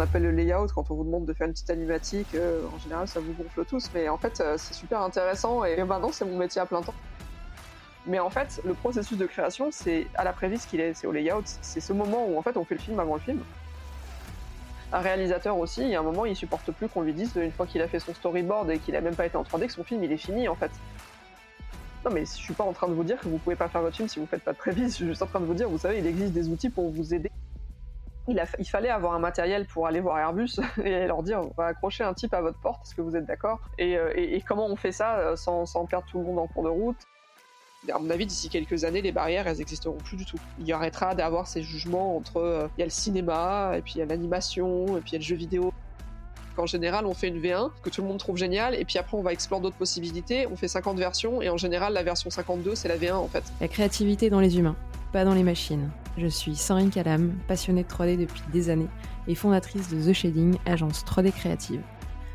appelle le layout, quand on vous demande de faire une petite animatique, en général ça vous gonfle tous, mais en fait c'est super intéressant et maintenant c'est mon métier à plein temps. Mais en fait, le processus de création, c'est à la prévise qu'il est, c'est au layout. C'est ce moment où en fait on fait le film avant le film. Un réalisateur aussi, il y a un moment, il supporte plus qu'on lui dise une fois qu'il a fait son storyboard et qu'il a même pas été en 3D que son film il est fini en fait. Non mais je suis pas en train de vous dire que vous pouvez pas faire votre film si vous faites pas de prévise. Je suis juste en train de vous dire, vous savez, il existe des outils pour vous aider. Il, fallait avoir un matériel pour aller voir Airbus et leur dire on va accrocher un type à votre porte, est-ce que vous êtes d'accord? Et, euh, et, comment on fait ça euh, sans, sans, perdre tout le monde en cours de route? À mon avis, d'ici quelques années, les barrières, elles existeront plus du tout. Il y arrêtera d'avoir ces jugements entre euh, il y a le cinéma, et puis il y a l'animation, et puis il y a le jeu vidéo. En général, on fait une V1 que tout le monde trouve géniale, et puis après, on va explorer d'autres possibilités. On fait 50 versions, et en général, la version 52, c'est la V1 en fait. La créativité dans les humains, pas dans les machines. Je suis Sandrine Calam, passionnée de 3D depuis des années, et fondatrice de The Shading, agence 3D créative.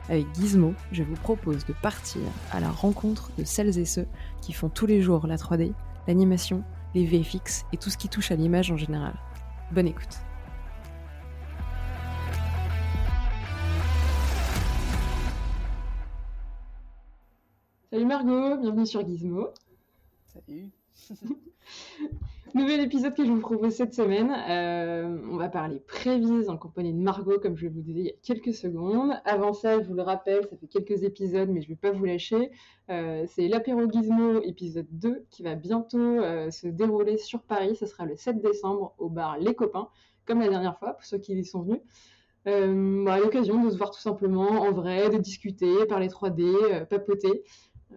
Avec Gizmo, je vous propose de partir à la rencontre de celles et ceux qui font tous les jours la 3D, l'animation, les VFX et tout ce qui touche à l'image en général. Bonne écoute. Salut Margot, bienvenue sur Gizmo. Salut. Nouvel épisode que je vous propose cette semaine. Euh, on va parler prévise en compagnie de Margot, comme je vous disais il y a quelques secondes. Avant ça, je vous le rappelle, ça fait quelques épisodes, mais je ne vais pas vous lâcher. Euh, c'est l'apéro Gizmo épisode 2 qui va bientôt euh, se dérouler sur Paris. Ce sera le 7 décembre au bar Les Copains, comme la dernière fois, pour ceux qui y sont venus. Bah, à l'occasion de se voir tout simplement en vrai, de discuter, parler 3D, papoter.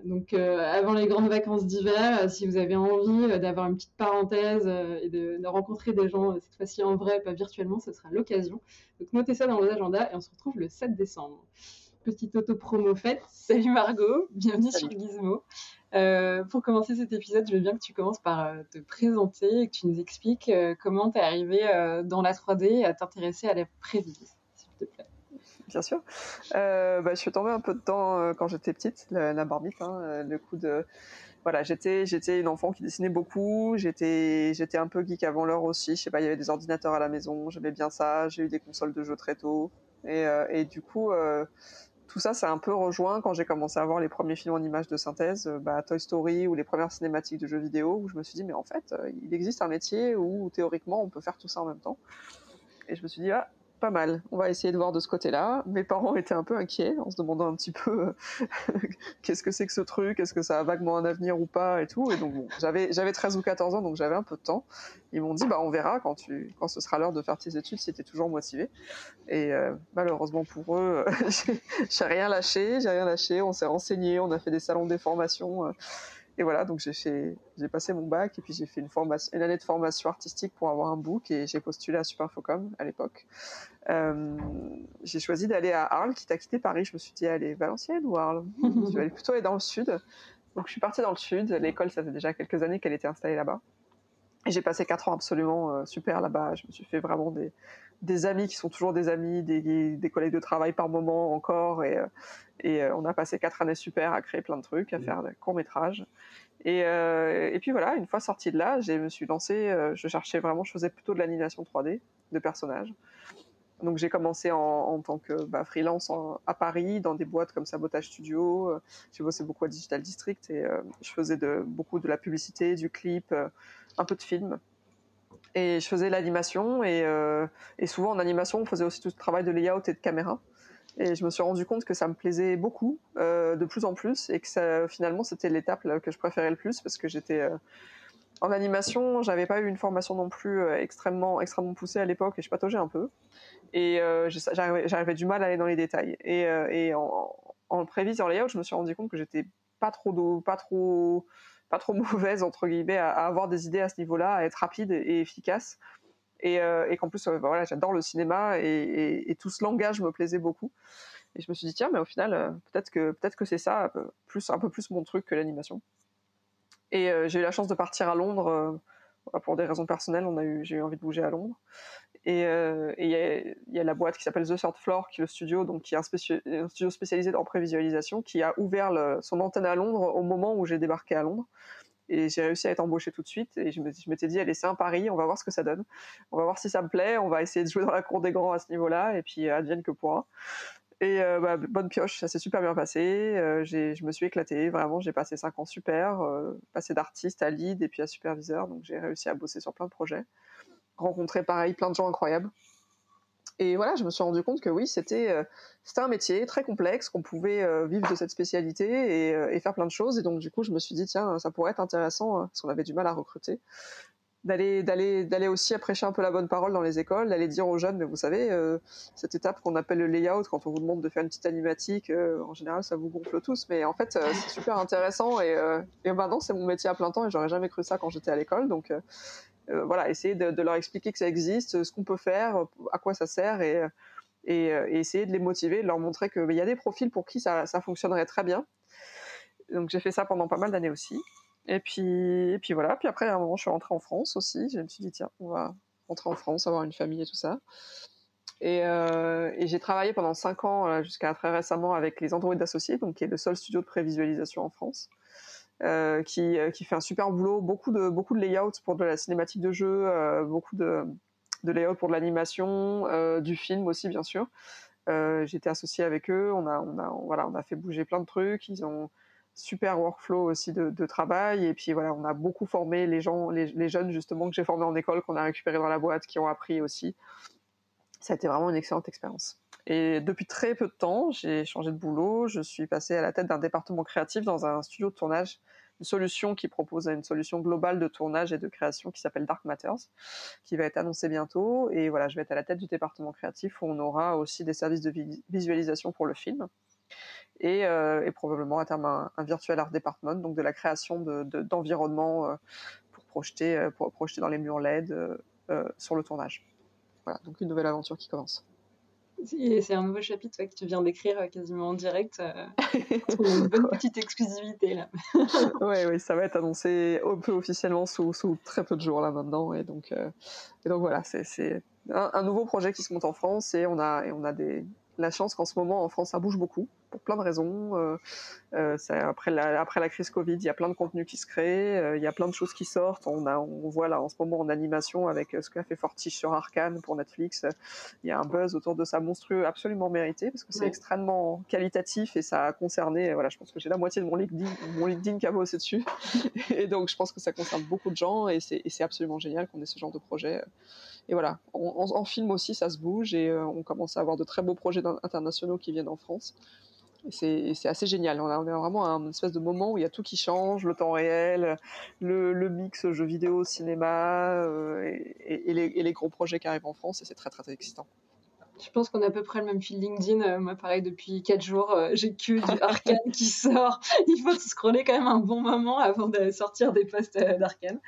Donc, euh, avant les grandes vacances d'hiver, euh, si vous avez envie euh, d'avoir une petite parenthèse et de, rencontrer des gens, cette fois-ci en vrai, pas virtuellement, ce sera l'occasion. Donc, notez ça dans vos agendas et on se retrouve le 7 décembre. Petite auto-promo faite. Salut Margot, bienvenue sur Gizmo. pour commencer cet épisode, je veux bien que tu commences par te présenter et que tu nous expliques comment tu es arrivé dans la 3D et à t'intéresser à la plaît bien sûr. Euh, bah, je suis tombée un peu dedans euh, quand j'étais petite, la, la hein, euh, le coup de voilà, j'étais j'étais une enfant qui dessinait beaucoup, j'étais j'étais un peu geek avant l'heure aussi, je sais pas, il y avait des ordinateurs à la maison, j'aimais bien ça, j'ai eu des consoles de jeux très tôt et, et du coup tout ça, a un peu rejoint quand j'ai commencé à voir les premiers films en images de synthèse, bah, Toy Story ou les premières cinématiques de jeux vidéo, où je me suis dit, mais en fait, il existe un métier où théoriquement on peut faire tout ça en même temps. Et je me suis dit, ah, pas mal. On va essayer de voir de ce côté-là. Mes parents étaient un peu inquiets en se demandant un petit peu qu'est-ce que c'est que ce truc, est-ce que ça a vaguement un avenir ou pas et tout? Et donc j'avais j'avais 13 ou 14 ans donc j'avais un peu de temps. Ils m'ont dit bah on verra quand tu quand ce sera l'heure de faire tes études si tu es toujours motivé. Et euh, malheureusement pour eux, j'ai rien lâché, j'ai rien lâché, on s'est renseigné, on a fait des salons de formation euh, et voilà, donc j'ai fait, j'ai passé mon bac et puis j'ai fait une formation, une année de formation artistique pour avoir un book et j'ai postulé à Superfocom à l'époque. Euh, j'ai choisi d'aller à Arles, quitte à quitter Paris. Je me suis dit, allez, Valenciennes ou Arles? Je vais plutôt aller dans le sud. Donc je suis partie dans le sud. L'école, ça fait déjà quelques années qu'elle était installée là-bas. Et j'ai passé quatre ans absolument euh, super là-bas. Je me suis fait vraiment des, des amis qui sont toujours des amis, des, des collègues de travail par moment encore. Et, euh, et euh, on a passé quatre années super à créer plein de trucs, à mmh. faire des courts métrages. Et, et puis voilà, une fois sortie de là, je me suis lancée. je cherchais vraiment, je faisais plutôt de l'animation 3D de personnages. Donc j'ai commencé en, en, tant que bah, freelance à Paris dans des boîtes comme Sabotage Studio. Euh, j'ai bossé beaucoup à Digital District et euh, je faisais de, beaucoup de la publicité, du clip, euh, un peu de film. Et je faisais l'animation et, et, souvent en animation on faisait aussi tout ce travail de layout et de caméra. Et je me suis rendu compte que ça me plaisait beaucoup, de plus en plus, et que finalement c'était l'étape que je préférais le plus parce que j'étais en animation, j'avais pas eu une formation non plus extrêmement extrêmement poussée à l'époque et je pataugeais un peu et euh, j'arrivais du mal à aller dans les détails. Et, euh, en, en layout, je me suis rendu compte que j'étais pas trop pas trop pas trop mauvaise entre guillemets à, avoir des idées à ce niveau-là, à être rapide et, efficace. Et, euh, et qu'en plus, euh, bah voilà, j'adore le cinéma et, tout ce langage me plaisait beaucoup. Et je me suis dit tiens, mais au final, euh, peut-être que peut-être que c'est ça, plus un peu plus mon truc que l'animation. Et j'ai eu la chance de partir à Londres pour des raisons personnelles. On a eu, j'ai eu envie de bouger à Londres. Et euh, il y, a la boîte qui s'appelle The Third Floor, qui est le studio, donc qui est un, studio spécialisé en prévisualisation, qui a ouvert son antenne à Londres au moment où j'ai débarqué à Londres. et j'ai réussi à être embauchée tout de suite. Et je m'étais dit, allez, c'est un pari, on va voir ce que ça donne. On va voir si ça me plaît, on va essayer de jouer dans la cour des grands à ce niveau-là, et puis advienne que pourra. Et euh, bah, bonne pioche, ça s'est super bien passé. Euh, je me suis éclatée, vraiment. J'ai passé cinq ans super, euh, passé d'artiste à lead et puis à superviseur. Donc j'ai réussi à bosser sur plein de projets, rencontrer pareil plein de gens incroyables. Et voilà, je me suis rendu compte que oui, c'était un métier très complexe, qu'on pouvait vivre de cette spécialité et, et, faire plein de choses. Et donc du coup, je me suis dit tiens, ça pourrait être intéressant parce qu'on avait du mal à recruter d'aller d'aller d'aller aussi prêcher un peu la bonne parole dans les écoles, d'aller dire aux jeunes, mais vous savez, euh, cette étape qu'on appelle le layout, quand on vous demande de faire une petite animatique, euh, en général, ça vous gonfle tous, mais en fait, euh, c'est super intéressant et, et maintenant, c'est mon métier à plein temps et j'aurais jamais cru ça quand j'étais à l'école, donc voilà, essayer de, leur expliquer que ça existe, ce qu'on peut faire, à quoi ça sert et, et, et essayer de les motiver, de leur montrer qu'il y a des profils pour qui ça, ça fonctionnerait très bien. Donc j'ai fait ça pendant pas mal d'années aussi. Et puis, et puis voilà. Puis après, à un moment, je suis rentrée en France aussi. Je me suis dit, tiens, on va rentrer en France, avoir une famille et tout ça. Et, euh, j'ai travaillé pendant 5 ans, jusqu'à très récemment, avec les Android Associés, donc qui est le seul studio de prévisualisation en France, euh, qui, euh, qui fait un super boulot, beaucoup de, beaucoup de layouts pour de la cinématique de jeu, euh, beaucoup de, de layouts pour de l'animation, euh, du film aussi, bien sûr. Euh, J'étais associée avec eux, on a, on, a, voilà, on a fait bouger plein de trucs, ils ont super workflow aussi de, travail. Et puis voilà, on a beaucoup formé les gens, les, les jeunes justement que j'ai formés en école, qu'on a récupéré dans la boîte, qui ont appris aussi. Ça a été vraiment une excellente expérience. Et depuis très peu de temps, j'ai changé de boulot. Je suis passée à la tête d'un département créatif dans un studio de tournage, une solution qui propose une solution globale de tournage et de création qui s'appelle Dark Matters, qui va être annoncée bientôt. Et voilà, je vais être à la tête du département créatif où on aura aussi des services de visualisation pour le film et, euh, et probablement à terme un, un, virtual art department, donc de la création d'environnements de, de, euh, pour projeter, euh, pour projeter dans les murs LED euh, sur le tournage. Voilà, donc une nouvelle aventure qui commence. C'est un nouveau chapitre ouais, que tu viens d'écrire quasiment en direct. Une bonne petite exclusivité là. oui, oui, ça va être annoncé un peu officiellement sous, sous très peu de jours là maintenant. Et donc, et donc voilà, c'est un, un, nouveau projet qui se monte en France et on a, et on a des, la chance qu'en ce moment en France ça bouge beaucoup pour plein de raisons. Euh, euh, après, la, après la crise Covid, il y a plein de contenus qui se créent, euh, il y a plein de choses qui sortent. On, a, on voit là en ce moment en animation avec ce qu'a fait Fortiche sur Arkane pour Netflix, il y a un buzz autour de ça monstrueux, absolument mérité parce que c'est extrêmement qualitatif et ça a concerné. Voilà, je pense que j'ai la moitié de mon LinkedIn, mon LinkedIn qui a bossé dessus, et donc je pense que ça concerne beaucoup de gens et c'est absolument génial qu'on ait ce genre de projet et voilà, en, en, en, film aussi, ça se bouge et euh, on commence à avoir de très beaux projets internationaux qui viennent en France. C'est assez génial. On a, vraiment un espèce de moment où il y a tout qui change, le temps réel, le, le mix jeux vidéo, cinéma euh, et, et, les, et, les, gros projets qui arrivent en France et c'est très, très très excitant. Je pense qu'on a à peu près le même fil LinkedIn. Euh, moi, pareil, depuis 4 jours, euh, j'ai que du Arkane qui sort. Il faut se scroller quand même un bon moment avant de sortir des posts euh, d'Arkane.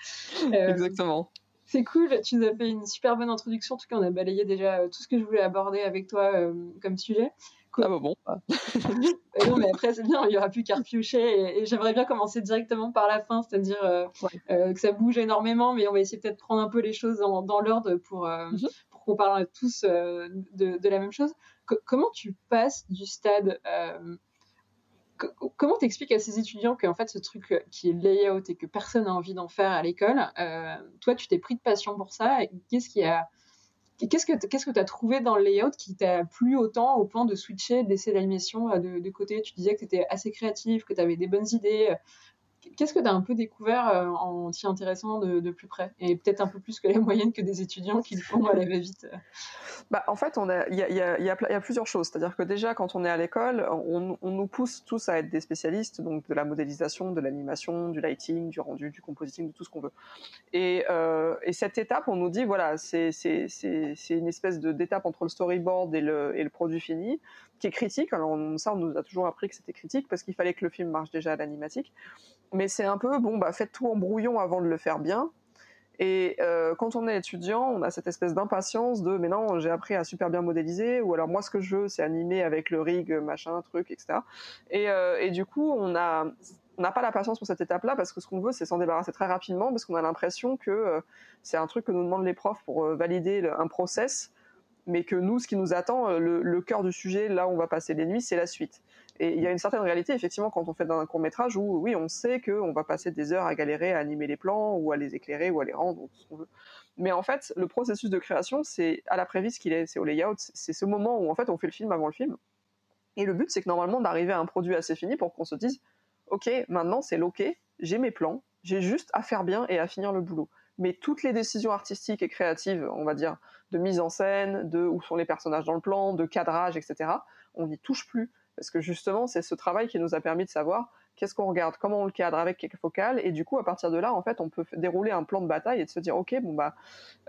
Exactement. C'est cool, tu nous as fait une super bonne introduction. En tout cas, on a balayé déjà tout ce que je voulais aborder avec toi euh, comme sujet. Ah bah bon. non, mais après, c'est bien, il n'y aura plus qu'à repiocher. Et, et j'aimerais bien commencer directement par la fin, c'est-à-dire euh, ouais. euh, que ça bouge énormément, mais on va essayer peut-être de prendre un peu les choses dans, dans l'ordre pour, mm -hmm. pour qu'on parle tous euh, de, de, la même chose. C comment tu passes du stade comment t'expliques à ces étudiants qu'en fait ce truc euh, qui est layout et que personne n'a envie d'en faire à l'école, euh, toi tu t'es pris de passion pour ça Qu'est-ce qui a Qu'est-ce que qu'est-ce que tu as trouvé dans le layout qui t'a plu autant au point de switcher, de laisser l'animation euh, de, de, côté? Tu disais que tu assez créatif, que tu avais des bonnes idées. Qu'est-ce que tu as un peu découvert euh, en t'y intéressant de, de, plus près? Et peut-être un peu plus que la moyenne que des étudiants qui le font à la va-vite bah, En fait, il y a, y, y, y a, plusieurs choses. C'est-à-dire que déjà, quand on est à l'école, on, nous pousse tous à être des spécialistes donc de la modélisation, de l'animation, du lighting, du rendu, du compositing, de tout ce qu'on veut. Et, euh, et, cette étape, on nous dit, voilà, c'est une espèce d'étape entre le storyboard et le produit fini critique. Alors ça, on nous a toujours appris que c'était critique parce qu'il fallait que le film marche déjà à l'animatique. Mais c'est un peu, bon, bah faites tout en brouillon avant de le faire bien. Et euh, quand on est étudiant, on a cette espèce d'impatience de mais non, j'ai appris à super bien modéliser, ou alors moi ce que je veux, c'est animer avec le rig, machin, truc, etc. Et, euh, et du coup, on on n'a pas la patience pour cette étape-là parce que ce qu'on veut, c'est s'en débarrasser très rapidement parce qu'on a l'impression que euh, c'est un truc que nous demandent les profs pour valider un process mais que nous, ce qui nous attend, euh, le, cœur du sujet, là où on va passer les nuits, c'est la suite. Et il y a une certaine réalité, effectivement, quand on fait un court métrage où, oui, on sait qu'on va passer des heures à galérer à animer les plans ou à les éclairer ou à les rendre, ou ce qu'on veut. Mais en fait, le processus de création, c'est à la prévise qu'il est, c'est au layout, c'est ce moment où en fait on fait le film avant le film. Et le but, c'est que normalement d'arriver à un produit assez fini pour qu'on se dise, ok, maintenant c'est l'ok, j'ai mes plans, j'ai juste à faire bien et à finir le boulot. Mais toutes les décisions artistiques et créatives, on va dire, de mise en scène, de où sont les personnages dans le plan, de cadrage, etc., on n'y touche plus. Parce que justement, c'est ce travail qui nous a permis de savoir qu'est-ce qu'on regarde, comment on le cadre, avec quelques focales, et du coup, à partir de là, en fait, on peut dérouler un plan de bataille et de se dire, ok, bon bah,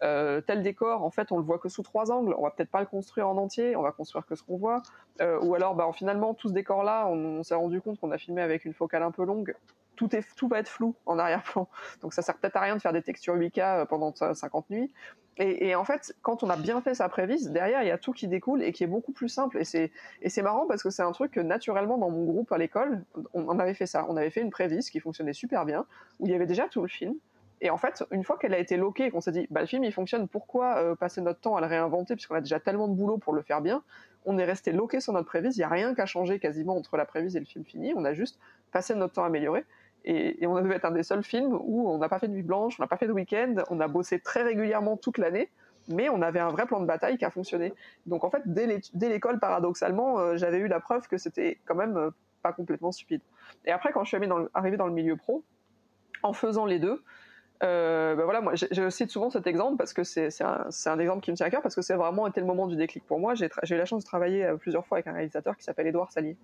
euh, tel décor, en fait, on le voit que sous trois angles, on va peut-être pas le construire en entier, on va construire que ce qu'on voit, euh, ou alors, bah, finalement, tout ce décor-là, on, s'est rendu compte qu'on a filmé avec une focale un peu longue, tout, va être flou en arrière-plan. Donc ça sert peut-être à rien de faire des textures 8K euh, pendant 50 nuits. Et, en fait, quand on a bien fait sa prévise, derrière, il y a tout qui découle et qui est beaucoup plus simple. Et c'est, marrant parce que c'est un truc que naturellement, dans mon groupe à l'école, on, avait fait ça. On avait fait une prévise qui fonctionnait super bien, où il y avait déjà tout le film. Et en fait, une fois qu'elle a été loquée qu'on s'est dit, bah, le film il fonctionne, pourquoi euh, passer notre temps à le réinventer puisqu'on a déjà tellement de boulot pour le faire bien On est resté loqué sur notre prévise, il n'y a rien qu'à changer quasiment entre la prévise et le film fini, on a juste passé notre temps à améliorer. Et, on devait être un des seuls films où on n'a pas fait de nuit blanche, on n'a pas fait de week-end, on a bossé très régulièrement toute l'année, mais on avait un vrai plan de bataille qui a fonctionné. Donc en fait, dès l'école, paradoxalement, euh, j'avais eu la preuve que c'était quand même euh, pas complètement stupide. Et après, quand je suis arrivé dans le milieu pro, en faisant les deux, euh, ben voilà, moi, je, cite souvent cet exemple parce que c'est un, un, exemple qui me tient à cœur parce que c'est vraiment été le moment du déclic pour moi. J'ai eu la chance de travailler plusieurs fois avec un réalisateur qui s'appelle Édouard Salier,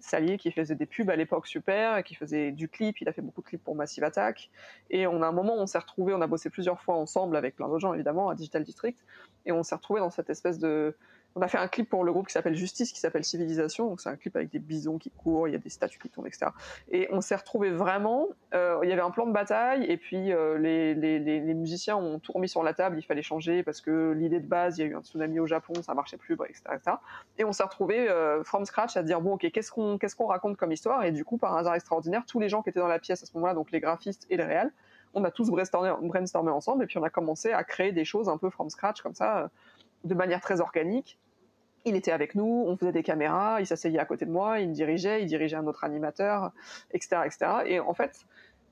Salier qui faisait des pubs à l'époque super, qui faisait du clip, il a fait beaucoup de clips pour Massive Attack. Et on un moment on s'est retrouvé, on a bossé plusieurs fois ensemble avec plein d'autres gens évidemment à Digital District, et on s'est retrouvé dans cette espèce de, on a fait un clip pour le groupe qui s'appelle Justice, qui s'appelle Civilisation. Donc c'est un clip avec des bisons qui courent, il y a des statues qui tournent, etc. Et on s'est retrouvé vraiment. Euh, il y avait un plan de bataille et puis euh, les, musiciens ont tout remis sur la table. Il fallait changer parce que l'idée de base, il y a eu un tsunami au Japon, ça marchait plus, etc., etc. Et on s'est retrouvé euh, from scratch à dire bon ok qu'est-ce qu'on raconte comme histoire? Et du coup par hasard extraordinaire tous les gens qui étaient dans la pièce à ce moment-là, donc les graphistes et les réels, on a tous brainstormé, brainstormé ensemble et puis on a commencé à créer des choses un peu from scratch comme ça de manière très organique. Il était avec nous, on faisait des caméras, il s'asseyait à côté de moi, il me dirigeait, il dirigeait un autre animateur, etc., etc. Et en fait,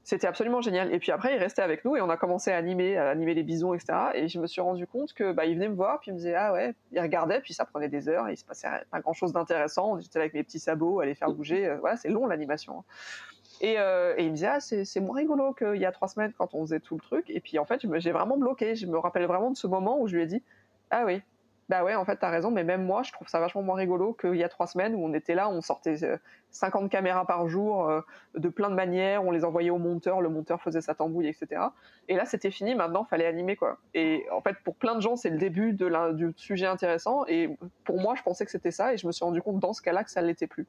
c'était absolument génial. Et puis après, il restait avec nous et on a commencé à animer, à animer les bisons, etc. Et je me suis rendu compte que bah, il venait me voir, puis il me disait ah ouais, il regardait, puis ça prenait des heures, et il se passait pas grand chose d'intéressant. J'étais avec mes petits sabots, à les faire bouger. Euh, voilà, c'est long l'animation. Et, euh, et, il me disait ah c'est moins rigolo qu'il y a trois semaines quand on faisait tout le truc. Et puis en fait, j'ai vraiment bloqué. Je me rappelle vraiment de ce moment où je lui ai dit ah oui, bah ouais, en fait, t'as raison, mais même moi, je trouve ça vachement moins rigolo qu'il y a trois semaines où on était là, on sortait 50 euh, caméras par jour euh, de plein de manières, on les envoyait au monteur, le monteur faisait sa tambouille, etc. Et là, c'était fini, maintenant, fallait animer, quoi. Et en fait, pour plein de gens, c'est le début de du sujet intéressant, et pour moi, je pensais que c'était ça, et je me suis rendu compte dans ce cas-là que ça l'était plus.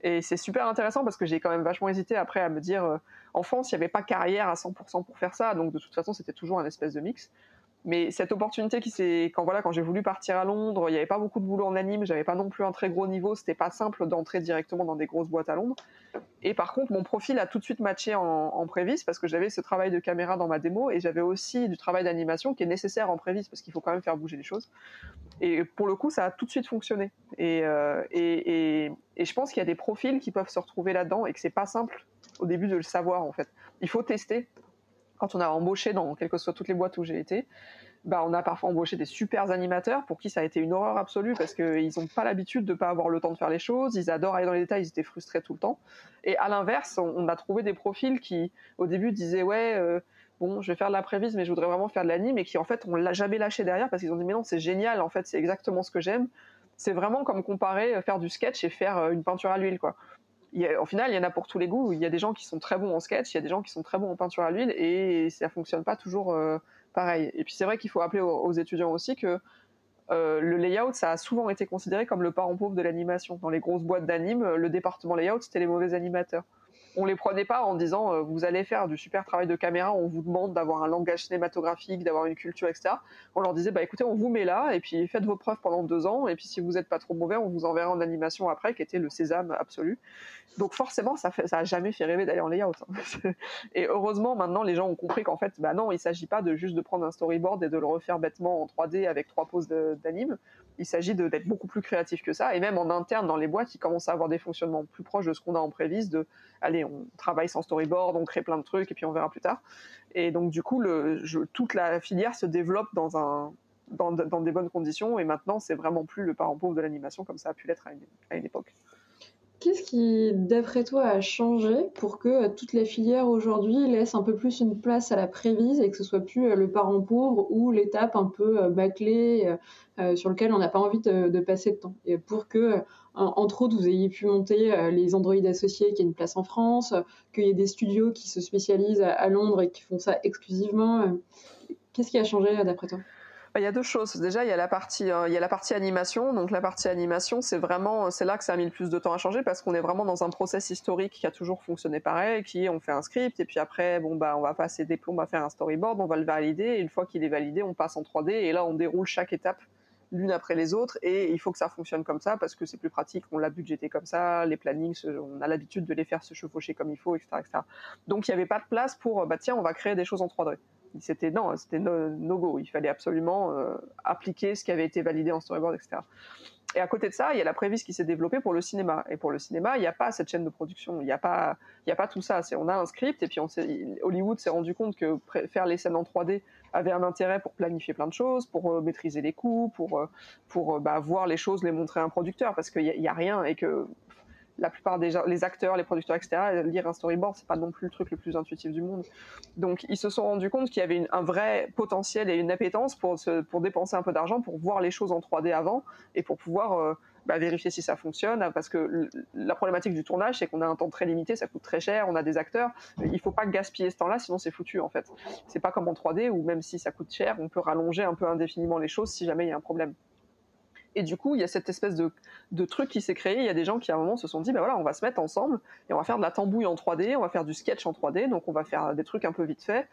Et c'est super intéressant parce que j'ai quand même vachement hésité après à me dire, euh, en France, il n'y avait pas carrière à 100% pour faire ça, donc de toute façon, c'était toujours un espèce de mix. Mais cette opportunité qui s'est, quand voilà, quand j'ai voulu partir à Londres, il n'y avait pas beaucoup de boulot en anime, j'avais pas non plus un très gros niveau, c'était pas simple d'entrer directement dans des grosses boîtes à Londres. Et par contre, mon profil a tout de suite matché en, en prévis parce que j'avais ce travail de caméra dans ma démo et j'avais aussi du travail d'animation qui est nécessaire en prévis parce qu'il faut quand même faire bouger les choses. Et pour le coup, ça a tout de suite fonctionné. Et, euh, et, et, et je pense qu'il y a des profils qui peuvent se retrouver là-dedans et que c'est pas simple au début de le savoir en fait. Il faut tester quand on a embauché dans quelles que soient toutes les boîtes où j'ai été, bah, on a parfois embauché des super animateurs pour qui ça a été une horreur absolue parce qu'ils n'ont pas l'habitude de pas avoir le temps de faire les choses, ils adorent aller dans les détails, ils étaient frustrés tout le temps. Et à l'inverse, on, a trouvé des profils qui, au début, disaient ouais, euh, bon, je vais faire de la prévise, mais je voudrais vraiment faire de l'anime, et qui en fait, on l'a jamais lâché derrière parce qu'ils ont dit mais non, c'est génial, en fait, c'est exactement ce que j'aime. C'est vraiment comme comparer euh, faire du sketch et faire euh, une peinture à l'huile, quoi au final, il y en a pour tous les goûts. Il y a des gens qui sont très bons en sketch, il y a des gens qui sont très bons en peinture à l'huile, et ça fonctionne pas toujours euh, pareil. Et puis c'est vrai qu'il faut rappeler aux, étudiants aussi que euh, le layout, ça a souvent été considéré comme le parent pauvre de l'animation. Dans les grosses boîtes d'anime, le département layout, c'était les mauvais animateurs on les prenait pas en disant euh, vous allez faire du super travail de caméra, on vous demande d'avoir un langage cinématographique, d'avoir une culture, etc. On leur disait bah écoutez, on vous met là et puis faites vos preuves pendant deux ans et puis si vous n'êtes pas trop mauvais, on vous enverra en animation après, qui était le sésame absolu. Donc forcément, ça fait, ça a jamais fait rêver d'aller en layout. Hein. et heureusement, maintenant, les gens ont compris qu'en fait, bah non, il s'agit pas de juste de prendre un storyboard et de le refaire bêtement en 3D avec trois poses d'anime il s'agit d'être beaucoup plus créatif que ça. Et même en interne, dans les boîtes, ils commencent à avoir des fonctionnements plus proches de ce qu'on a en prévise, de, allez, on travaille sans storyboard, on crée plein de trucs, et puis on verra plus tard. Et donc, du coup, toute la filière se développe dans des bonnes conditions, et maintenant, c'est vraiment plus le parent pauvre de l'animation comme ça a pu l'être à une époque. Qu'est-ce qui, d'après toi, a changé pour que euh, toute la filière aujourd'hui laisse un peu plus une place à la prévise et que ce soit plus euh, le parent pauvre ou l'étape un peu euh, bâclée sur lequel on n'a pas envie de, passer de temps? Et pour que, entre autres, vous ayez pu monter les Android associés qui a une place en France, qu'il y ait des studios qui se spécialisent à Londres et qui font ça exclusivement. Qu'est-ce qui a changé d'après toi? Il y a deux choses. Déjà, il y a la partie, euh, il y a la partie animation. Donc la partie animation, c'est vraiment, c'est là que ça a mis le plus de temps à changer parce qu'on est vraiment dans un process historique qui a toujours fonctionné pareil, qui est on fait un script et puis après, bon bah, on va passer des plombs, va faire un storyboard, on va le valider une fois qu'il est validé, on passe en 3D et là on déroule chaque étape l'une après les autres et il faut que ça fonctionne comme ça parce que c'est plus pratique, on l'a budgété comme ça, les plannings, on a l'habitude de les faire se chevaucher comme il faut, etc. etc. Donc il n'y avait pas de place pour, bah tiens, on va créer des choses en 3D. C'était non, c'était no, go. Il fallait absolument euh, appliquer ce qui avait été validé en storyboard, etc. Et à côté de ça, il y a la prévise qui s'est développée pour le cinéma. Et pour le cinéma, il n'y a pas cette chaîne de production. Il n'y a pas, il y a pas tout ça. C'est, on a un script et puis on Hollywood s'est rendu compte que faire les scènes en 3D avait un intérêt pour planifier plein de choses, pour euh, maîtriser les coûts, pour, euh, pour bah, voir les choses, les montrer à un producteur, parce qu'il n'y a, a, rien et que la plupart des acteurs, les producteurs, etc., lire un storyboard, c'est pas non plus le truc le plus intuitif du monde. Donc, ils se sont rendus compte qu'il y avait un vrai potentiel et une appétence pour, dépenser un peu d'argent, pour voir les choses en 3D avant et pour pouvoir euh, bah, vérifier si ça fonctionne. Parce que la problématique du tournage, c'est qu'on a un temps très limité, ça coûte très cher, on a des acteurs. Il faut pas gaspiller ce temps-là, sinon c'est foutu en fait. C'est pas comme en 3D où même si ça coûte cher, on peut rallonger un peu indéfiniment les choses si jamais il y a un problème. Et du coup, il y a cette espèce de, truc qui s'est créé. Il y a des gens qui, à un moment, se sont dit, bah voilà, on va se mettre ensemble et on va faire de la tambouille en 3D, on va faire du sketch en 3D, donc on va faire des trucs un peu vite fait.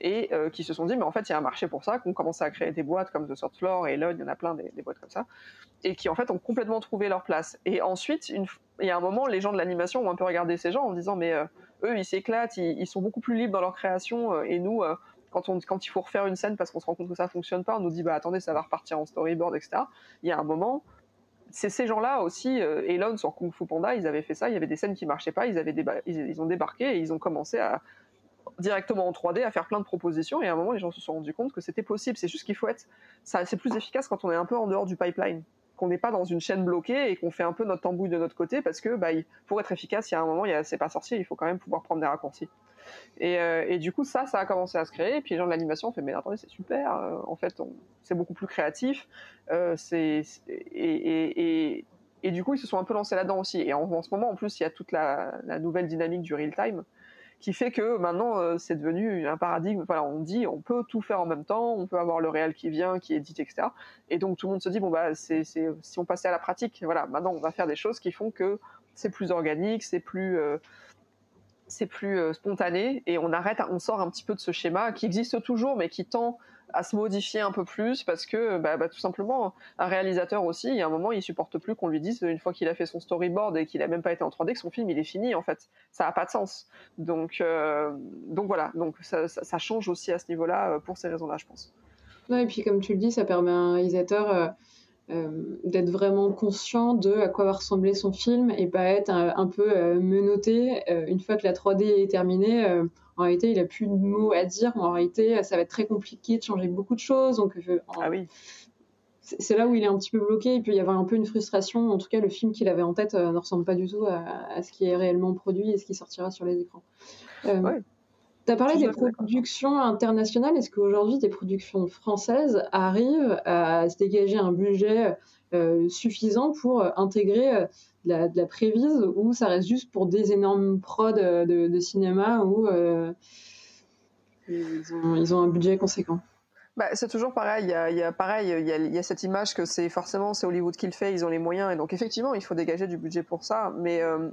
Et euh, qui se sont dit, mais en fait, il y a un marché pour ça, qu'on commencé à créer des boîtes comme The Sort Floor et Elon, il y en a plein des, boîtes comme ça, et qui en fait ont complètement trouvé leur place. Et ensuite, il y a un moment, les gens de l'animation ont un peu regardé ces gens en disant, mais euh, eux, ils s'éclatent, ils, sont beaucoup plus libres dans leur création, euh, et nous, quand, il faut refaire une scène parce qu'on se rend compte que ça fonctionne pas, on nous dit bah attendez ça va repartir en storyboard etc. Il y a un moment, c'est ces gens-là aussi, euh, Elon sur Kung Fu Panda, ils avaient fait ça, il y avait des scènes qui marchaient pas, ils, avaient ils, ont débarqué et ils ont commencé à directement en 3D à faire plein de propositions et à un moment les gens se sont rendus compte que c'était possible, c'est juste qu'il faut être, c'est plus efficace quand on est un peu en dehors du pipeline qu'on n'est pas dans une chaîne bloquée et qu'on fait un peu notre tambouille de notre côté parce que bah, pour être efficace, il y a un moment, c'est pas sorcier, il faut quand même pouvoir prendre des raccourcis. Euh, et, du coup, ça, ça a commencé à se créer. Et puis les gens de l'animation ont fait, mais attendez, c'est super. Euh, en fait, c'est beaucoup plus créatif. Euh, et, du coup, ils se sont un peu lancés là-dedans aussi. Et en, ce moment, en plus, il y a toute la, nouvelle dynamique du real time qui fait que maintenant, c'est devenu un paradigme. Voilà, on dit, on peut tout faire en même temps. On peut avoir le réel qui vient, qui édite, etc. Et donc tout le monde se dit, bon bah, si on passait à la pratique, voilà, maintenant on va faire des choses qui font que c'est plus organique, c'est plus c'est plus euh, spontané et on arrête, on sort un petit peu de ce schéma qui existe toujours mais qui tend à se modifier un peu plus parce que bah, bah, tout simplement un réalisateur aussi, il y a un moment il supporte plus qu'on lui dise une fois qu'il a fait son storyboard et qu'il a même pas été en 3D que son film il est fini en fait, ça a pas de sens. Donc euh, voilà, donc ça, change aussi à ce niveau-là euh, pour ces raisons-là je pense. Et puis comme tu le dis, ça permet à un réalisateur euh, d'être vraiment conscient de à quoi va ressembler son film et pas être un, peu euh, menotté euh, une fois que la 3D est terminée. en réalité, il a plus de mots à dire. En réalité, ça va être très compliqué de changer beaucoup de choses. Donc, ah oui c'est là où il est un petit peu bloqué. Il peut y avoir un peu une frustration. En tout cas, le film qu'il avait en tête ne ressemble pas du tout à, ce qui est réellement produit et ce qui sortira sur les écrans. Tu as parlé des productions internationales. Est-ce qu'aujourd'hui, des productions françaises arrivent à se dégager un budget euh, suffisant pour intégrer euh, de, la, prévise ou ça reste juste pour des énormes prods de, de cinéma où euh, ils ont un budget conséquent? Bah, c'est toujours pareil. Il y a, pareil, il y a, cette image que c'est forcément c'est Hollywood qui le fait, ils ont les moyens et donc effectivement il faut dégager du budget pour ça. Mais euh,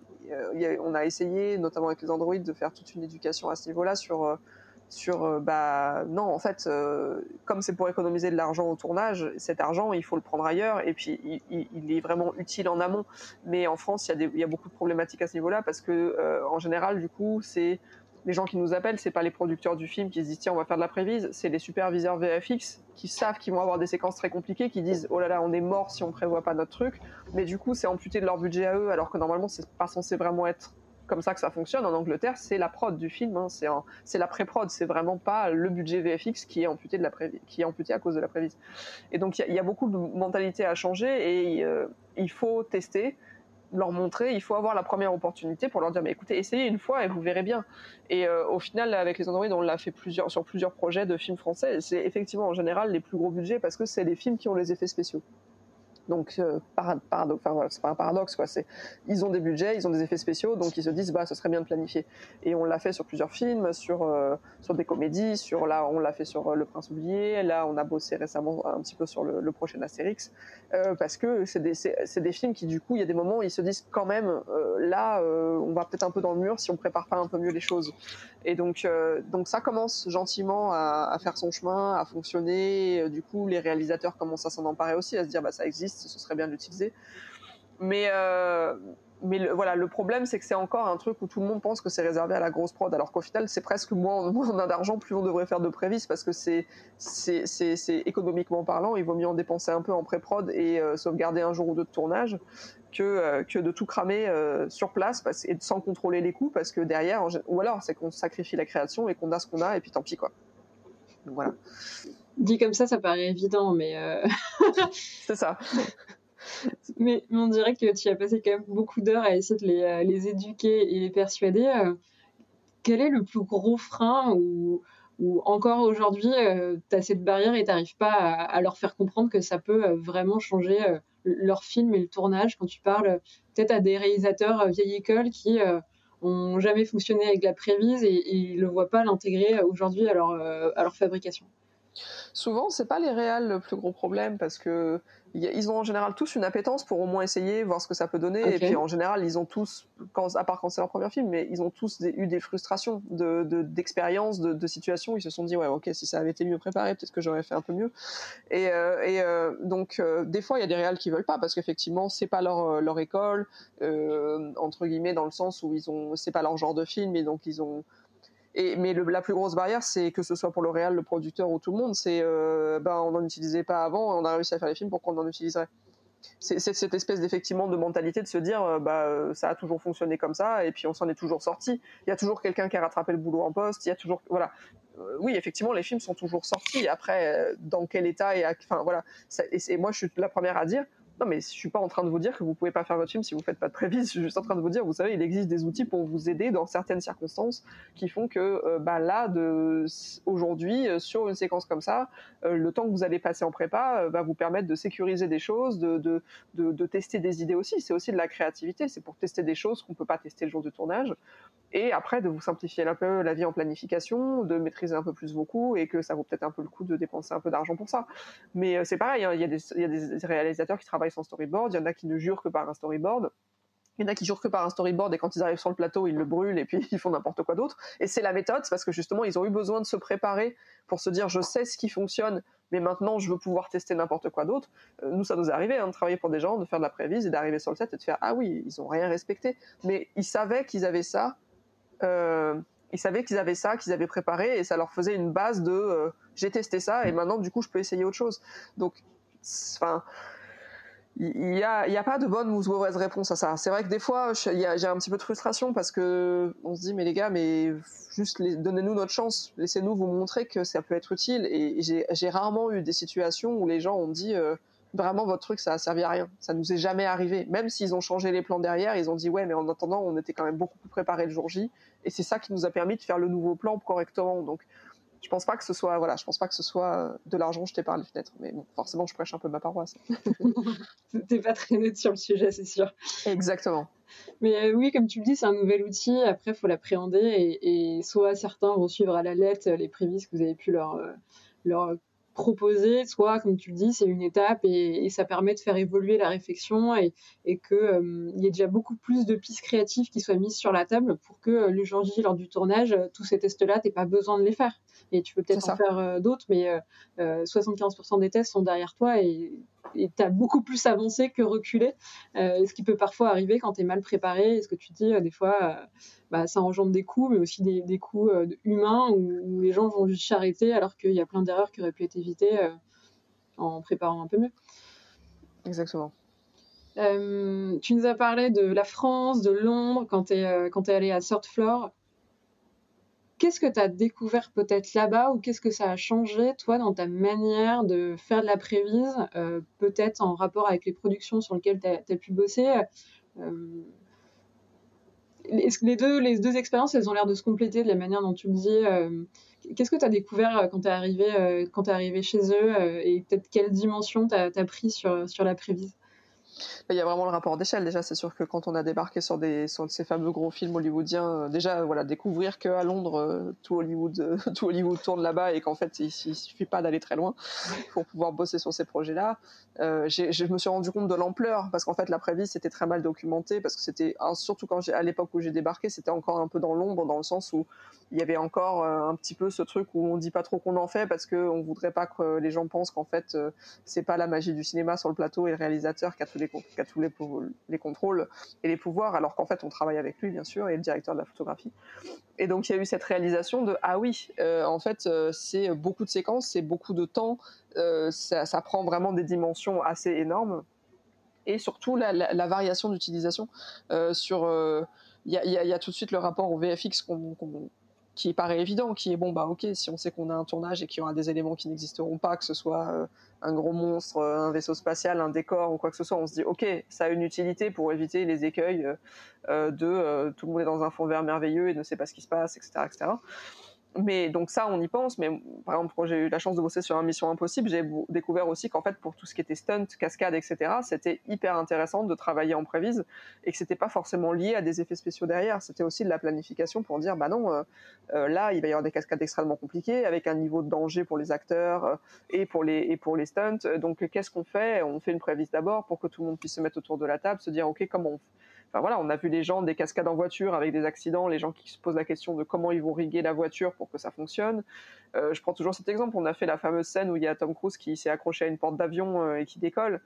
on a essayé, notamment avec les Android, de faire toute une éducation à ce niveau-là sur euh, sur euh, bah non en fait comme c'est pour économiser de l'argent au tournage, cet argent il faut le prendre ailleurs et puis il, est vraiment utile en amont. Mais en France il y a, y a beaucoup de problématiques à ce niveau-là parce que en général du coup c'est les gens qui nous appellent, c'est pas les producteurs du film qui se disent tiens on va faire de la prévise, c'est les superviseurs VFX qui savent qu'ils vont avoir des séquences très compliquées, qui disent oh là là on est mort si on prévoit pas notre truc, mais du coup c'est amputé de leur budget à eux alors que normalement c'est pas censé vraiment être comme ça que ça fonctionne. En Angleterre, c'est la prod du film, hein. c'est la pré-prod, c'est vraiment pas le budget VFX qui est amputé de la qui est amputé à cause de la prévise. Et donc il y, a beaucoup de mentalités à changer et euh, il faut tester leur montrer, il faut avoir la première opportunité pour leur dire mais écoutez, essayez une fois et vous verrez bien. Et euh, au final, avec les Android, on l'a fait plusieurs, sur plusieurs projets de films français. C'est effectivement en général les plus gros budgets parce que c'est les films qui ont les effets spéciaux. Donc, euh, enfin, c'est pas un paradoxe, quoi. C'est, ils ont des budgets, ils ont des effets spéciaux, donc ils se disent, bah, ce serait bien de planifier. Et on l'a fait sur plusieurs films, sur, euh, sur des comédies, sur, là, on l'a fait sur euh, Le Prince oublié, là, on a bossé récemment un petit peu sur le, le prochain Astérix, euh, parce que c'est des, c'est, des films qui, du coup, il y a des moments où ils se disent, quand même, là, on va peut-être un peu dans le mur si on prépare pas un peu mieux les choses. Et donc, donc ça commence gentiment à, à, faire son chemin, à fonctionner. Du coup, les réalisateurs commencent à s'en emparer aussi, à se dire, bah, ça existe ce serait bien d'utiliser. Mais, euh, mais le, voilà, le problème, c'est que c'est encore un truc où tout le monde pense que c'est réservé à la grosse prod, alors qu'au final, c'est presque moins, moins on a d'argent, plus on devrait faire de prévis, parce que c'est, économiquement parlant, il vaut mieux en dépenser un peu en pré-prod et euh, sauvegarder un jour ou deux de tournage que, euh, que de tout cramer sur place parce, et sans contrôler les coûts, parce que derrière, ou alors c'est qu'on sacrifie la création et qu'on a ce qu'on a, et puis tant pis, quoi. Donc voilà. Dit comme ça, ça paraît évident, mais. c'est ça. mais, on dirait que tu as passé quand même beaucoup d'heures à essayer de les, euh, les, éduquer et les persuader. Euh. quel est le plus gros frein ou, ou encore aujourd'hui, euh, tu as cette barrière et tu n'arrives pas à, leur faire comprendre que ça peut vraiment changer leur film et le tournage quand tu parles peut-être à des réalisateurs vieille école qui ont jamais fonctionné avec la prévise et, ils ne le voient pas l'intégrer aujourd'hui à leur, à leur fabrication? Souvent, c'est pas les réals le plus gros problème parce que ils ont en général tous une appétence pour au moins essayer, voir ce que ça peut donner. Et puis en général, ils ont tous, quand, à part quand c'est leur premier film, mais ils ont tous eu des frustrations de, d'expériences, de, de, situations. Ils se sont dit ouais, ok, si ça avait été mieux préparé, peut-être que j'aurais fait un peu mieux. Et, euh, et euh, donc euh, des fois, il y a des réals qui veulent pas parce qu'effectivement, c'est pas leur leur école entre guillemets dans le sens où ils ont, c'est pas leur genre de film et donc ils ont mais la plus grosse barrière, c'est que ce soit pour le réal, le producteur ou tout le monde, c'est euh, ben, on n'en utilisait pas avant on a réussi à faire les films, pour qu'on en utiliserait? C'est cette espèce d'effectivement de mentalité de se dire euh, bah euh, ça a toujours fonctionné comme ça et puis on s'en est toujours sorti. Il y a toujours quelqu'un qui a rattrapé le boulot en poste il y a toujours voilà. Oui effectivement les films sont toujours sortis. Après dans quel état et enfin voilà. Et, moi je suis la première à dire non, mais je suis pas en train de vous dire que vous pouvez pas faire votre film si vous faites pas de prévis. Je suis juste en train de vous dire, vous savez, il existe des outils pour vous aider dans certaines circonstances qui font que, euh, bah là, aujourd'hui, euh, sur une séquence comme ça, euh, le temps que vous allez passer en prépa va vous permettre de sécuriser des choses, de, de, de, de tester des idées aussi. C'est aussi de la créativité. C'est pour tester des choses qu'on peut pas tester le jour du tournage. Et après, de vous simplifier un peu la vie en planification, de maîtriser un peu plus vos coûts et que ça vaut peut-être un peu le coup de dépenser un peu d'argent pour ça. Mais c'est pareil, hein, il y, y, a des réalisateurs qui travaillent sans storyboard, il y en a qui ne jurent que par un storyboard. Il y en a qui jurent que par un storyboard et quand ils arrivent sur le plateau, ils le brûlent et puis ils font n'importe quoi d'autre. Et c'est la méthode, c'est parce que justement, ils ont eu besoin de se préparer pour se dire je sais ce qui fonctionne, mais maintenant je veux pouvoir tester n'importe quoi d'autre. Euh, nous, ça nous est arrivé hein, de travailler pour des gens, de faire de la prévise et d'arriver sur le set et de faire ah oui, ils ont rien respecté. Mais ils savaient qu'ils avaient ça. Euh, ils savaient qu'ils avaient ça, qu'ils avaient préparé et ça leur faisait une base de euh, j'ai testé ça et maintenant du coup je peux essayer autre chose. Donc, enfin il n'y a, y a, pas de bonne ou de mauvaise réponse à ça. C'est vrai que des fois, j'ai un petit peu de frustration parce que on se dit, mais les gars, mais juste donnez-nous notre chance, laissez-nous vous montrer que ça peut être utile. Et j'ai rarement eu des situations où les gens ont dit, euh, vraiment votre truc, ça a servi à rien. Ça nous est jamais arrivé. Même s'ils ont changé les plans derrière, ils ont dit, ouais, mais en attendant, on était quand même beaucoup plus préparé le jour J. Et c'est ça qui nous a permis de faire le nouveau plan correctement. Donc, je pense pas que ce soit voilà je pense pas que ce soit euh, de l'argent jeté par les fenêtres. Mais bon forcément je prêche un peu ma paroisse. T'es pas très net sur le sujet c'est sûr. Exactement. Mais euh, oui comme tu le dis c'est un nouvel outil. Après faut l'appréhender et, soit certains vont suivre à la lettre les prévises que vous avez pu leur euh, leur proposer, soit, comme tu le dis, c'est une étape et, ça permet de faire évoluer la réflexion et, et qu'il euh, y ait déjà beaucoup plus de pistes créatives qui soient mises sur la table pour que euh, le jour J, lors du tournage, euh, tous ces tests-là, tu pas besoin de les faire. Et tu peux peut-être en faire d'autres, mais 75% des tests sont derrière toi et tu as beaucoup plus avancé que reculé, ce qui peut parfois arriver quand tu es mal préparé, et ce que tu dis des fois, bah, ça engendre des coûts, mais aussi des, des coûts humains où, les gens vont juste s'arrêter alors qu'il y a plein d'erreurs qui auraient pu être évitées en préparant un peu mieux. Exactement. Euh, tu nous as parlé de la France, de Londres, quand tu es, euh, es allé à Third Floor. Qu'est-ce que tu as découvert peut-être là-bas ou qu'est-ce que ça a changé, toi, dans ta manière de faire de la prévise, euh, peut-être en rapport avec les productions sur lesquelles tu as, pu bosser les, deux, les deux expériences, elles ont l'air de se compléter de la manière dont tu me dis. Qu'est-ce que tu as découvert quand tu es, arrivé, arrivé chez eux et peut-être quelle dimension tu as, pris sur, sur la prévise? Il y a vraiment le rapport d'échelle. Déjà, c'est sûr que quand on a débarqué sur, des, sur ces fameux gros films hollywoodiens, euh, déjà, voilà, découvrir qu'à Londres, euh, tout, Hollywood, euh, tout Hollywood tourne là-bas et qu'en fait, il, ne suffit pas d'aller très loin pour pouvoir bosser sur ces projets-là. je me suis rendu compte de l'ampleur parce qu'en fait, la prévise c'était très mal documenté parce que c'était, surtout quand à l'époque où j'ai débarqué, c'était encore un peu dans l'ombre dans le sens où il y avait encore un petit peu ce truc où on dit pas trop qu'on en fait parce qu'on voudrait pas que les gens pensent qu'en fait, c'est pas la magie du cinéma sur le plateau et le réalisateur qui a tous les qui a tous les, les contrôles et les pouvoirs, alors qu'en fait on travaille avec lui bien sûr et le directeur de la photographie. Et donc il y a eu cette réalisation de ah oui, euh, en fait euh, c'est beaucoup de séquences, c'est beaucoup de temps, euh, ça, prend vraiment des dimensions assez énormes et surtout la, variation d'utilisation sur il y, a, tout de suite le rapport au VFX qu'on qui paraît évident, qui est bon, bah ok, si on sait qu'on a un tournage et qu'il y aura des éléments qui n'existeront pas, que ce soit euh, un gros monstre, euh, un vaisseau spatial, un décor ou quoi que ce soit, on se dit ok, ça a une utilité pour éviter les écueils euh, de tout le monde est dans un fond vert merveilleux et ne sait pas ce qui se passe, etc. etc mais donc ça, on y pense. Mais par exemple, quand j'ai eu la chance de bosser sur un Mission Impossible, j'ai découvert aussi qu'en fait, pour tout ce qui était stunt, cascade, etc., c'était hyper intéressant de travailler en prévise et que c'était pas forcément lié à des effets spéciaux derrière. C'était aussi de la planification pour dire, bah non, euh, euh, là, il va y avoir des cascades extrêmement compliquées avec un niveau de danger pour les acteurs euh, et pour les et pour les stunts. Donc, qu'est-ce qu'on fait? On fait une prévise d'abord pour que tout le monde puisse se mettre autour de la table, se dire, ok, comment on Enfin voilà, on a vu les gens des cascades en voiture avec des accidents, les gens qui se posent la question de comment ils vont riguer la voiture pour que ça fonctionne. Euh, je prends toujours cet exemple. On a fait la fameuse scène où il y a Tom Cruise qui s'est accroché à une porte d'avion euh, et qui décolle.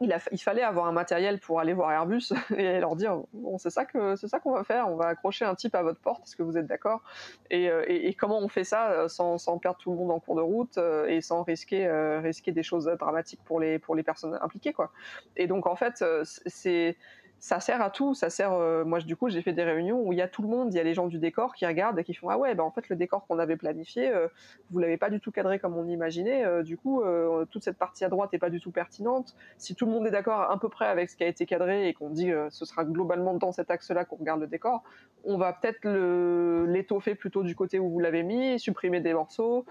Il, fallait avoir un matériel pour aller voir Airbus et leur dire c'est ça que c'est ça qu'on va faire on va accrocher un type à votre porte est-ce que vous êtes d'accord? Et, euh, et, comment on fait ça sans, sans, perdre tout le monde en cours de route et sans risquer risquer des choses dramatiques pour les pour les personnes impliquées quoi? Et donc en fait c'est ça sert à tout. Ça sert. Euh, moi, du coup, j'ai fait des réunions où il y a tout le monde. Il y a les gens du décor qui regardent et qui font ah ouais, ben en fait le décor qu'on avait planifié, euh, vous l'avez pas du tout cadré comme on imaginait. Euh, du coup, toute cette partie à droite est pas du tout pertinente. Si tout le monde est d'accord à peu près avec ce qui a été cadré et qu'on dit ce sera globalement dans cet axe-là qu'on regarde le décor, on va peut-être l'étoffer plutôt du côté où vous l'avez mis, supprimer des morceaux,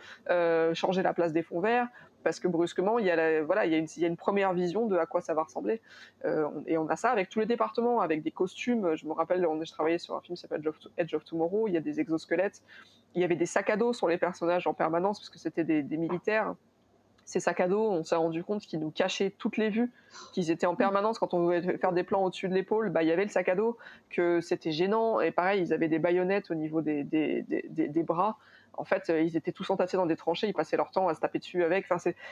changer la place des fonds verts parce que brusquement, il y a, voilà, il y a, une, il y a une première vision de à quoi ça va ressembler. Euh, et on a ça avec tous les départements, avec des costumes. Je me rappelle, on, je travaillais sur un film qui s'appelle Edge of Tomorrow. Il y a des exosquelettes. Il y avait des sacs à dos sur les personnages en permanence parce que c'était des, militaires ces sacs à dos, on s'est rendu compte qu'ils nous cachaient toutes les vues, qu'ils étaient en permanence quand on voulait faire des plans au-dessus de l'épaule, bah il y avait le sac à dos, que c'était gênant et pareil ils avaient des baïonnettes au niveau des bras en fait, euh, ils étaient tous entassés dans des tranchées, ils passaient leur temps à se taper dessus avec.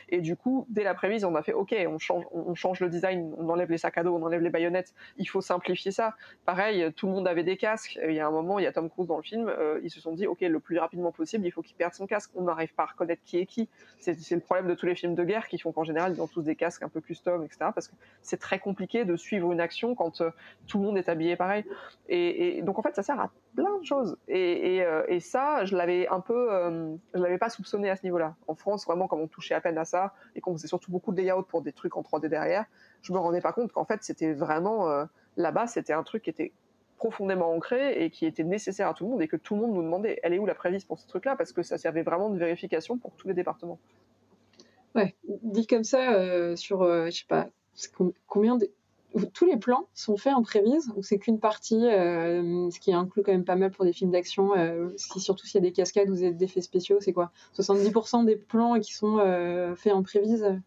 Et du coup, dès la prévise, on a fait OK, on change, le design, on enlève les sacs à dos, on enlève les baïonnettes. Il faut simplifier ça. Pareil, tout le monde avait des casques. Il y a un moment, il y a Tom Cruise dans le film, euh, ils se sont dit OK, le plus rapidement possible, il faut qu'il perde son casque. On n'arrive pas à reconnaître qui est qui. C'est le problème de tous les films de guerre qui font qu'en général, ils ont tous des casques un peu custom, etc. Parce que c'est très compliqué de suivre une action quand euh, tout le monde est habillé pareil. Et, donc en fait, ça sert à plein de choses. Et, et ça, je l'avais un peu je l'avais pas soupçonné à ce niveau-là. En France, vraiment, comme on touchait à peine à ça et qu'on faisait surtout beaucoup de layout pour des trucs en 3D derrière, je me rendais pas compte qu'en fait, c'était vraiment euh, là-bas, c'était un truc qui était profondément ancré et qui était nécessaire à tout le monde et que tout le monde nous demandait elle est où la prévise pour ce truc-là? Parce que ça servait vraiment de vérification pour tous les départements. Ouais, dit comme ça, euh, sur, euh, je sais pas, combien de, tous les plans sont faits en prévise. Ou c'est qu'une partie, euh, ce qui inclut quand même pas mal pour des films d'action, euh, surtout s'il y a des cascades ou des effets spéciaux, c'est quoi? 70% des plans qui sont euh, faits en prévise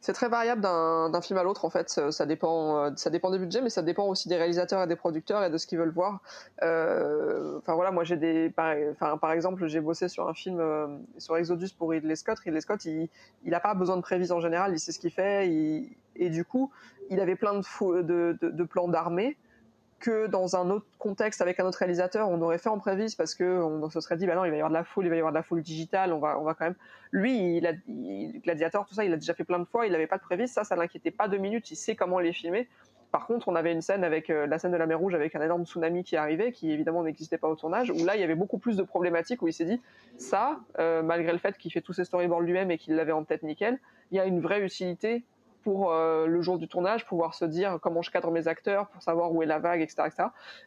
c'est très variable d'un film à l'autre en fait. Ça dépend, euh, ça dépend des budgets, mais ça dépend aussi des réalisateurs et des producteurs et de ce qu'ils veulent voir. Euh, voilà, moi j'ai des, par, enfin par exemple, j'ai bossé sur un film euh, sur Exodus pour Ridley Scott. Ridley Scott, il, il a pas besoin de prévision en général, il sait ce qu'il fait, et du coup, il avait plein de, de plans d'armée que dans un autre contexte avec un autre réalisateur, on aurait fait en prévise parce que on se serait dit bah non, il va y avoir de la foule, il va y avoir de la foule digitale, on va on va quand même lui, il a gladiateur tout ça, il a déjà fait plein de fois, il n'avait pas de prévise, ça ça l'inquiétait pas deux minutes, il sait comment les filmer. Par contre, on avait une scène avec euh, la scène de la mer Rouge avec un énorme tsunami qui arrivait, qui évidemment n'existait pas au tournage, où là il y avait beaucoup plus de problématiques, où il s'est dit ça, euh, malgré le fait qu'il fait tous ses storyboards lui-même et qu'il l'avait en tête nickel, il y a une vraie utilité pour euh, le jour du tournage, pouvoir se dire comment je cadre mes acteurs, pour savoir où est la vague, etc.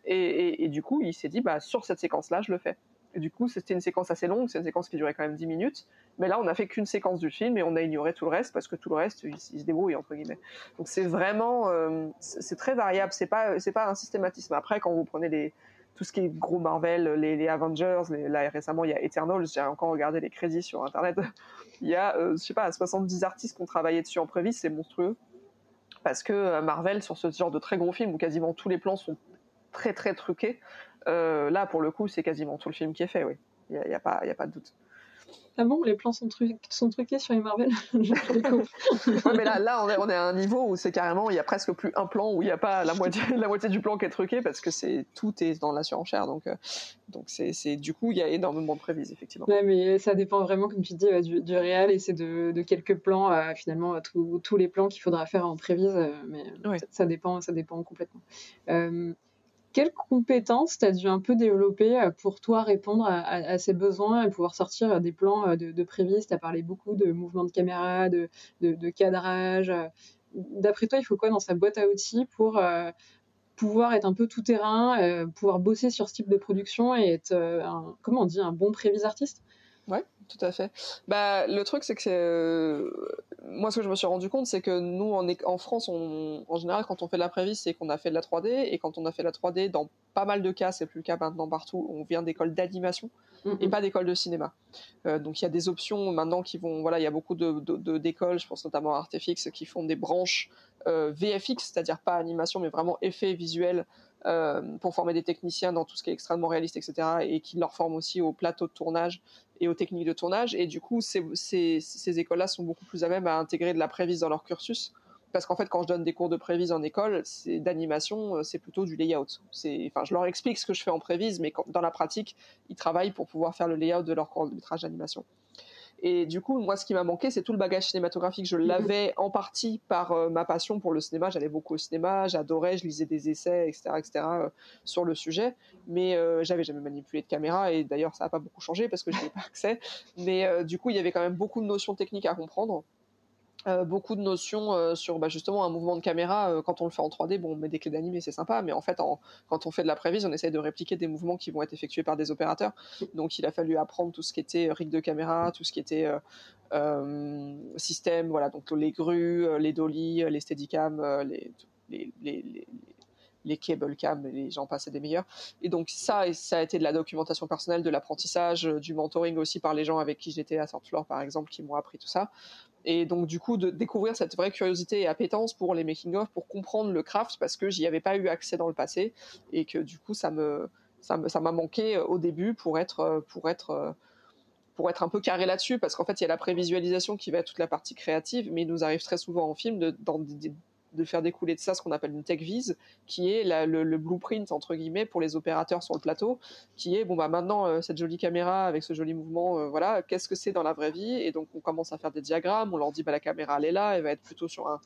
Et, du coup, il s'est dit, bah, sur cette séquence-là, je le fais. Et du coup, c'était une séquence assez longue, c'est une séquence qui durait quand même 10 minutes. Mais là, on n'a fait qu'une séquence du film et on a ignoré tout le reste parce que tout le reste, il, se débrouille, entre guillemets. Donc c'est vraiment, euh, c'est très variable, c'est pas, c'est pas un systématisme. Après, quand vous prenez les, tout ce qui est gros Marvel, les, Avengers, là récemment il y a Eternals, j'ai encore regardé les crédits sur internet. il y a, euh, je sais pas, 70 artistes qui ont travaillé dessus en prévis, c'est monstrueux. Parce que euh, Marvel, sur ce genre de très gros film où quasiment tous les plans sont très très truqués, euh, là pour le coup c'est quasiment tout le film qui est fait, oui. Il n'y a, pas, a pas de doute. Ah bon, les plans sont, sont truqués sur les Marvel? Mais là, là on, est, on est à un niveau où c'est carrément, il y a presque plus un plan où il n'y a pas la moitié, la moitié du plan qui est truqué parce que c'est tout est dans la surenchère. Donc, euh, donc c'est, du coup, il y a énormément de prévises, effectivement. Ouais, mais ça dépend vraiment, comme tu dis, du, du réel et c'est de, de, quelques plans, finalement, tous les plans qu'il faudra faire en prévise. Euh, mais ça, dépend, ça dépend complètement. Euh, quelles compétences tu as dû un peu développer euh, pour toi répondre à, ces besoins et pouvoir sortir des plans euh, de, prévis Tu as parlé beaucoup de mouvements de caméra, de, cadrage. Euh. D'après toi, il faut quoi dans sa boîte à outils pour pouvoir être un peu tout terrain, pouvoir bosser sur ce type de production et être, un, comment on dit, un bon prévis artiste Ouais, tout à fait. Bah, le truc, c'est que euh, moi, ce que je me suis rendu compte, c'est que nous, en, en France, on, en général, quand on fait de la prévis, c'est qu'on a fait de la 3D. Et quand on a fait de la 3D, dans pas mal de cas, c'est plus le cas maintenant partout, on vient d'écoles d'animation et pas d'écoles de cinéma. Euh, donc, il y a des options maintenant qui vont. Voilà, il y a beaucoup d'écoles, de, d'écoles je pense notamment à Artefix, qui font des branches euh, VFX, c'est-à-dire pas animation, mais vraiment effets visuels. pour former des techniciens dans tout ce qui est extrêmement réaliste, etc., et qui leur forment aussi au plateau de tournage et aux techniques de tournage. Et du coup, ces, écoles-là sont beaucoup plus à même à intégrer de la prévise dans leur cursus. Parce qu'en fait, quand je donne des cours de prévise en école, c'est d'animation, euh, c'est plutôt du layout. Enfin, je leur explique ce que je fais en prévise, mais dans la pratique, ils travaillent pour pouvoir faire le layout de leur court métrage d'animation. Et du coup, moi, ce qui m'a manqué, c'est tout le bagage cinématographique. Je mhm. l'avais en partie par euh, ma passion pour le cinéma. J'allais beaucoup au cinéma, j'adorais, je lisais des essais, etc., etc., euh, sur le sujet. Mais euh, j'avais jamais manipulé de caméra. Et d'ailleurs, ça n'a pas beaucoup changé parce que je n'avais pas accès. Mais du coup, il y avait quand même beaucoup de notions techniques à comprendre. Euh, beaucoup de notions euh, sur bah, justement un mouvement de caméra. Euh, quand on le fait en 3D, bon, on met des clés d'animé, c'est sympa, mais en fait, quand on fait de la prévise, on essaye de répliquer des mouvements qui vont être effectués par des opérateurs. Donc, il a fallu apprendre tout ce qui était rig de caméra, tout ce qui était système, voilà, donc les grues, les dolly, les steadicam, les, les, les, les cable cam, les gens passaient des meilleurs. Et donc ça, ça a été de la documentation personnelle, de l'apprentissage, du mentoring aussi par les gens avec qui j'étais à Sortfloor par exemple, qui m'ont appris tout ça. Et donc, du coup, de découvrir cette vraie curiosité et appétence pour les making-of, pour comprendre le craft, parce que j'y avais pas eu accès dans le passé, et que du coup, ça me, ça me, ça m'a manqué euh, au début pour être, euh, pour être, euh, pour être un peu carré là-dessus, parce qu'en fait, il y a la prévisualisation qui va être toute la partie créative, mais il nous arrive très souvent en film de, dans des, de faire découler de ça ce qu'on appelle une tech vise, qui est le, blueprint entre guillemets pour les opérateurs sur le plateau, qui est bon bah maintenant euh, cette jolie caméra avec ce joli mouvement, euh, voilà, qu'est-ce que c'est dans la vraie vie? Et donc on commence à faire des diagrammes, on leur dit bah la caméra elle est là, elle va être plutôt sur un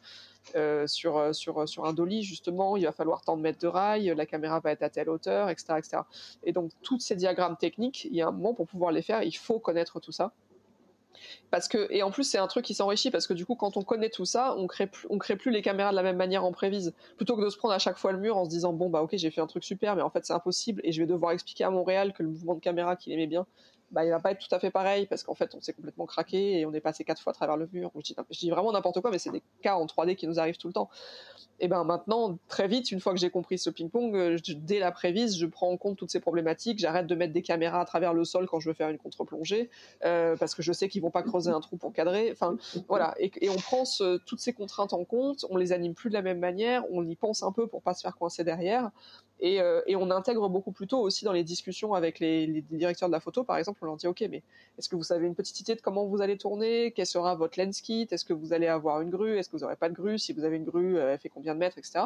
euh, sur sur sur un dolly justement, il va falloir tant de mètres de rail, la caméra va être à telle hauteur, etc., etc. Et donc tous ces diagrammes techniques, il y a un moment pour pouvoir les faire, il faut connaître tout ça. Parce que, et en plus, c'est un truc qui s'enrichit parce que du coup, quand on connaît tout ça, on crée, crée plus les caméras de la même manière en prévise. Plutôt que de se prendre à chaque fois le mur en se disant, bon, bah ok, j'ai fait un truc super, mais en fait, c'est impossible et je vais devoir expliquer à Montréal que le mouvement de caméra qu'il aimait bien, bah, il va pas être tout à fait pareil parce qu'en fait, on s'est complètement craqué et on est passé quatre fois à travers le mur. Je dis, vraiment n'importe quoi, mais c'est des cas en 3D qui nous arrivent tout le temps. Et ben maintenant, très vite, une fois que j'ai compris ce ping-pong, euh, dès la prévise, je prends en compte toutes ces problématiques. J'arrête de mettre des caméras à travers le sol quand je veux faire une contre-plongée euh, parce que je sais qu'ils vont pas creuser un trou pour cadrer. Enfin, voilà. Et, on prend toutes ces contraintes en compte, on les anime plus de la même manière, on y pense un peu pour pas se faire coincer derrière. Euh, et, on intègre beaucoup plus tôt aussi dans les discussions avec les, directeurs de la photo, par exemple, on leur dit ok, mais est-ce que vous avez une petite idée de comment vous allez tourner? Quel sera votre lens kit? Est-ce que vous allez avoir une grue? Est-ce que vous n'aurez pas de grue? Si vous avez une grue, elle fait combien de mètres, etc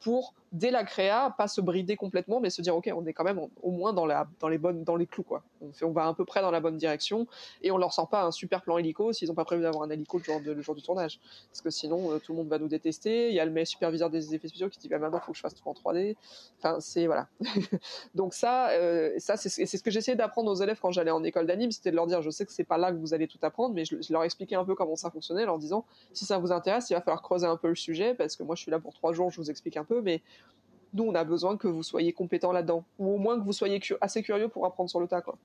pour dès la créa pas se brider complètement mais se dire ok on est quand même au moins dans la dans les bonnes dans les clous quoi. On fait on va à peu près dans la bonne direction et on leur sort pas un super plan hélico s'ils n'ont pas prévu d'avoir un hélico le jour, de, le jour du tournage. Parce que sinon euh, tout le monde va nous détester. Il y a le superviseur des effets spéciaux qui dit bah maintenant faut que je fasse tout en 3D enfin c'est voilà. Donc ça euh, ça c'est ce que j'essayais d'apprendre aux élèves quand j'allais en école d'anime c'était de leur dire je sais que c'est pas là que vous allez tout apprendre mais je, leur expliquais un peu comment ça fonctionnait en leur disant si ça vous intéresse il va falloir creuser un peu le sujet parce que moi je suis là pour trois jours je vous explique un peu mais nous, on a besoin que vous soyez compétent là-dedans, ou au moins que vous soyez assez curieux pour apprendre sur le tas, quoi.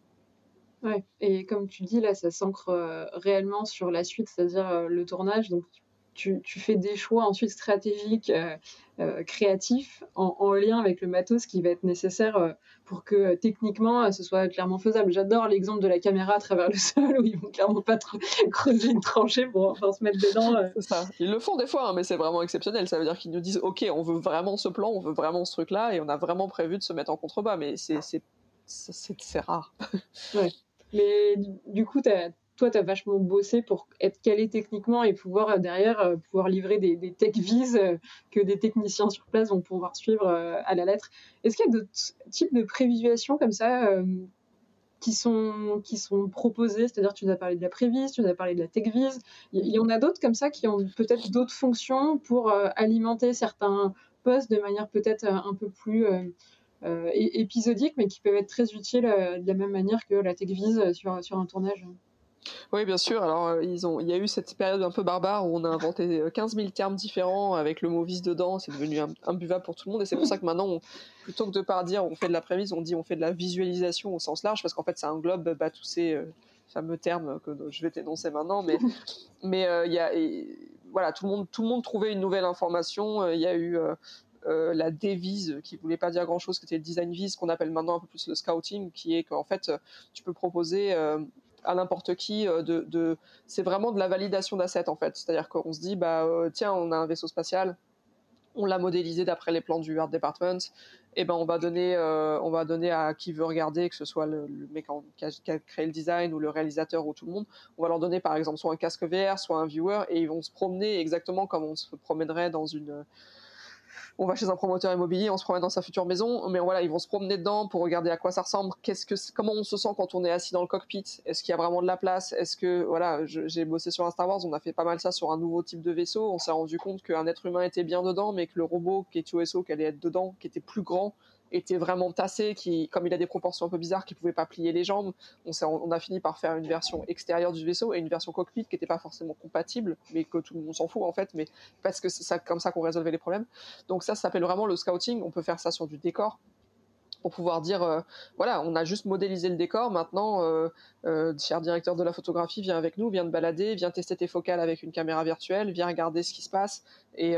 Ouais, et comme tu dis, là, ça s'ancre euh, réellement sur la suite, c'est-à-dire euh, le tournage. Donc, tu, fais des choix ensuite stratégiques, euh, euh, créatifs, en, lien avec le matos qui va être nécessaire euh, pour que techniquement ce soit clairement faisable. J'adore l'exemple de la caméra à travers le sol où ils vont clairement pas creuser une tranchée pour enfin se mettre dedans. Ça. Ils le font des fois, hein, mais c'est vraiment exceptionnel. Ça veut dire qu'ils nous disent Ok, on veut vraiment ce plan, on veut vraiment ce truc-là, et on a vraiment prévu de se mettre en contrebas, mais c'est rare. ouais. Mais du coup, tu as toi, tu as vachement bossé pour être calé techniquement et pouvoir euh, derrière euh, pouvoir livrer des, tech vis euh, que des techniciens sur place vont pouvoir suivre à la lettre. Est-ce qu'il y a d'autres types de prévisualisation comme ça qui sont, qui sont proposés C'est-à-dire, tu nous as parlé de la prévise, tu nous as parlé de la tech vis. Il y en a d'autres comme ça qui ont peut-être d'autres fonctions pour alimenter certains postes de manière peut-être un peu plus épisodique, mais qui peuvent être très utiles de la même manière que la tech vis sur, sur un tournage? Oui, bien sûr. Alors, euh, ils ont, il y a eu cette période un peu barbare où on a inventé 15 euh, 000 termes différents avec le mot vis dedans. C'est devenu imbuvable pour tout le monde. Et c'est pour ça que maintenant, plutôt que de pas dire on fait de la prévise, on dit on fait de la visualisation au sens large parce qu'en fait, ça englobe bah, tous ces euh, fameux termes que je vais t'énoncer maintenant. Mais, mais il y a, voilà, tout le monde, tout le monde trouvait une nouvelle information. Il y a eu la devise qui voulait pas dire grand chose, qui était le design vise, qu'on appelle maintenant un peu plus le scouting, qui est qu'en fait, tu peux proposer à n'importe qui euh, de, c'est vraiment de la validation d'assets en fait. C'est-à-dire qu'on se dit bah euh, tiens on a un vaisseau spatial on l'a modélisé d'après les plans du Art Department et ben on va donner euh, on va donner à qui veut regarder que ce soit le, mec qui a, créé le design ou le réalisateur ou tout le monde. On va leur donner par exemple soit un casque VR soit un viewer et ils vont se promener exactement comme on se promènerait dans une on va chez un promoteur immobilier, on se promène dans sa future maison, mais voilà, ils vont se promener dedans pour regarder à quoi ça ressemble, comment on se sent quand on est assis dans le cockpit, est-ce qu'il y a vraiment de la place, est-ce que, voilà, j'ai bossé sur un Star Wars, on a fait pas mal ça sur un nouveau type de vaisseau, on s'est rendu compte qu'un être humain était bien dedans, mais que le robot qui est USO, qui allait être dedans, qui était plus grand, était vraiment tassé, qui, comme il a des proportions un peu bizarres, qui pouvait pas plier les jambes, on, a fini par faire une version extérieure du vaisseau et une version cockpit qui n'était pas forcément compatible, mais que tout le monde s'en fout en fait, mais parce que c'est comme ça qu'on résolvait les problèmes. Donc ça s'appelle vraiment le scouting. On peut faire ça sur du décor, pour pouvoir dire euh, voilà, on a juste modélisé le décor. Maintenant, euh, euh, cher directeur de la photographie, viens avec nous, viens te balader, viens tester tes focales avec une caméra virtuelle, viens regarder ce qui se passe et,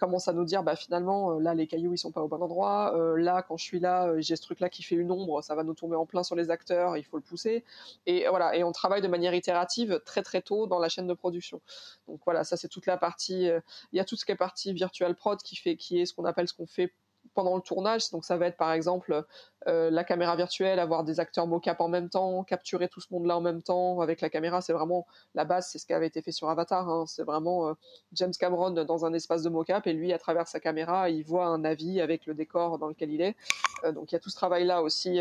commence à nous dire bah finalement là les cailloux ils sont pas au bon endroit. là quand je suis là, j'ai ce truc là qui fait une ombre, ça va nous tomber en plein sur les acteurs, il faut le pousser. Et voilà, et on travaille de manière itérative très très tôt dans la chaîne de production. Donc voilà, ça c'est toute la partie. Il y a tout ce qui est partie virtual prod qui fait qui est ce qu'on appelle ce qu'on fait pendant le tournage. Donc ça va être par exemple euh, la caméra virtuelle, avoir des acteurs mocap en même temps, capturer tout ce monde-là en même temps avec la caméra. C'est vraiment la base, c'est ce qui avait été fait sur Avatar. Hein. C'est vraiment euh, James Cameron dans un espace de mocap et lui, à travers sa caméra, il voit un avis avec le décor dans lequel il est. Euh, donc il y a tout ce travail-là aussi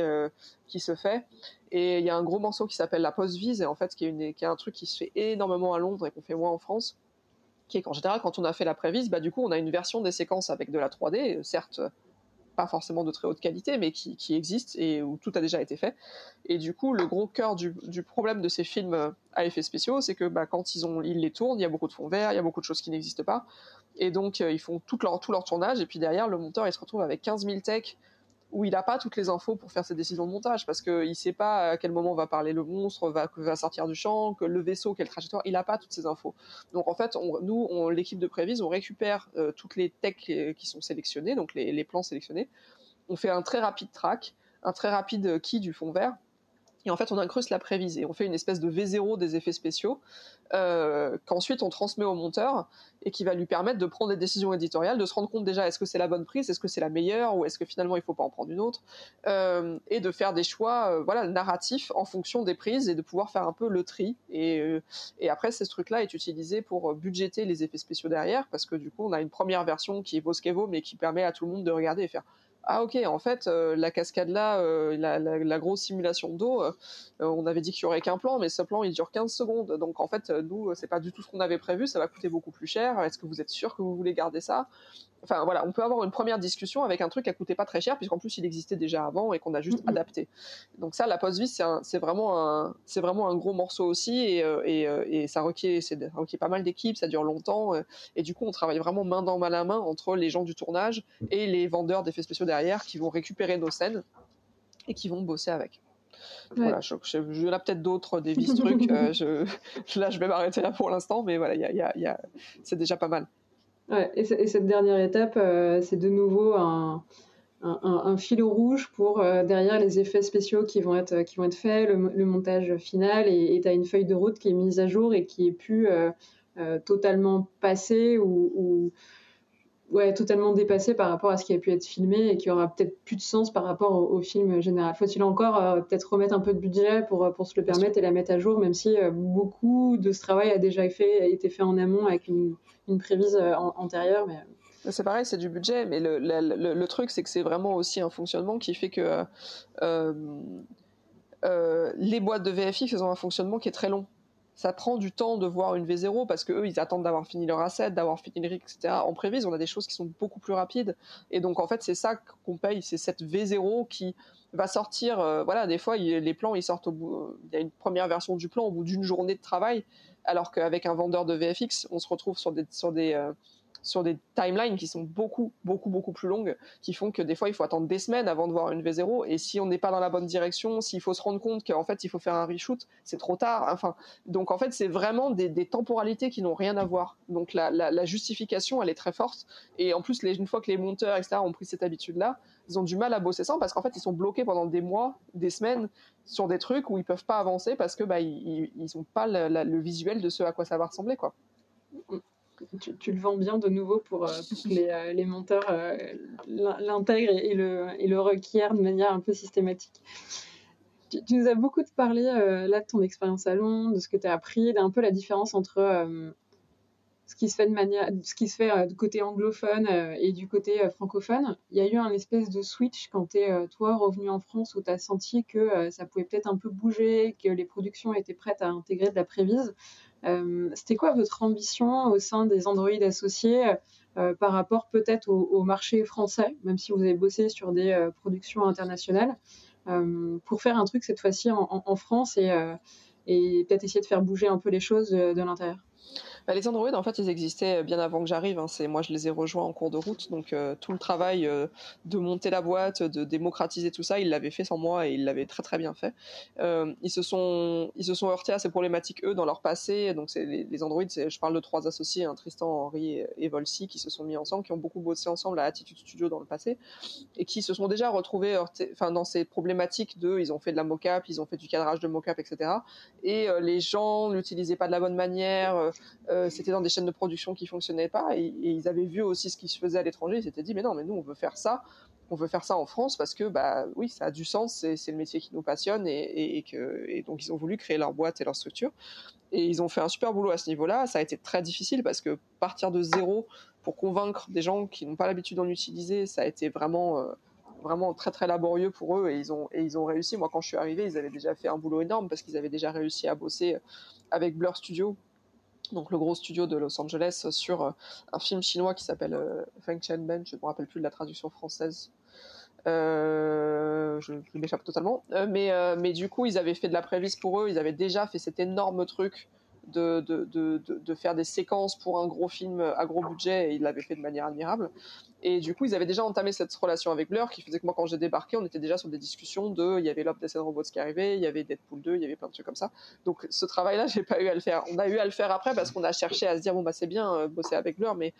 qui se fait. Et il y a un gros morceau qui s'appelle la post-vise, et en fait, qui est, une, qui est un truc qui se fait énormément à Londres et qu'on fait moins en France qui est qu'en général, quand on a fait la prévise, bah, du coup, on a une version des séquences avec de la 3D, certes pas forcément de très haute qualité, mais qui, qui existe et où tout a déjà été fait. Et du coup, le gros cœur du, problème de ces films à effets spéciaux, c'est que bah, quand ils, ont, ils les tournent, il y a beaucoup de fonds verts, il y a beaucoup de choses qui n'existent pas. Et donc, euh, ils font tout leur, tout leur tournage, et puis derrière, le monteur, il se retrouve avec 15 000 techs où il n'a pas toutes les infos pour faire ses décisions de montage parce qu'il ne sait pas à quel moment va parler le monstre, va, sortir du champ, que le vaisseau, quelle trajectoire, il n'a pas toutes ces infos. Donc en fait, nous, l'équipe de Prévise, on récupère euh, toutes les techs qui sont sélectionnées, donc les, les, plans sélectionnés, on fait un très rapide track, un très rapide key du fond vert, et en fait, on incruste la prévise et on fait une espèce de V0 des effets spéciaux euh, qu'ensuite on transmet au monteur et qui va lui permettre de prendre des décisions éditoriales, de se rendre compte déjà est-ce que c'est la bonne prise, est-ce que c'est la meilleure ou est-ce que finalement il faut pas en prendre une autre, euh, et de faire des choix euh, voilà narratifs en fonction des prises et de pouvoir faire un peu le tri. Et, et après, ce truc-là est utilisé pour budgéter les effets spéciaux derrière parce que du coup, on a une première version qui vaut ce qu'elle vaut, mais qui permet à tout le monde de regarder et faire ah ok, en fait, euh, la cascade là, euh, la, grosse simulation d'eau, euh, on avait dit qu'il y aurait qu'un plan, mais ce plan il dure 15 secondes. Donc en fait, nous, c'est pas du tout ce qu'on avait prévu, ça va coûter beaucoup plus cher. Est-ce que vous êtes sûr que vous voulez garder ça? Enfin voilà, on peut avoir une première discussion avec un truc qui a coûté pas très cher, puisqu'en plus il existait déjà avant et qu'on a juste adapté. Donc ça, la post vis c'est vraiment un, c'est vraiment un gros morceau aussi, et, et, et ça requiert, pas mal d'équipes, ça dure longtemps, et du coup on travaille vraiment main dans main à main entre les gens du tournage et les vendeurs d'effets spéciaux qui vont récupérer nos scènes et qui vont bosser avec. Voilà, je, je, peut-être d'autres des vis trucs. Euh, je, là, je vais m'arrêter là pour l'instant, mais voilà, y a, y a, c'est déjà pas mal. Et, cette dernière étape, euh, c'est de nouveau un, un, un, fil rouge pour euh, derrière les effets spéciaux qui vont être, qui vont être faits, le, montage final, et tu as une feuille de route qui est mise à jour et qui est plus totalement passée ou ouais, totalement dépassé par rapport à ce qui a pu être filmé et qui aura peut-être plus de sens par rapport au, film général. Faut-il encore euh, peut-être remettre un peu de budget pour, euh, pour se le permettre et la mettre à jour, même si euh, beaucoup de ce travail a déjà fait, a été fait en amont avec une, une prévise antérieure. Mais... C'est pareil, c'est du budget, mais le, le, le, truc, c'est que c'est vraiment aussi un fonctionnement qui fait que les boîtes de VFX, elles ont un fonctionnement qui est très long ça prend du temps de voir une V0 parce que eux ils attendent d'avoir fini leur asset, d'avoir fini le rig, etc. En prévise, on a des choses qui sont beaucoup plus rapides et donc en fait c'est ça qu'on paye, c'est cette V0 qui va sortir. Euh, voilà, des fois les plans ils sortent au bout, il y a une première version du plan au bout d'une journée de travail, alors qu'avec un vendeur de VFX, on se retrouve sur des sur des euh, sur des timelines qui sont beaucoup, beaucoup, beaucoup plus longues, qui font que des fois, il faut attendre des semaines avant de voir une V0. Et si on n'est pas dans la bonne direction, s'il faut se rendre compte qu'en fait, il faut faire un reshoot, c'est trop tard. Enfin, donc en fait, c'est vraiment des, temporalités qui n'ont rien à voir. Donc la, justification, elle est très forte. Et en plus, les, une fois que les monteurs, etc., ont pris cette habitude-là, ils ont du mal à bosser sans parce qu'en fait, ils sont bloqués pendant des mois, des semaines sur des trucs où ils peuvent pas avancer parce que bah, ils n'ont pas le, visuel de ce à quoi ça va ressembler, quoi. Tu, le vends bien de nouveau pour, euh, que les, euh, les, monteurs euh, l'intègrent et, le, et le requièrent de manière un peu systématique. Tu, nous as beaucoup parlé là de ton expérience à Londres, de ce que tu as appris, d'un peu la différence entre ce qui se fait de manière, ce qui se fait du côté anglophone et du côté francophone. Il y a eu un espèce de switch quand tu es toi revenu en France où tu as senti que ça pouvait peut-être un peu bouger, que les productions étaient prêtes à intégrer de la prévise. Euh, c'était quoi votre ambition au sein des Android associés euh, par rapport peut-être au, marché français, même si vous avez bossé sur des euh, productions internationales, pour faire un truc cette fois-ci en, France et peut-être essayer de faire bouger un peu les choses de l'intérieur? Bah, les Android, en fait, ils existaient bien avant que j'arrive. Hein. C'est moi, je les ai rejoints en cours de route. Donc euh, tout le travail euh, de monter la boîte, de démocratiser tout ça, ils l'avaient fait sans moi et ils l'avaient très très bien fait. Euh, ils se sont ils se sont heurtés à ces problématiques eux dans leur passé. Donc c'est les, les, Android, je parle de trois associés, hein, Tristan, Henri et Volsi, qui se sont mis ensemble, qui ont beaucoup bossé ensemble à Attitude Studio dans le passé et qui se sont déjà retrouvés enfin dans ces problématiques de, ils ont fait de la mocap, ils ont fait du cadrage de mocap, etc. Et les gens l'utilisaient pas de la bonne manière. Euh, c'était dans des chaînes de production qui fonctionnaient pas et, ils avaient vu aussi ce qui se faisait à l'étranger. Ils s'étaient dit mais non, mais nous on veut faire ça, on veut faire ça en France parce que bah oui, ça a du sens, c'est le métier qui nous passionne et, donc ils ont voulu créer leur boîte et leur structure et ils ont fait un super boulot à ce niveau-là. Ça a été très difficile parce que partir de zéro pour convaincre des gens qui n'ont pas l'habitude d'en utiliser, ça a été vraiment euh, vraiment très très laborieux pour eux et ils ont et ils ont réussi. Moi, quand je suis arrivée, ils avaient déjà fait un boulot énorme parce qu'ils avaient déjà réussi à bosser avec Blur Studio, donc le gros studio de Los Angeles, sur euh, un film chinois qui s'appelle euh, Feng Chen Ben, je ne me rappelle plus de la traduction française. Euh, je, m'échappe totalement. mais, mais du coup, ils avaient fait de la prévise pour eux, ils avaient déjà fait cet énorme truc de, faire des séquences pour un gros film à gros budget et ils l'avaient fait de manière admirable. Et du coup, ils avaient déjà entamé cette relation avec Blur qui faisait que moi, quand j'ai débarqué, on était déjà sur des discussions de. Il y avait Love, Death Robots qui arrivait, il y avait Deadpool 2, il y avait plein de trucs comme ça. Donc, ce travail-là, j'ai pas eu à le faire. On a eu à le faire après parce qu'on a cherché à se dire bon, bah, c'est bien euh, bosser avec Blur, mais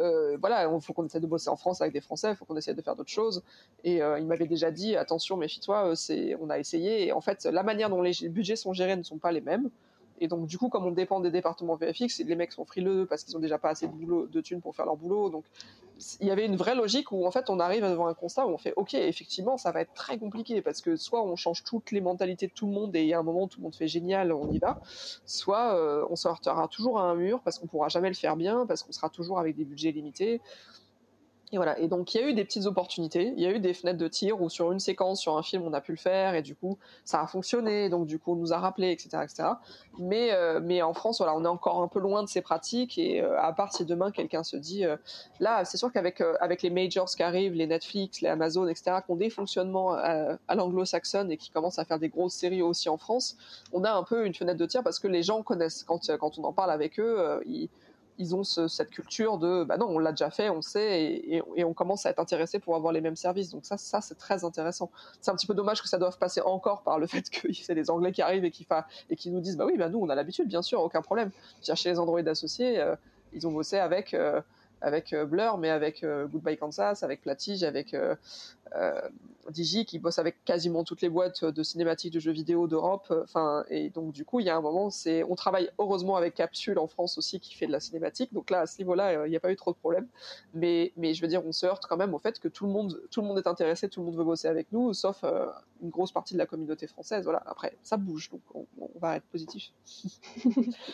euh, voilà, il faut qu'on essaie de bosser en France avec des Français, il faut qu'on essaie de faire d'autres choses. Et euh, il m'avait déjà dit, attention, méfie-toi, euh, on a essayé. Et en fait, la manière dont les budgets sont gérés ne sont pas les mêmes. Et donc, du coup, comme on dépend des départements VFX, les mecs sont frileux parce qu'ils ont déjà pas assez de, boulot, de thunes pour faire leur boulot. Donc, il y avait une vraie logique où, en fait, on arrive devant un constat où on fait OK, effectivement, ça va être très compliqué parce que soit on change toutes les mentalités de tout le monde et il y a un moment tout le monde fait génial, on y va, soit euh, on se heurtera toujours à un mur parce qu'on pourra jamais le faire bien, parce qu'on sera toujours avec des budgets limités. Et voilà. Et donc, il y a eu des petites opportunités. Il y a eu des fenêtres de tir où sur une séquence, sur un film, on a pu le faire et du coup, ça a fonctionné. Donc, du coup, on nous a rappelé, etc., etc. Mais, euh, mais en France, voilà, on est encore un peu loin de ces pratiques. Et euh, à part si demain quelqu'un se dit, euh, là, c'est sûr qu'avec avec les majors qui arrivent, les Netflix, les Amazon, etc., qui ont des fonctionnements à, l'anglo-saxonne et qui commencent à faire des grosses séries aussi en France, on a un peu une fenêtre de tir parce que les gens connaissent. Quand, quand on en parle avec eux, ils ont cette culture de bah non, on l'a déjà fait, on sait, et, on commence à être intéressé pour avoir les mêmes services. Donc ça, ça c'est très intéressant. C'est un petit peu dommage que ça doive passer encore par le fait que c'est les Anglais qui arrivent et qui, nous disent bah oui, bah nous on a l'habitude, bien sûr, aucun problème. Chez les Android associés, euh, ils ont bossé avec euh, avec euh, Blur, mais avec Goodbye Kansas, avec Platige, avec Digi qui bosse avec quasiment toutes les boîtes de cinématiques de jeux vidéo d'Europe. Enfin, et donc du coup, il y a un moment, c'est, on travaille heureusement avec Capsule en France aussi qui fait de la cinématique. Donc là, à ce niveau-là, euh, il n'y a pas eu trop de problèmes. Mais, mais je veux dire, on se heurte quand même au fait que tout le monde, tout le monde est intéressé, tout le monde veut bosser avec nous, sauf euh, une grosse partie de la communauté française. Voilà. Après, ça bouge, donc on, va être positif.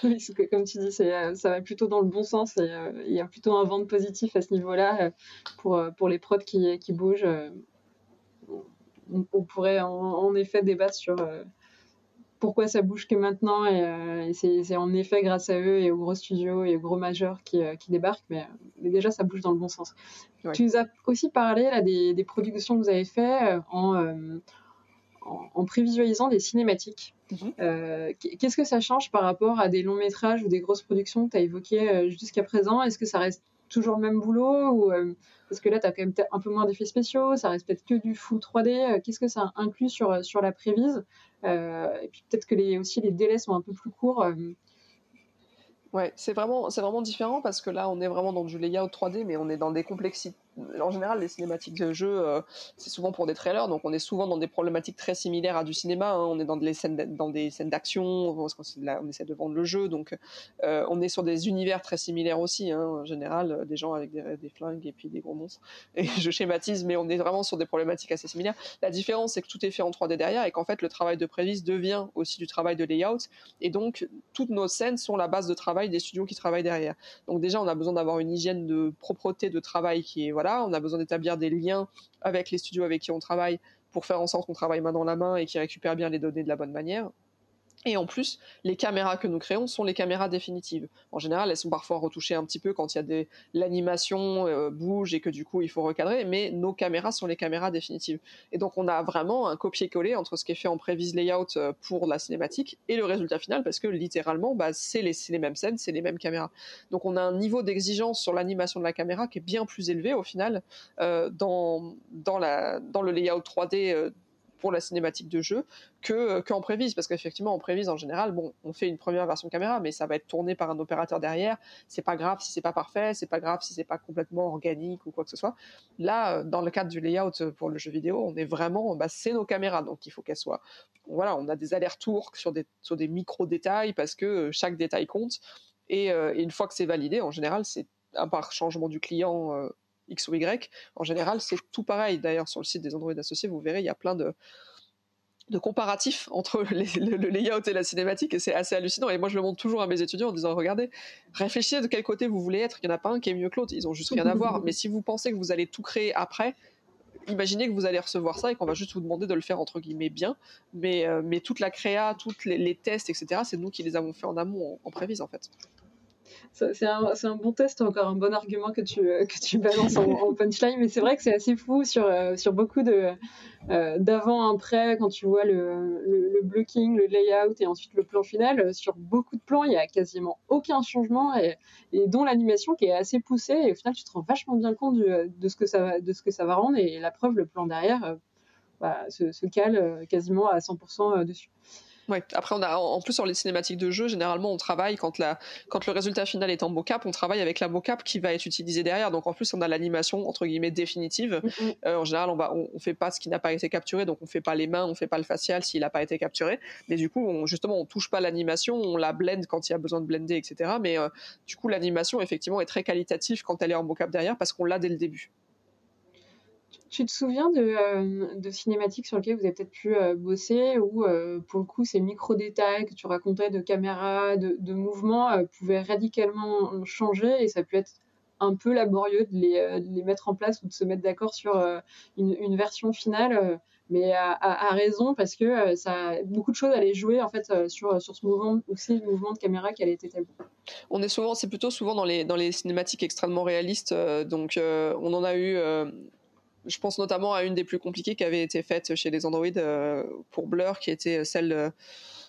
oui, comme tu dis, euh, ça va plutôt dans le bon sens. Il y a plutôt un vent positif à ce niveau-là pour, pour les prods qui, qui bougent on, pourrait en, effet débattre sur euh, pourquoi ça bouge que maintenant. Et, euh, c'est en effet grâce à eux et aux gros studios et aux gros majeurs qui, euh, débarquent. Mais, déjà, ça bouge dans le bon sens. Tu nous as aussi parlé là, des, productions que vous avez fait en, en, prévisualisant des cinématiques. Mhm. Qu'est-ce que ça change par rapport à des longs métrages ou des grosses productions que tu as évoquées jusqu'à présent? Est-ce que ça reste toujours le même boulot ou parce que là, tu as quand même un peu moins d'effets spéciaux, ça reste peut-être que du full 3D. Euh, qu'est-ce que ça inclut sur, sur la prévise euh, Et puis peut-être que les, aussi les délais sont un peu plus courts. Euh. Ouais, c'est vraiment, vraiment différent parce que là, on est vraiment dans du layout 3D, mais on est dans des complexités en général, les cinématiques de jeu, euh, c'est souvent pour des trailers, donc on est souvent dans des problématiques très similaires à du cinéma. Hein. On est dans des scènes, dans des scènes d'action, on, essaie de vendre le jeu, donc euh, on est sur des univers très similaires aussi. Hein, en général, euh, des gens avec des, flingues et puis des gros monstres. Et je schématise, mais on est vraiment sur des problématiques assez similaires. La différence, c'est que tout est fait en 3D derrière et qu'en fait, le travail de prévis devient aussi du travail de layout. Et donc, toutes nos scènes sont la base de travail des studios qui travaillent derrière. Donc déjà, on a besoin d'avoir une hygiène de propreté de travail qui est voilà, on a besoin d'établir des liens avec les studios avec qui on travaille pour faire en sorte qu'on travaille main dans la main et qu'ils récupèrent bien les données de la bonne manière. Et en plus, les caméras que nous créons sont les caméras définitives. En général, elles sont parfois retouchées un petit peu quand il y a des l'animation euh, bouge et que du coup il faut recadrer, mais nos caméras sont les caméras définitives. Et donc on a vraiment un copier-coller entre ce qui est fait en prévise layout euh, pour la cinématique et le résultat final parce que littéralement, bah, c'est les, mêmes scènes, c'est les mêmes caméras. Donc on a un niveau d'exigence sur l'animation de la caméra qui est bien plus élevé au final euh, dans le layout 3D pour la cinématique de jeu que euh, qu'en prévise. Parce qu'effectivement en prévise en général bon on fait une première version caméra mais ça va être tourné par un opérateur derrière. C'est pas grave si c'est pas parfait c'est pas grave si c'est pas complètement organique ou quoi que ce soit. Là euh, dans le cadre du layout pour le jeu vidéo on est vraiment bah, c'est nos caméras. Donc il faut qu'elles soient voilà on a des allers-retours sur des sur des micro détails parce que euh, chaque détail compte. Et, une fois que c'est validé en général c'est à part changement du client X ou Y. En général, c'est tout pareil. D'ailleurs, sur le site des Android associés, vous verrez, il y a plein de, de comparatifs entre le, layout et la cinématique et c'est assez hallucinant et moi je le montre toujours à mes étudiants en disant regardez réfléchissez de quel côté vous voulez être il n'y en a pas un qui est mieux que l'autre ils ont juste rien à voir mais si vous pensez que vous allez tout créer après imaginez que vous allez recevoir ça et qu'on va juste vous demander de le faire entre guillemets bien mais, euh, mais toute la créa toutes les, tests etc c'est nous qui les avons fait en amont en, en prévise en fait c'est un, un, bon test, encore un bon argument que tu, que tu balances en, punchline, mais c'est vrai que c'est assez fou sur, euh, sur beaucoup euh, d'avant-après, quand tu vois le, le, blocking, le layout et ensuite le plan final. Euh, sur beaucoup de plans, il n'y a quasiment aucun changement et, et dont l'animation qui est assez poussée. Et au final, tu te rends vachement bien compte de, ce que ça va, de ce que ça va rendre. Et la preuve, le plan derrière bah, se, se, cale quasiment à 100% dessus. Ouais. Après, on a, en plus, sur les cinématiques de jeu, généralement, on travaille quand, la, quand le résultat final est en mocap, on travaille avec la mocap qui va être utilisée derrière. Donc, en plus, on a l'animation, entre guillemets, définitive. Mm-hmm. Euh, en général, on va, on, fait pas ce qui n'a pas été capturé, donc on fait pas les mains, on fait pas le facial s'il n'a pas été capturé. Mais du coup, on, justement, on touche pas l'animation, on la blende quand il y a besoin de blender, etc. Mais euh, du coup, l'animation, effectivement, est très qualitative quand elle est en mocap derrière parce qu'on l'a dès le début. Tu te souviens de, euh, de cinématiques sur lesquelles vous avez peut-être pu euh, bosser où, euh, pour le coup, ces micro-détails que tu racontais de caméra, de, de mouvements pouvaient radicalement changer et ça peut être un peu laborieux de les, les mettre en place ou de se mettre d'accord sur une, une, version finale, mais à, raison parce que ça, beaucoup de choses allaient jouer en fait sur, sur ce mouvement, aussi le mouvement de caméra qui allait être établi. On est souvent, c'est plutôt souvent dans les, dans les cinématiques extrêmement réalistes, donc on en a eu je pense notamment à une des plus compliquées qui avait été faite chez les Android euh, pour Blur, qui était celle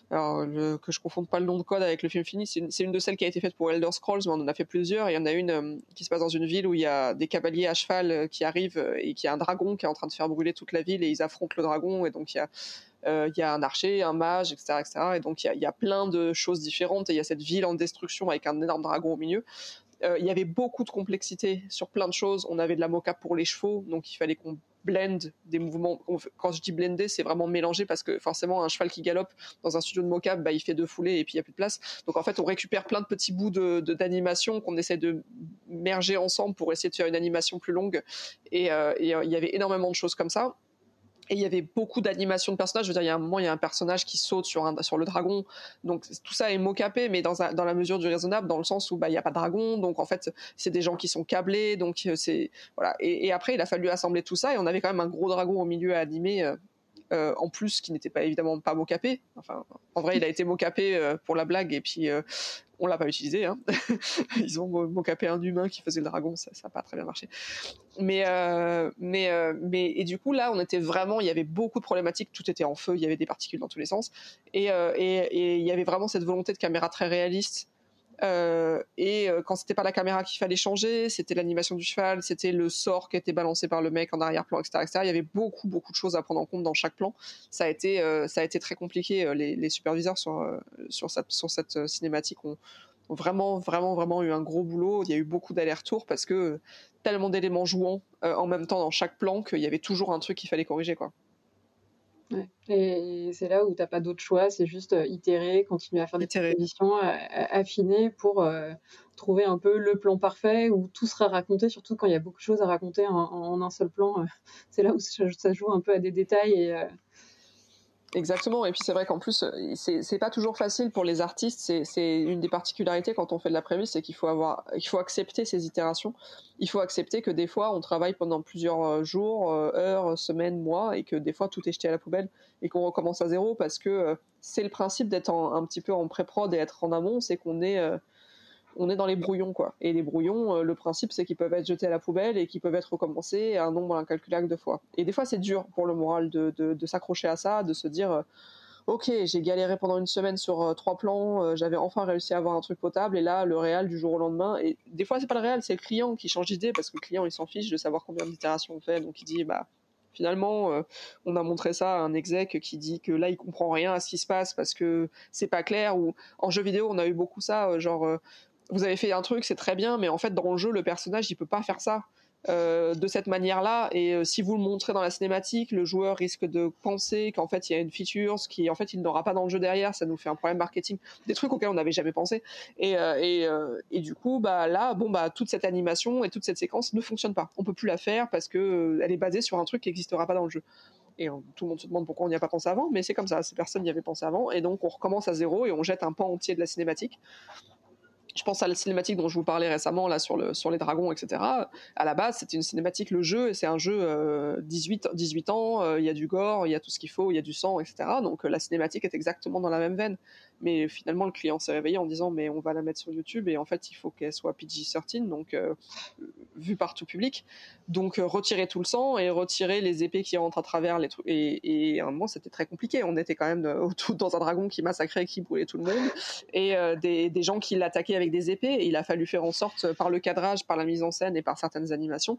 alors, que je confonde pas le nom de code avec le film fini. C'est une, de celles qui a été faite pour Elder Scrolls, mais on en a fait plusieurs. Il y en a une euh, qui se passe dans une ville où il y a des cavaliers à cheval euh, qui arrivent et qui a un dragon qui est en train de faire brûler toute la ville et ils affrontent le dragon et donc il y a il y a un archer, un mage, etc., etc. Et donc il y, a, il y, a, plein de choses différentes et il y a cette ville en destruction avec un énorme dragon au milieu. Euh, il y avait beaucoup de complexité sur plein de choses. On avait de la mocap pour les chevaux, donc il fallait qu'on blend des mouvements. Quand je dis blender, c'est vraiment mélanger parce que forcément, un cheval qui galope dans un studio de mocap, bah, il fait deux foulées et puis il n'y a plus de place. Donc en fait, on récupère plein de petits bouts d'animation qu'on essaie de merger ensemble pour essayer de faire une animation plus longue. Et euh, euh, il y avait énormément de choses comme ça. Et il y avait beaucoup d'animations de personnages. Je veux dire, il y a un moment, il y a un personnage qui saute sur, un, sur le dragon. Donc tout ça est mocapé, mais dans, dans la mesure du raisonnable, dans le sens où bah, il n'y a pas de dragon. Donc en fait, c'est des gens qui sont câblés. Donc euh, c'est voilà. Et, après, il a fallu assembler tout ça. Et on avait quand même un gros dragon au milieu à animer. Euh, euh, en plus qui n'était pas évidemment pas mocapé. Enfin, en vrai, il a été mocapé euh, pour la blague et puis euh, on l'a pas utilisé. Hein. Ils ont mocapé un humain qui faisait le dragon, ça n'a pas très bien marché. Mais mais mais et du coup là, on était vraiment, il y avait beaucoup de problématiques, tout était en feu, il y avait des particules dans tous les sens et et il y avait vraiment cette volonté de caméra très réaliste euh, et euh, quand c'était pas la caméra qu'il fallait changer, c'était l'animation du cheval, c'était le sort qui était balancé par le mec en arrière-plan, etc., Il y avait beaucoup, beaucoup de choses à prendre en compte dans chaque plan. Ça a été, euh, ça a été très compliqué. Les, superviseurs sur, sur cette, cinématique ont, vraiment, vraiment, vraiment eu un gros boulot. Il y a eu beaucoup d'allers-retours parce que tellement d'éléments jouants en même temps dans chaque plan qu'il y avait toujours un truc qu'il fallait corriger, quoi. Et c'est là où tu n'as pas d'autre choix, c'est juste euh, itérer, continuer à faire des propositions, affiner pour euh, trouver un peu le plan parfait où tout sera raconté, surtout quand il y a beaucoup de choses à raconter en, un seul plan. Euh, c'est là où ça joue un peu à des détails et Exactement. Et puis c'est vrai qu'en plus, euh, c'est pas toujours facile pour les artistes. C'est une des particularités quand on fait de la prémisse, c'est qu'il faut avoir, il faut accepter ces itérations. Il faut accepter que des fois, on travaille pendant plusieurs euh, jours, euh, heures, semaines, mois, et que des fois, tout est jeté à la poubelle et qu'on recommence à zéro parce que c'est le principe d'être un petit peu en pré-prod et être en amont, c'est qu'on est, on est dans les brouillons quoi. Et les brouillons, euh, le principe c'est qu'ils peuvent être jetés à la poubelle et qu'ils peuvent être recommencés un nombre incalculable de fois. Et des fois c'est dur pour le moral de, de, s'accrocher à ça, de se dire euh, ok j'ai galéré pendant une semaine sur euh, trois plans, j'avais enfin réussi à avoir un truc potable et là le réel du jour au lendemain. Et des fois c'est pas le réel, c'est le client qui change d'idée parce que le client il s'en fiche de savoir combien d'itérations on fait, donc il dit bah finalement, on a montré ça à un exec qui dit que là, il comprend rien à ce qui se passe parce que c'est pas clair. Ou en jeu vidéo, on a eu beaucoup ça, genre vous avez fait un truc, c'est très bien, mais en fait, dans le jeu, le personnage, il peut pas faire ça. Euh, de cette manière-là. Et euh, si vous le montrez dans la cinématique, le joueur risque de penser qu'en fait il y a une feature, ce qui en fait il n'aura pas dans le jeu derrière. Ça nous fait un problème marketing, des trucs auxquels on n'avait jamais pensé. Et, euh, du coup, bah là, bon bah toute cette animation et toute cette séquence ne fonctionne pas. On peut plus la faire parce que elle est basée sur un truc qui n'existera pas dans le jeu. Et tout le monde se demande pourquoi on n'y a pas pensé avant, mais c'est comme ça. Ces personnes n'y avaient pensé avant, et donc on recommence à zéro et on jette un pan entier de la cinématique. Je pense à la cinématique dont je vous parlais récemment là sur, le, sur les dragons, etc. À la base, c'était une cinématique, le jeu, et c'est un jeu 18, 18 ans, il y a du gore, il y a tout ce qu'il faut, il y a du sang, etc. Donc la cinématique est exactement dans la même veine. Mais finalement, le client s'est réveillé en disant mais on va la mettre sur YouTube et en fait, il faut qu'elle soit PG-13, donc euh, vue par tout public. Donc euh, retirer tout le sang et retirer les épées qui rentrent à travers les trucs. Et, à un moment, c'était très compliqué. On était quand même euh, dans un dragon qui massacrait, qui brûlait tout le monde et des, des, gens qui l'attaquaient avec des épées. Et il a fallu faire en sorte, par le cadrage, par la mise en scène et par certaines animations,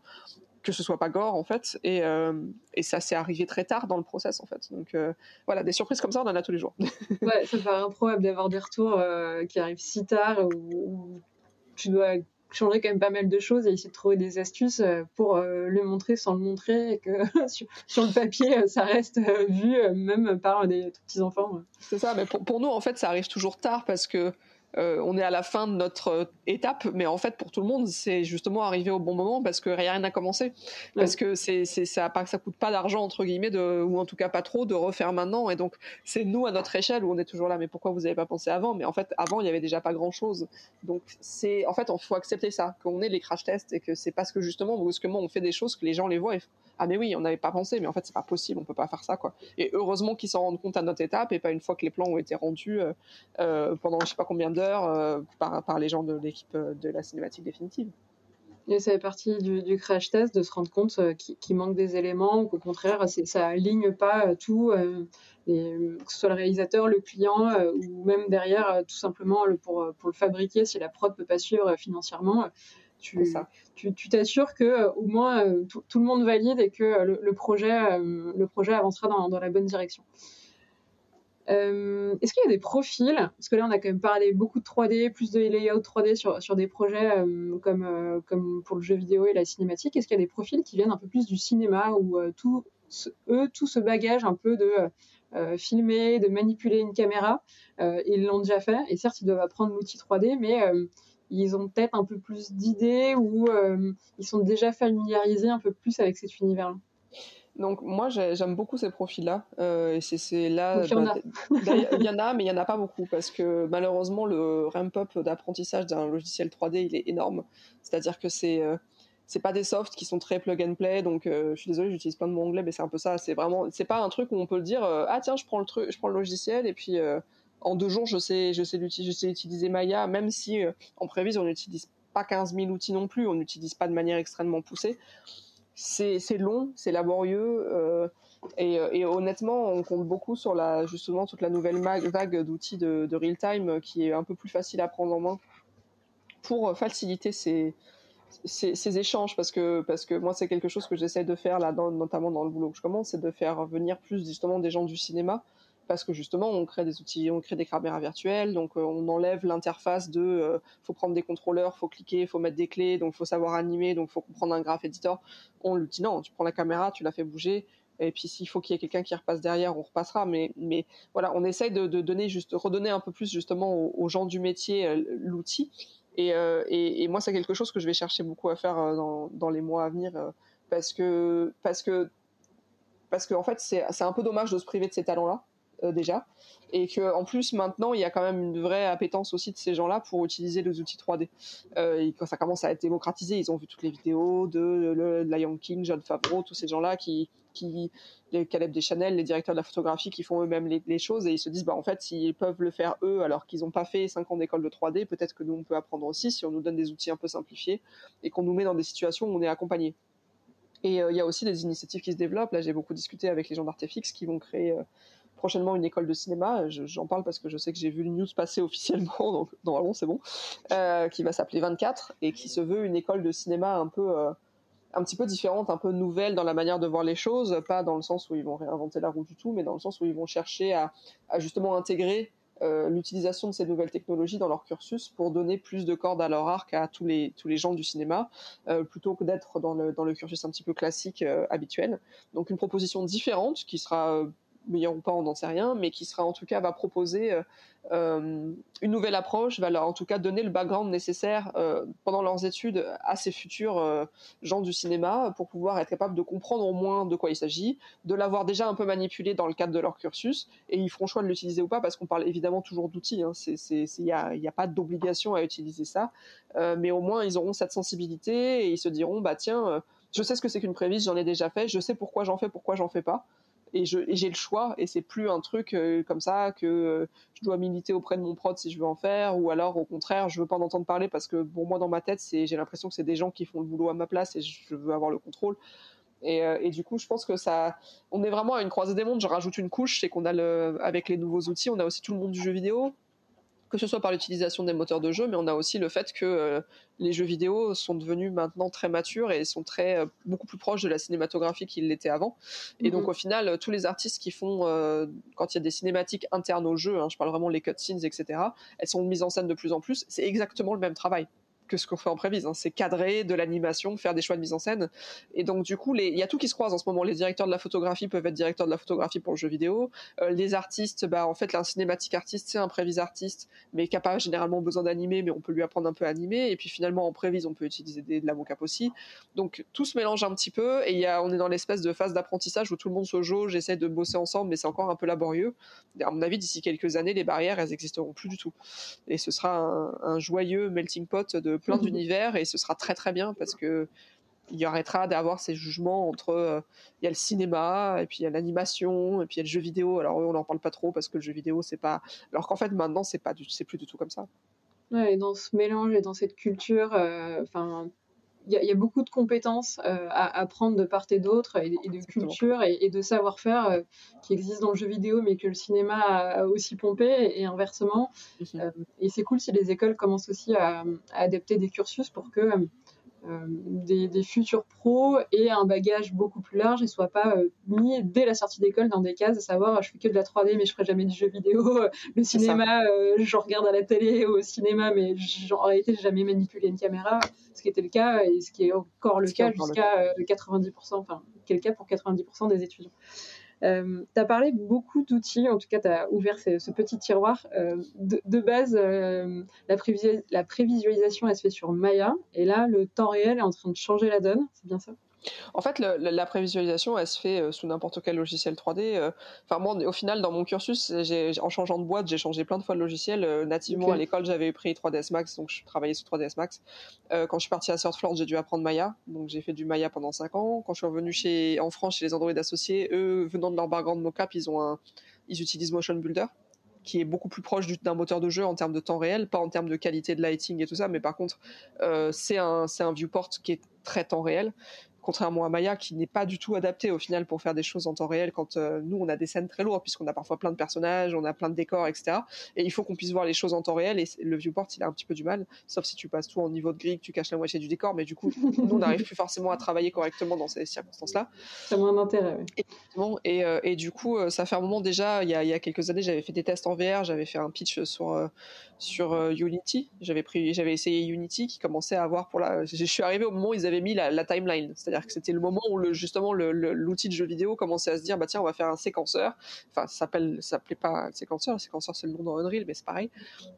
que ce soit pas gore en fait et, euh, et ça s'est arrivé très tard dans le process en fait. Donc euh, voilà des surprises comme ça on en a tous les jours. Ouais ça paraît improbable d'avoir des retours euh, qui arrivent si tard où, tu dois changer quand même pas mal de choses et essayer de trouver des astuces pour le montrer sans le montrer et que sur, le papier ça reste vu même par des petits enfants c'est ça mais pour, pour, nous en fait ça arrive toujours tard parce que euh, on est à la fin de notre euh, étape, mais en fait pour tout le monde c'est justement arrivé au bon moment parce que rien n'a commencé, parce que c'est ça pas ça coûte pas d'argent entre guillemets de, ou en tout cas pas trop de refaire maintenant. Et donc c'est nous à notre échelle où on est toujours là. Mais pourquoi vous avez pas pensé avant? Mais en fait avant il y avait déjà pas grand chose donc c'est en fait il faut accepter ça qu'on ait les crash tests et que c'est parce que justement brusquement on fait des choses que les gens les voient et ah mais oui on n'avait pas pensé. Mais en fait c'est pas possible on peut pas faire ça quoi. Et heureusement qu'ils s'en rendent compte à notre étape et pas une fois que les plans ont été rendus euh, pendant je sais pas combien d'heures euh, par, par, les gens de l'équipe euh, de la cinématique définitive. Et ça fait partie du, crash test de se rendre compte euh, qu'il manque des éléments ou qu'au contraire, ça aligne pas tout, que ce soit le réalisateur, le client ou même derrière, tout simplement le, pour, pour le fabriquer, si la prod peut pas suivre financièrement. Tu, t'assures que au moins tout, le monde valide et que le, projet, le projet avancera dans, dans la bonne direction. Euh, est-ce qu'il y a des profils? Parce que là, on a quand même parlé beaucoup de 3D, plus de layout 3D sur, sur des projets euh, comme, euh, comme pour le jeu vidéo et la cinématique. Est-ce qu'il y a des profils qui viennent un peu plus du cinéma ou eux, tout ce bagage un peu de filmer, de manipuler une caméra, ils l'ont déjà fait. Et certes, ils doivent apprendre l'outil 3D, mais ils ont peut-être un peu plus d'idées ou ils sont déjà familiarisés un peu plus avec cet univers-là. Donc moi j'aime beaucoup ces profils-là. Euh, et c'est là. il y, en a. il y en a, mais il n'y en a pas beaucoup parce que malheureusement le ramp-up d'apprentissage d'un logiciel 3D il est énorme. C'est-à-dire que c'est euh, c'est pas des softs qui sont très plug and play. Donc euh, je suis désolée, j'utilise plein de mots anglais, mais c'est un peu ça. C'est vraiment, c'est pas un truc où on peut le dire. ah tiens, je prends le truc, je prends le logiciel et puis en deux jours je sais, je sais, je sais utiliser Maya, même si en prévise on n'utilise pas 15 000 outils non plus, on n'utilise pas de manière extrêmement poussée c'est long, c'est laborieux. Euh, euh, et, honnêtement, on compte beaucoup sur la, justement toute la nouvelle vague d'outils de, real-time qui est un peu plus facile à prendre en main pour faciliter ces, ces, échanges. Parce que, parce que moi, c'est quelque chose que j'essaie de faire, là, notamment dans le boulot que je commence, c'est de faire venir plus justement des gens du cinéma parce que justement on crée des outils, on crée des caméras virtuelles, donc euh, on enlève l'interface de euh, faut prendre des contrôleurs, faut cliquer, faut mettre des clés, donc faut savoir animer, donc faut comprendre un graph editor. On lui dit non, tu prends la caméra, tu la fais bouger, et puis s'il faut qu'il y ait quelqu'un qui repasse derrière, on repassera. Mais, voilà, on essaye de, donner juste, redonner un peu plus justement aux, gens du métier euh, l'outil. Et, et, moi, c'est quelque chose que je vais chercher beaucoup à faire dans, dans les mois à venir, parce que parce que parce que en fait, c'est un peu dommage de se priver de ces talents-là. Euh, déjà et que en plus maintenant il y a quand même une vraie appétence aussi de ces gens-là pour utiliser les outils 3D. Euh, quand ça commence à être démocratisé, ils ont vu toutes les vidéos de, Lion King, John Favreau, tous ces gens-là qui qui les Caleb Deschanel, les directeurs de la photographie qui font eux-mêmes les, choses et ils se disent bah en fait s'ils peuvent le faire eux alors qu'ils n'ont pas fait 5 ans d'école de 3D, peut-être que nous on peut apprendre aussi si on nous donne des outils un peu simplifiés et qu'on nous met dans des situations où on est accompagné. Et euh, il y a aussi des initiatives qui se développent. Là, j'ai beaucoup discuté avec les gens d'Artefix qui vont créer prochainement une école de cinéma. J'en parle parce que je sais que j'ai vu le news passer officiellement, donc normalement c'est bon, euh, qui va s'appeler 24 et qui se veut une école de cinéma un peu, euh, un petit peu différente, un peu nouvelle dans la manière de voir les choses, pas dans le sens où ils vont réinventer la roue du tout, mais dans le sens où ils vont chercher à, justement intégrer euh, l'utilisation de ces nouvelles technologies dans leur cursus pour donner plus de cordes à leur arc à tous les, tous les gens du cinéma, plutôt que d'être dans le, dans le cursus un petit peu classique habituel. Donc une proposition différente qui sera meilleur ou pas, on n'en sait rien, mais qui sera en tout cas va proposer euh, une nouvelle approche, va leur en tout cas donner le background nécessaire euh, pendant leurs études à ces futurs euh, gens du cinéma pour pouvoir être capable de comprendre au moins de quoi il s'agit, de l'avoir déjà un peu manipulé dans le cadre de leur cursus, et ils feront choix de l'utiliser ou pas parce qu'on parle évidemment toujours d'outils. Il hein. n'y a, a, pas d'obligation à utiliser ça, mais au moins ils auront cette sensibilité et ils se diront bah tiens, je sais ce que c'est qu'une prévise, j'en ai déjà fait, je sais pourquoi j'en fais, pourquoi j'en fais pas et j'ai le choix et c'est plus un truc euh, comme ça que euh, je dois militer auprès de mon prod si je veux en faire ou alors au contraire je veux pas en entendre parler parce que pour moi dans ma tête j'ai l'impression que c'est des gens qui font le boulot à ma place et je veux avoir le contrôle. Et, euh, et, du coup je pense que ça on est vraiment à une croisée des mondes. Je rajoute une couche c'est qu'on a le avec les nouveaux outils on a aussi tout le monde du jeu vidéo que ce soit par l'utilisation des moteurs de jeu, mais on a aussi le fait que euh, les jeux vidéo sont devenus maintenant très matures et sont très euh, beaucoup plus proches de la cinématographie qu'ils l'étaient avant. Et donc mhm. au final, tous les artistes qui font, euh, quand il y a des cinématiques internes au jeu, hein, je parle vraiment les cutscenes, etc., elles sont mises en scène de plus en plus. C'est exactement le même travail que ce qu'on fait en prévise. Hein. C'est cadrer de l'animation, faire des choix de mise en scène. Et donc, du coup, il y a tout qui se croise en ce moment. Les directeurs de la photographie peuvent être directeurs de la photographie pour le jeu vidéo. Euh, les artistes, bah, en fait, un cinématique artiste, c'est un prévise artiste, mais qui n'a pas généralement besoin d'animer, mais on peut lui apprendre un peu à animer. Et puis, finalement, en prévise, on peut utiliser de la mocap aussi. Donc, tout se mélange un petit peu. Et y a, on est dans l'espèce de phase d'apprentissage où tout le monde se jauge, essaie de bosser ensemble, mais c'est encore un peu laborieux. à mon avis, d'ici quelques années, les barrières, elles n'existeront plus du tout. Et ce sera un joyeux melting pot de plein d'univers et ce sera très très bien parce que il arrêtera d'avoir ces jugements entre euh, il y a le cinéma et puis il y a l'animation et puis il y a le jeu vidéo. Alors on n'en parle pas trop parce que le jeu vidéo c'est pas alors qu'en fait maintenant c'est pas c'est plus du tout comme ça. Ouais, et dans ce mélange et dans cette culture euh, enfin il y, a beaucoup de compétences euh, à apprendre de part et d'autre, et, de culture et, de savoir-faire euh, qui existent dans le jeu vidéo, mais que le cinéma a, aussi pompé, et, inversement. Euh, et c'est cool si les écoles commencent aussi à, à adapter des cursus pour que euh, des, futurs pros et un bagage beaucoup plus large et soit pas euh, mis dès la sortie d'école dans des cases, à savoir je fais que de la 3D mais je ferai jamais du jeu vidéo, le cinéma euh, je regarde à la télé au cinéma mais en réalité j'ai jamais manipulé une caméra, ce qui était le cas et ce qui est encore le cas jusqu'à 90%, enfin quel cas pour 90% des étudiants. Euh, tu as parlé beaucoup d'outils, en tout cas, tu as ouvert ce, petit tiroir. Euh, de, base, euh, la, la, prévisualisation, elle se fait sur Maya, et là, le temps réel est en train de changer la donne, c'est bien ça? En fait, la prévisualisation, elle se fait euh, sous n'importe quel logiciel 3D. Euh. Enfin, moi, au final, dans mon cursus, en changeant de boîte, j'ai changé plein de fois de logiciel. Euh, nativement, à l'école, j'avais pris 3ds Max, donc je travaillais sous 3ds Max. quand je suis partie à Surflord, j'ai dû apprendre Maya, donc j'ai fait du Maya pendant 5 ans. Quand je suis revenue chez, en France chez les Android associés, eux, venant de leur background mocap, ils ont un, ils utilisent Motion Builder qui est beaucoup plus proche d'un moteur de jeu en termes de temps réel, pas en termes de qualité de lighting et tout ça, mais par contre, c'est un, un viewport qui est très temps réel contrairement à Maya qui n'est pas du tout adapté au final pour faire des choses en temps réel quand euh, nous on a des scènes très lourdes puisqu'on a parfois plein de personnages, on a plein de décors, etc. Et il faut qu'on puisse voir les choses en temps réel et le viewport il a un petit peu du mal, sauf si tu passes tout en niveau de grille, que tu caches la moitié du décor, mais du coup nous on n'arrive plus forcément à travailler correctement dans ces circonstances-là. Ça a moins d'intérêt. Et, euh, et, du coup euh, ça fait un moment déjà, il y a, il y a quelques années j'avais fait des tests en VR, j'avais fait un pitch sur sur Unity, j'avais essayé Unity qui commençait à avoir pour la, je suis arrivé au moment où ils avaient mis la, la timeline, c'est-à-dire que c'était le moment où justement l'outil de jeu vidéo commençait à se dire bah tiens on va faire un séquenceur. Enfin ça s'appelle s'appelait pas séquenceur, le séquenceur c'est le nom dans Unreal mais c'est pareil.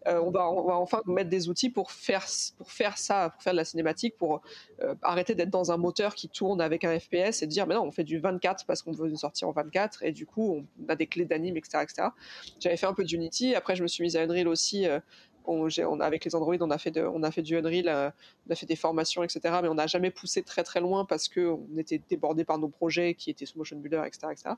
Euh, on va enfin mettre des outils pour faire pour faire ça, pour faire de la cinématique, pour euh, arrêter d'être dans un moteur qui tourne avec un FPS et dire mais non on fait du 24 parce qu'on veut une sortie en 24 et du coup on a des clés d'anime etc etc. J'avais fait un peu d'Unity, après je me suis mise à Unreal aussi euh, on, avec les Android, on a fait, on a fait du Unreal, euh, on a fait des formations, etc. Mais on n'a jamais poussé très très loin parce qu'on était débordé par nos projets qui étaient sous Motion Builder, etc. etc.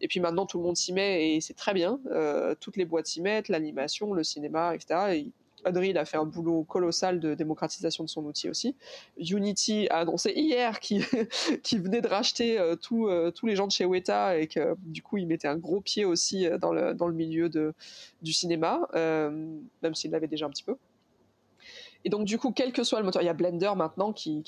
Et puis maintenant, tout le monde s'y met et c'est très bien. Euh, toutes les boîtes s'y mettent, l'animation, le cinéma, etc. Unreal a fait un boulot colossal de démocratisation de son outil aussi. Unity a annoncé hier qu'il venait de racheter euh, euh, tous les gens de chez Weta et que du coup il mettait un gros pied aussi euh, dans le, milieu du cinéma, même s'il l'avait déjà un petit peu. Et donc, du coup, quel que soit le moteur, il y a Blender maintenant qui,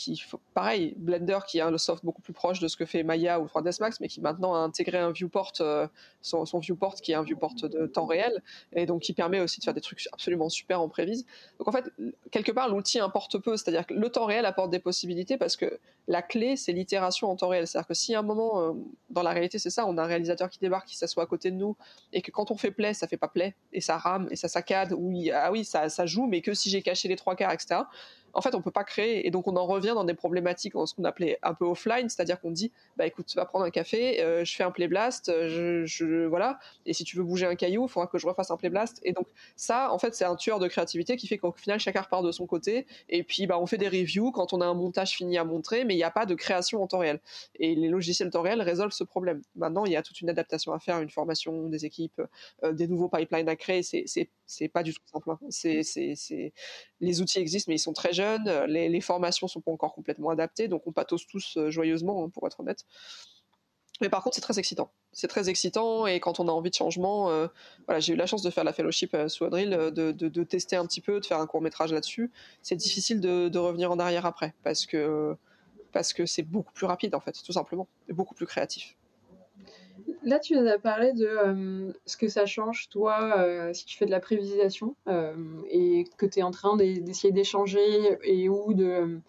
pareil, Blender qui a un soft beaucoup plus proche de ce que fait Maya ou 3ds Max, mais qui maintenant a intégré un viewport, euh, son, viewport qui est un viewport de temps réel, et donc qui permet aussi de faire des trucs absolument super en prévise. Donc, en fait, quelque part, l'outil importe peu, c'est-à-dire que le temps réel apporte des possibilités parce que la clé, c'est l'itération en temps réel. C'est-à-dire que si à un moment, euh, dans la réalité, c'est ça, on a un réalisateur qui débarque, qui s'assoit à côté de nous, et que quand on fait play, ça fait pas play, et ça rame, et ça saccade, ou ah oui, ça, ça joue, mais que si j'ai caché les trois etc en fait, on peut pas créer. Et donc, on en revient dans des problématiques, en ce qu'on appelait un peu offline, c'est-à-dire qu'on dit, bah écoute, tu vas prendre un café, euh, je fais un play blast, euh, je, voilà. Et si tu veux bouger un caillou, il faudra que je refasse un play blast. Et donc, ça, en fait, c'est un tueur de créativité qui fait qu'au final, chacun repart de son côté. Et puis, bah, on fait des reviews quand on a un montage fini à montrer, mais il n'y a pas de création en temps réel. Et les logiciels temps réel résolvent ce problème. Maintenant, il y a toute une adaptation à faire, une formation des équipes, euh, des nouveaux pipelines à créer. C'est pas du tout simple. Hein. Les outils existent, mais ils sont très jeunes. Les, les, formations sont pas encore complètement adaptées, donc on pathose tous euh, joyeusement, hein, pour être honnête. Mais par contre, c'est très excitant. C'est très excitant et quand on a envie de changement, euh, voilà, j'ai eu la chance de faire la fellowship euh, sous Adril, de, de, tester un petit peu, de faire un court métrage là-dessus. C'est difficile de, de, revenir en arrière après parce que parce que c'est beaucoup plus rapide en fait, tout simplement, et beaucoup plus créatif. Là, tu nous as parlé de euh, ce que ça change, toi, euh, si tu fais de la prévisation euh, et que tu es en train d'essayer d'échanger et ou de,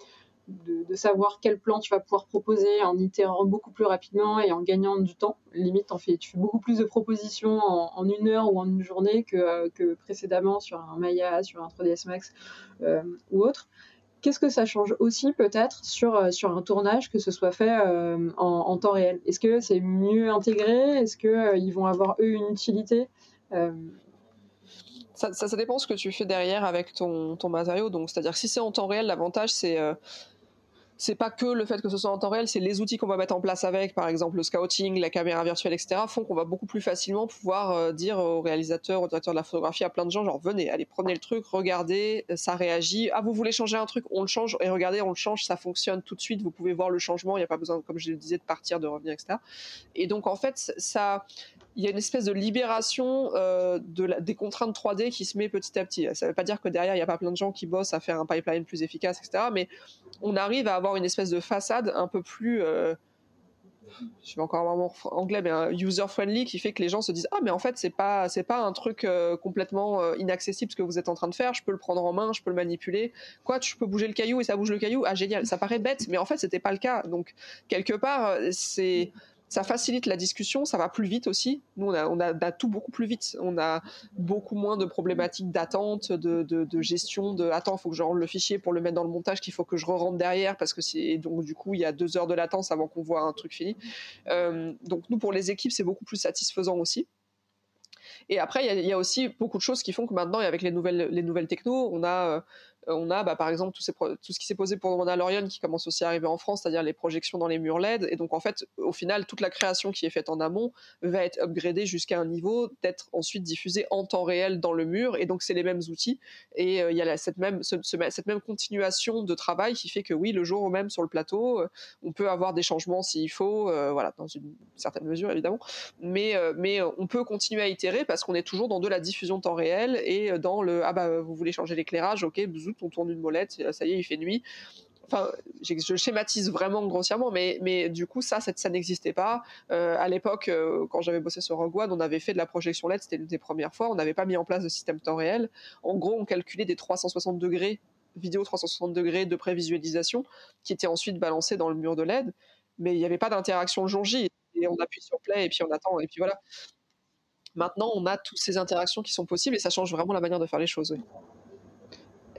de, savoir quel plan tu vas pouvoir proposer en itérant beaucoup plus rapidement et en gagnant du temps. Limite, en fait, tu fais beaucoup plus de propositions en, une heure ou en une journée que, que précédemment sur un Maya, sur un 3ds Max ou autre. Qu'est-ce que ça change aussi peut-être sur, euh, sur un tournage que ce soit fait euh, en, temps réel? Est-ce que c'est mieux intégré? Est-ce qu'ils euh, vont avoir eux une utilité? Ça, ça, dépend ce que tu fais derrière avec ton, ton matériau. C'est-à-dire si c'est en temps réel, l'avantage c'est c'est pas que le fait que ce soit en temps réel, c'est les outils qu'on va mettre en place avec, par exemple le scouting, la caméra virtuelle, etc., font qu'on va beaucoup plus facilement pouvoir euh, dire au réalisateur, au directeur de la photographie, à plein de gens, genre venez, allez, prenez le truc, regardez, ça réagit. Ah, vous voulez changer un truc, on le change, et regardez, on le change, ça fonctionne tout de suite, vous pouvez voir le changement, il n'y a pas besoin, comme je le disais, de partir, de revenir, etc. Et donc, en fait, ça, il y a une espèce de libération euh, des contraintes 3D qui se met petit à petit. Ça ne veut pas dire que derrière, il n'y a pas plein de gens qui bossent à faire un pipeline plus efficace, etc. Mais on arrive à avoir une espèce de façade un peu plus... Euh, je vais encore avoir mon anglais, mais user friendly qui fait que les gens se disent ah mais en fait c'est pas c'est pas un truc euh, complètement inaccessible ce que vous êtes en train de faire. Je peux le prendre en main, je peux le manipuler. Quoi, tu peux bouger le caillou et ça bouge le caillou? Ah génial, ça paraît bête, mais en fait c'était pas le cas. Donc quelque part c'est ça facilite la discussion, ça va plus vite aussi. Nous, on a, tout beaucoup plus vite. On a beaucoup moins de problématiques d'attente, de, gestion, de attends, il faut que je rentre le fichier pour le mettre dans le montage, qu'il faut que je re rentre derrière parce que c'est donc du coup il y a deux heures de latence avant qu'on voit un truc fini. Euh, donc nous, pour les équipes, c'est beaucoup plus satisfaisant aussi. Et après, il y, a aussi beaucoup de choses qui font que maintenant, avec les nouvelles, les nouvelles techno, on a euh, on a bah, par exemple tout, ce qui s'est posé pour Mandalorian qui commence aussi à arriver en France, c'est-à-dire les projections dans les murs LED. Et donc en fait, au final, toute la création qui est faite en amont va être upgradée jusqu'à un niveau d'être ensuite diffusée en temps réel dans le mur. Et donc c'est les mêmes outils. Et euh, il y a cette, même, cette même continuation de travail qui fait que oui, le jour même sur le plateau, euh, on peut avoir des changements s'il faut, voilà, dans une certaine mesure évidemment. Mais, mais on peut continuer à itérer parce qu'on est toujours dans de la diffusion temps réel et dans le ah bah vous voulez changer l'éclairage, ok, on tourne une molette, ça y est, il fait nuit. Enfin, je schématise vraiment grossièrement, mais, mais du coup, ça, ça, n'existait pas. Euh, à l'époque, euh, quand j'avais bossé sur Rogue One, on avait fait de la projection LED, c'était une des premières fois. On n'avait pas mis en place de système temps réel. En gros, on calculait des 360 degrés, vidéo 360 degrés de prévisualisation, qui étaient ensuite balancés dans le mur de LED. Mais il n'y avait pas d'interaction le jour J. Et on appuie sur play, et puis on attend, et puis voilà. Maintenant, on a toutes ces interactions qui sont possibles, et ça change vraiment la manière de faire les choses.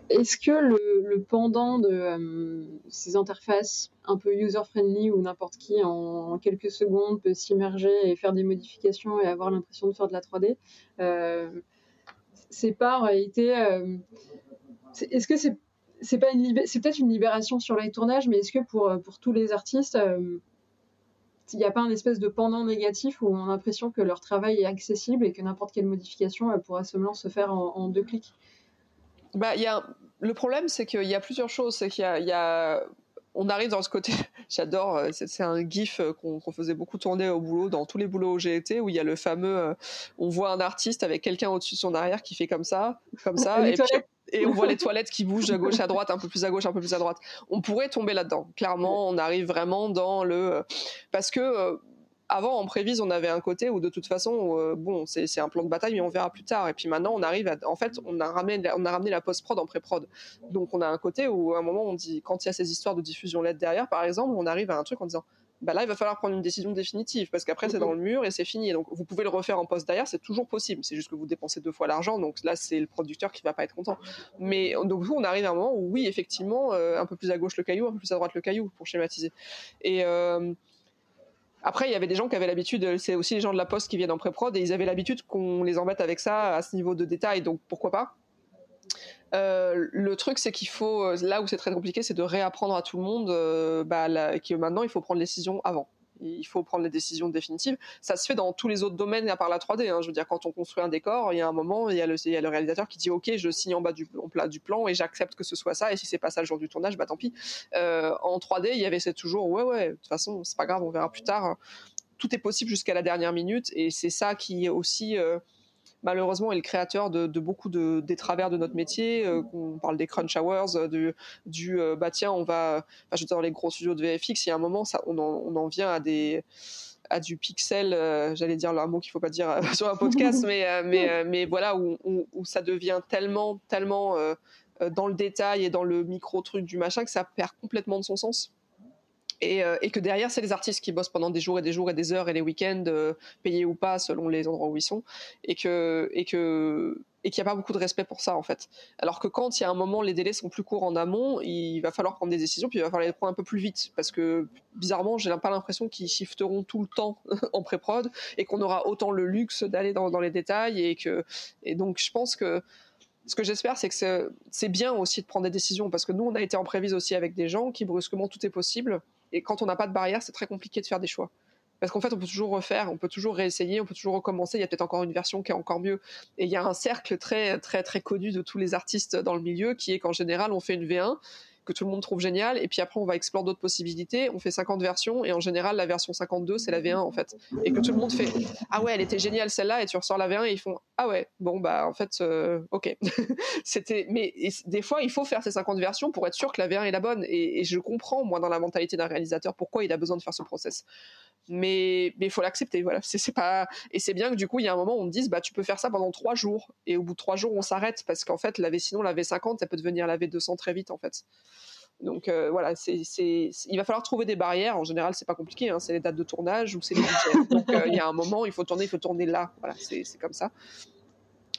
Est-ce que le, pendant de euh, ces interfaces un peu user-friendly où n'importe qui en, quelques secondes peut s'immerger et faire des modifications et avoir l'impression de faire de la 3D, euh, c'est pas en réalité. Euh, est-ce que c'est c'est pas une c'est peut-être une libération sur les tournages, mais est-ce que pour, pour tous les artistes, il n'y a pas un espèce de pendant négatif où on a l'impression que leur travail est accessible et que n'importe quelle modification pourra seulement se faire en deux clics? Bah, y a... Le problème, c'est qu'il y a plusieurs choses. C'est qu'il y a, On arrive dans ce côté, j'adore, euh, c'est un gif euh, qu'on faisait beaucoup tourner au boulot, dans tous les boulots où j'ai été, où il y a le fameux, euh, on voit un artiste avec quelqu'un au-dessus de son arrière qui fait comme ça, comme ça, et puis, et on voit les toilettes qui bougent à gauche à droite, un peu plus à gauche, un peu plus à droite. On pourrait tomber là-dedans. Clairement, on arrive vraiment dans le parce que avant, en prévise, on avait un côté où de toute façon, euh, bon, c'est un plan de bataille, mais on verra plus tard. Et puis maintenant, on arrive à, en fait, on a ramené, on a ramené la post-prod en pré-prod. Donc on a un côté où, à un moment, on dit, quand il y a ces histoires de diffusion LED derrière, par exemple, on arrive à un truc en disant, bah là, il va falloir prendre une décision définitive parce qu'après, c'est dans le mur et c'est fini. donc, vous pouvez le refaire en post derrière, c'est toujours possible. C'est juste que vous dépensez deux fois l'argent. Donc là, c'est le producteur qui va pas être content. Mais donc, vous, on arrive à un moment où, oui, effectivement, euh, un peu plus à gauche le caillou, un peu plus à droite le caillou, pour schématiser. Et, euh, après, il y avait des gens qui avaient l'habitude, c'est aussi les gens de la poste qui viennent en pré-prod, et ils avaient l'habitude qu'on les embête avec ça à ce niveau de détail, donc pourquoi pas. Euh, le truc, c'est qu'il faut, là où c'est très compliqué, c'est de réapprendre à tout le monde euh, bah, que maintenant, il faut prendre les décisions avant il faut prendre les décisions définitives. Ça se fait dans tous les autres domaines à part la 3D. Hein. Je veux dire, quand on construit un décor, il y a un moment, il y a le, réalisateur qui dit OK, je signe en bas du, plan et j'accepte que ce soit ça. Et si c'est pas ça le jour du tournage, bah tant pis. Euh, en 3D, il y avait toujours ouais ouais, de toute façon, c'est pas grave, on verra plus tard. Tout est possible jusqu'à la dernière minute et c'est ça qui est aussi euh, malheureusement est le créateur de, beaucoup de, des travers de notre métier. Euh, on parle des crunch hours, euh, du, euh, bah tiens, on va, enfin, je dans les gros studios de VFX, il y a un moment, ça, on, en, on en vient à des à du pixel, j'allais dire un mot qu'il faut pas dire sur un podcast, mais, mais, mais voilà, où, où, ça devient tellement, tellement dans le détail et dans le micro truc du machin que ça perd complètement de son sens. Euh, et, que derrière, c'est les artistes qui bossent pendant des jours et des jours et des heures et les week-ends, euh, payés ou pas selon les endroits où ils sont, et que et que et qu'il n'y a pas beaucoup de respect pour ça en fait. Alors que quand il y a un moment, les délais sont plus courts en amont, il va falloir prendre des décisions, puis il va falloir les prendre un peu plus vite, parce que bizarrement, j'ai pas l'impression qu'ils shifteront tout le temps en pré-prod et qu'on aura autant le luxe d'aller dans, les détails et que et donc je pense que ce que j'espère, c'est que c'est bien aussi de prendre des décisions parce que nous, on a été en prévise aussi avec des gens qui brusquement tout est possible. Et quand on n'a pas de barrière, c'est très compliqué de faire des choix. Parce qu'en fait, on peut toujours refaire, on peut toujours réessayer, on peut toujours recommencer. Il y a peut-être encore une version qui est encore mieux. Et il y a un cercle très, très, très connu de tous les artistes dans le milieu qui est qu'en général, on fait une V1 que tout le monde trouve génial. Et puis après, on va explorer d'autres possibilités. On fait 50 versions et en général, la version 52, c'est la V1 en fait. Et que tout le monde fait Ah ouais, elle était géniale celle-là. Et tu ressors la V1 et ils font Ah ouais, bon bah en fait, euh, ok. C'était. Mais des fois, il faut faire ces 50 versions pour être sûr que la V1 est la bonne. Et, je comprends, moi, dans la mentalité d'un réalisateur, pourquoi il a besoin de faire ce process. Mais il faut l'accepter. Voilà. C'est pas. Et c'est bien que du coup, il y a un moment où on me dise Bah tu peux faire ça pendant trois jours. Et au bout de trois jours, on s'arrête parce qu'en fait, la sinon, la V50, ça peut devenir la V200 très vite en fait. Donc euh, voilà, c'est, il va falloir trouver des barrières. En général, c'est pas compliqué. Hein. c'est les dates de tournage ou c'est les budgets. Euh, il y a un moment, il faut tourner, il faut tourner là. Voilà, c'est, comme ça.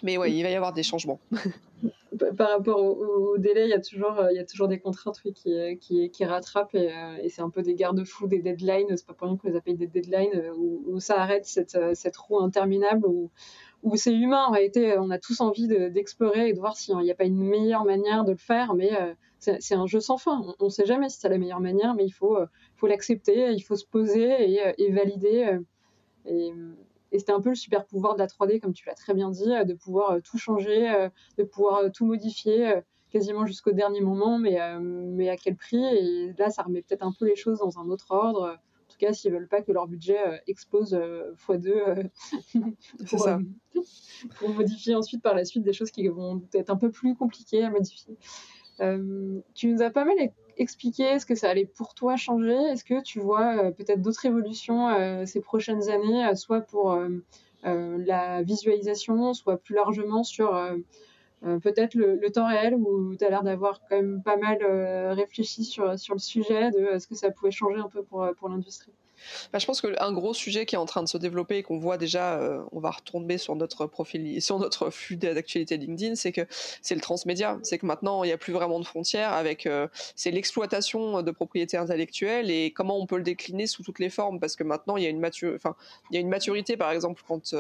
Mais ouais, il va y avoir des changements. Par rapport au, délai, il y a toujours, il y a toujours des contraintes qui, qui, qui rattrapent et, et c'est un peu des garde-fous, des deadlines. C'est pas pour rien qu'on les appelle des deadlines où, ça arrête cette, cette roue interminable où, où c'est humain en réalité. On a tous envie d'explorer et de voir s'il n'y a pas une meilleure manière de le faire, mais euh, c'est un jeu sans fin. On ne sait jamais si c'est la meilleure manière, mais il faut, euh, faut l'accepter, il faut se poser et, euh, valider. C'était un peu le super pouvoir de la 3D, comme tu l'as très bien dit, de pouvoir tout changer, de pouvoir tout modifier quasiment jusqu'au dernier moment, mais, mais à quel prix? Et là, ça remet peut-être un peu les choses dans un autre ordre tout cas s'ils veulent pas que leur budget euh, explose euh, x2 euh, pour, ça. pour modifier ensuite par la suite des choses qui vont être un peu plus compliquées à modifier. Tu nous as pas mal expliqué ce que ça allait pour toi changer. Est-ce que tu vois peut-être d'autres évolutions ces prochaines années, soit pour la visualisation, soit plus largement sur euh, peut-être le, temps réel où tu as l'air d'avoir quand même pas mal euh, réfléchi sur, sur le sujet de euh, ce que ça pouvait changer un peu pour, pour l'industrie? Bah, je pense qu'un gros sujet qui est en train de se développer et qu'on voit déjà, on va retomber sur notre profil, sur notre flux d'actualité LinkedIn, c'est que c'est le transmédia. C'est que maintenant, il n'y a plus vraiment de frontières avec, c'est l'exploitation de propriétés intellectuelles et comment on peut le décliner sous toutes les formes. Parce que maintenant, il y a une, enfin, il y a une maturité, par exemple, quand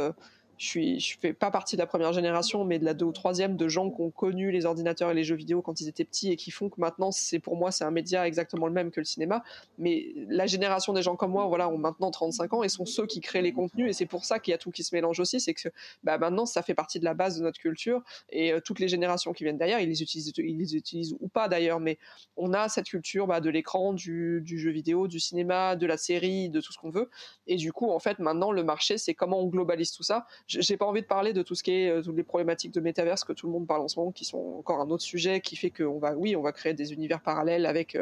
je suis, je fais pas partie de la première génération, mais de la deux ou troisième de gens qui ont connu les ordinateurs et les jeux vidéo quand ils étaient petits et qui font que maintenant, c'est pour moi, c'est un média exactement le même que le cinéma. Mais la génération des gens comme moi, voilà, ont maintenant 35 ans et sont ceux qui créent les contenus et c'est pour ça qu'il y a tout qui se mélange aussi, c'est que bah, maintenant, ça fait partie de la base de notre culture et euh, toutes les générations qui viennent derrière, ils les utilisent, ils les utilisent ou pas d'ailleurs, mais on a cette culture bah, de l'écran, du, du jeu vidéo, du cinéma, de la série, de tout ce qu'on veut. Et du coup, en fait, maintenant, le marché, c'est comment on globalise tout ça j'ai pas envie de parler de tout ce qui est toutes les problématiques de métaverse que tout le monde parle en ce moment, qui sont encore un autre sujet qui fait qu'on va, oui, on va créer des univers parallèles avec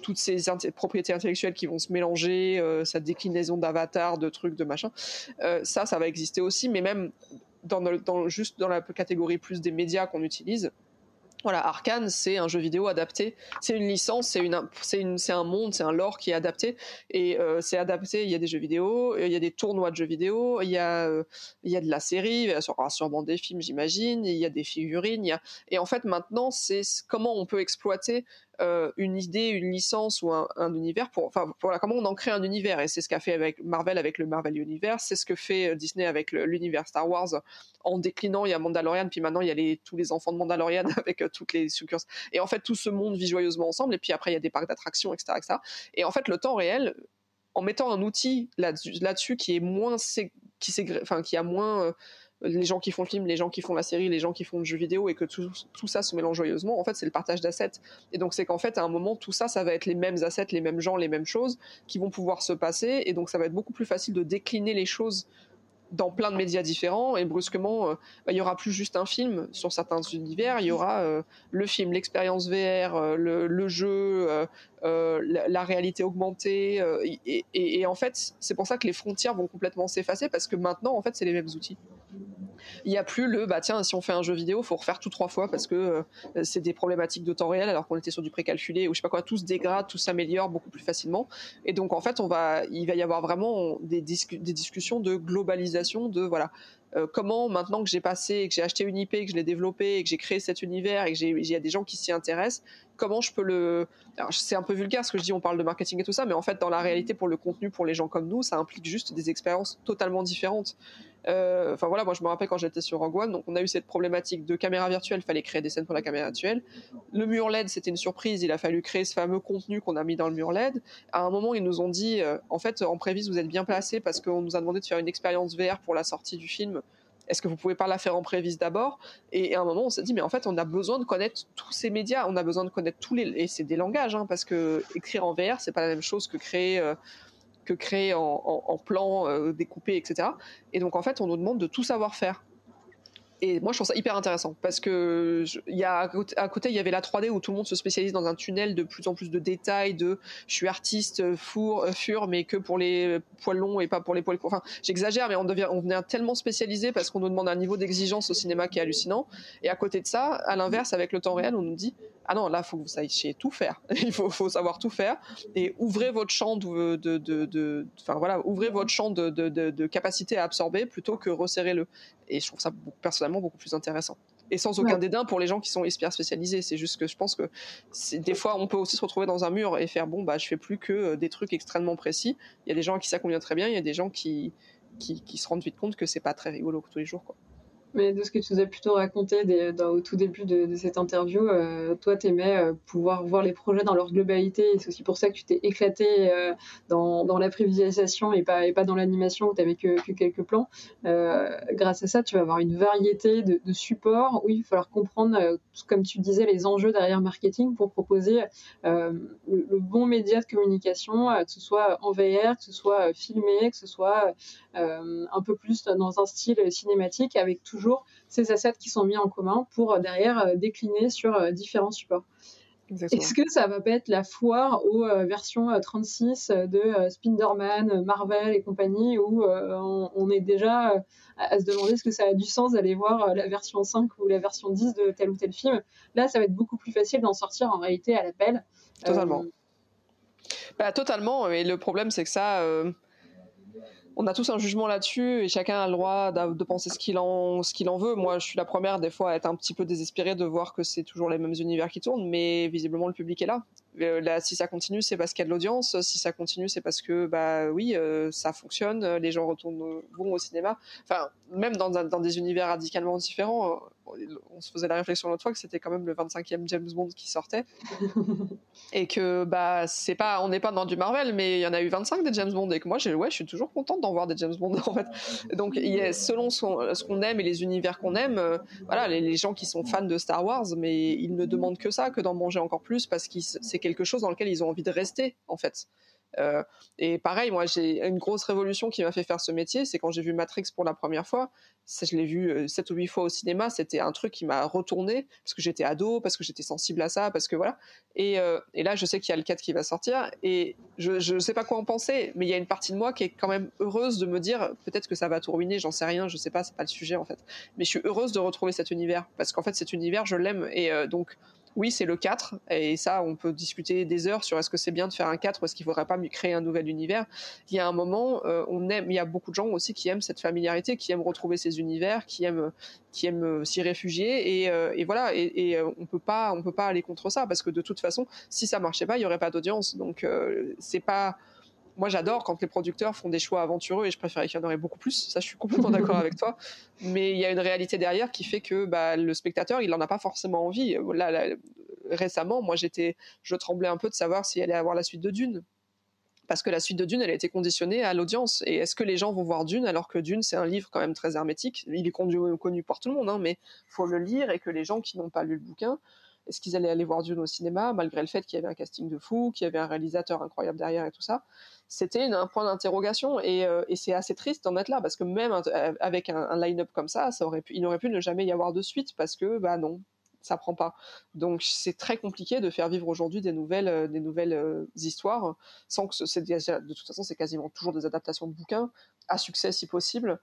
toutes ces propriétés intellectuelles qui vont se mélanger, euh, sa déclinaison d'avatar, de trucs, de machin. Euh, ça, ça va exister aussi, mais même dans, juste dans la catégorie plus des médias qu'on utilise, voilà, Arkane, c'est un jeu vidéo adapté. C'est une licence, c'est une, c'est un monde, c'est un lore qui est adapté. Et euh, c'est adapté. Il y a des jeux vidéo, il y a des tournois de jeux vidéo, il y a, il y a de la série, il y aura sûrement des films, j'imagine. Il y a des figurines. Il y a... Et en fait, maintenant, c'est comment on peut exploiter euh, une idée, une licence ou un, univers pour, enfin voilà, comment on en crée un univers et c'est ce qu'a fait avec Marvel avec le Marvel Universe, c'est ce que fait euh, Disney avec l'univers Star Wars en déclinant. Il y a Mandalorian, puis maintenant il y a les, tous les enfants de Mandalorian avec euh, toutes les succurses. Et en fait, tout ce monde vit joyeusement ensemble. Et puis après, il y a des parcs d'attractions, etc., etc. Et en fait, le temps réel, en mettant un outil là-dessus qui est moins, qui, qui a moins les gens qui font le film, les gens qui font la série, les gens qui font le jeu vidéo et que tout, ça se mélange joyeusement, en fait, c'est le partage d'assets. Et donc, c'est qu'en fait, à un moment, tout ça, ça va être les mêmes assets, les mêmes gens, les mêmes choses qui vont pouvoir se passer. Et donc, ça va être beaucoup plus facile de décliner les choses dans plein de médias différents et brusquement euh, bah, il y aura plus juste un film sur certains univers il y aura euh, le film l'expérience VR euh, le, jeu la, réalité augmentée et, et, en fait c'est pour ça que les frontières vont complètement s'effacer parce que maintenant en fait c'est les mêmes outils. Il n'y a plus le bah tiens si on fait un jeu vidéo faut refaire tout trois fois parce que euh, c'est des problématiques de temps réel alors qu'on était sur du précalculé ou je sais pas quoi. Tout se dégrade tout s'améliore beaucoup plus facilement. Et donc en fait on va il va y avoir vraiment des, des discussions de globalisation de voilà euh, comment maintenant que j'ai passé, que j'ai acheté une IP, que je l'ai développé, et que j'ai créé cet univers et que il y a des gens qui s'y intéressent, comment je peux le. c'est un peu vulgaire ce que je dis, on parle de marketing et tout ça, mais en fait, dans la réalité, pour le contenu, pour les gens comme nous, ça implique juste des expériences totalement différentes. Euh, enfin voilà, moi je me rappelle quand j'étais sur Rogue One, donc on a eu cette problématique de caméra virtuelle, fallait créer des scènes pour la caméra virtuelle. Le mur LED, c'était une surprise, il a fallu créer ce fameux contenu qu'on a mis dans le mur LED. À un moment, ils nous ont dit, euh, en fait, en prévise, vous êtes bien placé parce qu'on nous a demandé de faire une expérience VR pour la sortie du film. Est-ce que vous pouvez pas la faire en prévise d'abord? Et, à un moment, on s'est dit, mais en fait, on a besoin de connaître tous ces médias, on a besoin de connaître tous les et c'est des langages, hein, parce que écrire en VR, c'est pas la même chose que créer euh, que créer en, plan euh, découpé, etc. Et donc en fait, on nous demande de tout savoir faire. Et moi, je trouve ça hyper intéressant parce que il y a à côté, il y avait la 3D où tout le monde se spécialise dans un tunnel de plus en plus de détails. De, je suis artiste four, euh, fur, mais que pour les poils longs et pas pour les poils courts. Enfin, j'exagère, mais on devient, on devient tellement spécialisé parce qu'on nous demande un niveau d'exigence au cinéma qui est hallucinant. Et à côté de ça, à l'inverse, avec le temps réel, on nous dit ah non, là, faut que vous sachiez tout faire. Il faut, faut, savoir tout faire et ouvrez votre champ de, de, de, enfin voilà, ouvrez votre champ de, de, capacité à absorber plutôt que resserrez-le. Et je trouve ça personnellement beaucoup plus intéressant. Et sans aucun dédain pour les gens qui sont hyper spécialisés. C'est juste que je pense que des fois, on peut aussi se retrouver dans un mur et faire bon, bah, je fais plus que euh, des trucs extrêmement précis. Il y a des gens à qui ça convient très bien, il y a des gens qui, qui, qui se rendent vite compte que c'est pas très rigolo tous les jours, quoi. Mais de ce que tu nous as plutôt raconté au tout début de, cette interview, euh, toi, tu aimais euh, pouvoir voir les projets dans leur globalité. C'est aussi pour ça que tu t'es éclaté euh, dans, la prévisualisation et pas, dans l'animation où tu n'avais que, que, quelques plans. grâce à ça, tu vas avoir une variété de, de supports où il va falloir comprendre, comme tu disais, les enjeux derrière marketing pour proposer le, le, bon média de communication, que ce soit en VR, que ce soit filmé, que ce soit un peu plus dans un style cinématique avec toujours ces assets qui sont mis en commun pour euh, derrière euh, décliner sur euh, différents supports. Est-ce que ça va pas être la foire aux versions 36 de Spinderman, Marvel et compagnie, où on, est déjà à, se demander ce que ça a du sens d'aller voir la version 5 ou la version 10 de tel ou tel film Là, ça va être beaucoup plus facile d'en sortir en réalité à l'appel. Totalement. Bah, totalement. Et le problème, c'est que ça on a tous un jugement là-dessus et chacun a le droit de penser ce qu'il en, en veut. Moi, je suis la première des fois à être un petit peu désespérée de voir que c'est toujours les mêmes univers qui tournent, mais visiblement le public est là. Euh, là, si ça continue, c'est parce qu'il y a de l'audience. Si ça continue, c'est parce que, bah oui, euh, ça fonctionne. Les gens retournent vont au cinéma. Enfin, même dans, dans des univers radicalement différents, on se faisait la réflexion l'autre fois que c'était quand même le 25e James Bond qui sortait. Et que bah c'est pas on n'est pas dans du Marvel mais il y en a eu 25 des James Bond. Et que moi j'ai ouais je suis toujours contente d'en voir des James Bond en fait. Donc il selon ce qu'on aime et les univers qu'on aime euh, voilà les, gens qui sont fans de Star Wars mais ils ne demandent que ça que d'en manger encore plus parce que c'est quelque chose dans lequel ils ont envie de rester en fait Euh, et pareil, moi, j'ai une grosse révolution qui m'a fait faire ce métier, c'est quand j'ai vu Matrix pour la première fois. Je l'ai vu euh, sept ou huit fois au cinéma. C'était un truc qui m'a retourné parce que j'étais ado, parce que j'étais sensible à ça, parce que voilà. Et, euh, et là, je sais qu'il y a le 4 qui va sortir et je ne sais pas quoi en penser, mais il y a une partie de moi qui est quand même heureuse de me dire peut-être que ça va tout ruiner, j'en sais rien, je sais pas, c'est pas le sujet en fait. Mais je suis heureuse de retrouver cet univers parce qu'en fait, cet univers, je l'aime et donc oui, c'est le 4, et ça, on peut discuter des heures sur est-ce que c'est bien de faire un 4 ou est-ce qu'il ne faudrait pas créer un nouvel univers. Il y a un moment, euh, on aime, il y a beaucoup de gens aussi qui aiment cette familiarité, qui aiment retrouver ces univers, qui aiment, qui aiment euh, s'y réfugier, et, euh, voilà, et, on on peut pas aller contre ça, parce que de toute façon, si ça marchait pas, il y aurait pas d'audience. Donc, c'est pas, moi j'adore quand les producteurs font des choix aventureux et je préférais qu'il y en aurait beaucoup plus. Ça, je suis complètement d'accord avec toi. Mais il y a une réalité derrière qui fait que bah, le spectateur, il n'en a pas forcément envie. Là, récemment, moi j'étais, je tremblais un peu de savoir s'il allait avoir la suite de Dune. Parce que la suite de Dune, elle a été conditionnée à l'audience. Et est-ce que les gens vont voir Dune alors que Dune, c'est un livre quand même très hermétique? Il est connu, connu par tout le monde, hein, mais faut le lire et que les gens qui n'ont pas lu le bouquin, est-ce qu'ils allaient aller voir Dune au cinéma, malgré le fait qu'il y avait un casting de fou, qu'il y avait un réalisateur incroyable derrière et tout ça? C'était un point d'interrogation euh, et, c'est assez triste d'en être là parce que même euh, avec un, line-up comme ça, ça aurait pu, il aurait pu ne jamais y avoir de suite parce que bah non, ça prend pas. Donc c'est très compliqué de faire vivre aujourd'hui des nouvelles, euh, des nouvelles histoires sans que c'est de toute façon c'est quasiment toujours des adaptations de bouquins à succès si possible.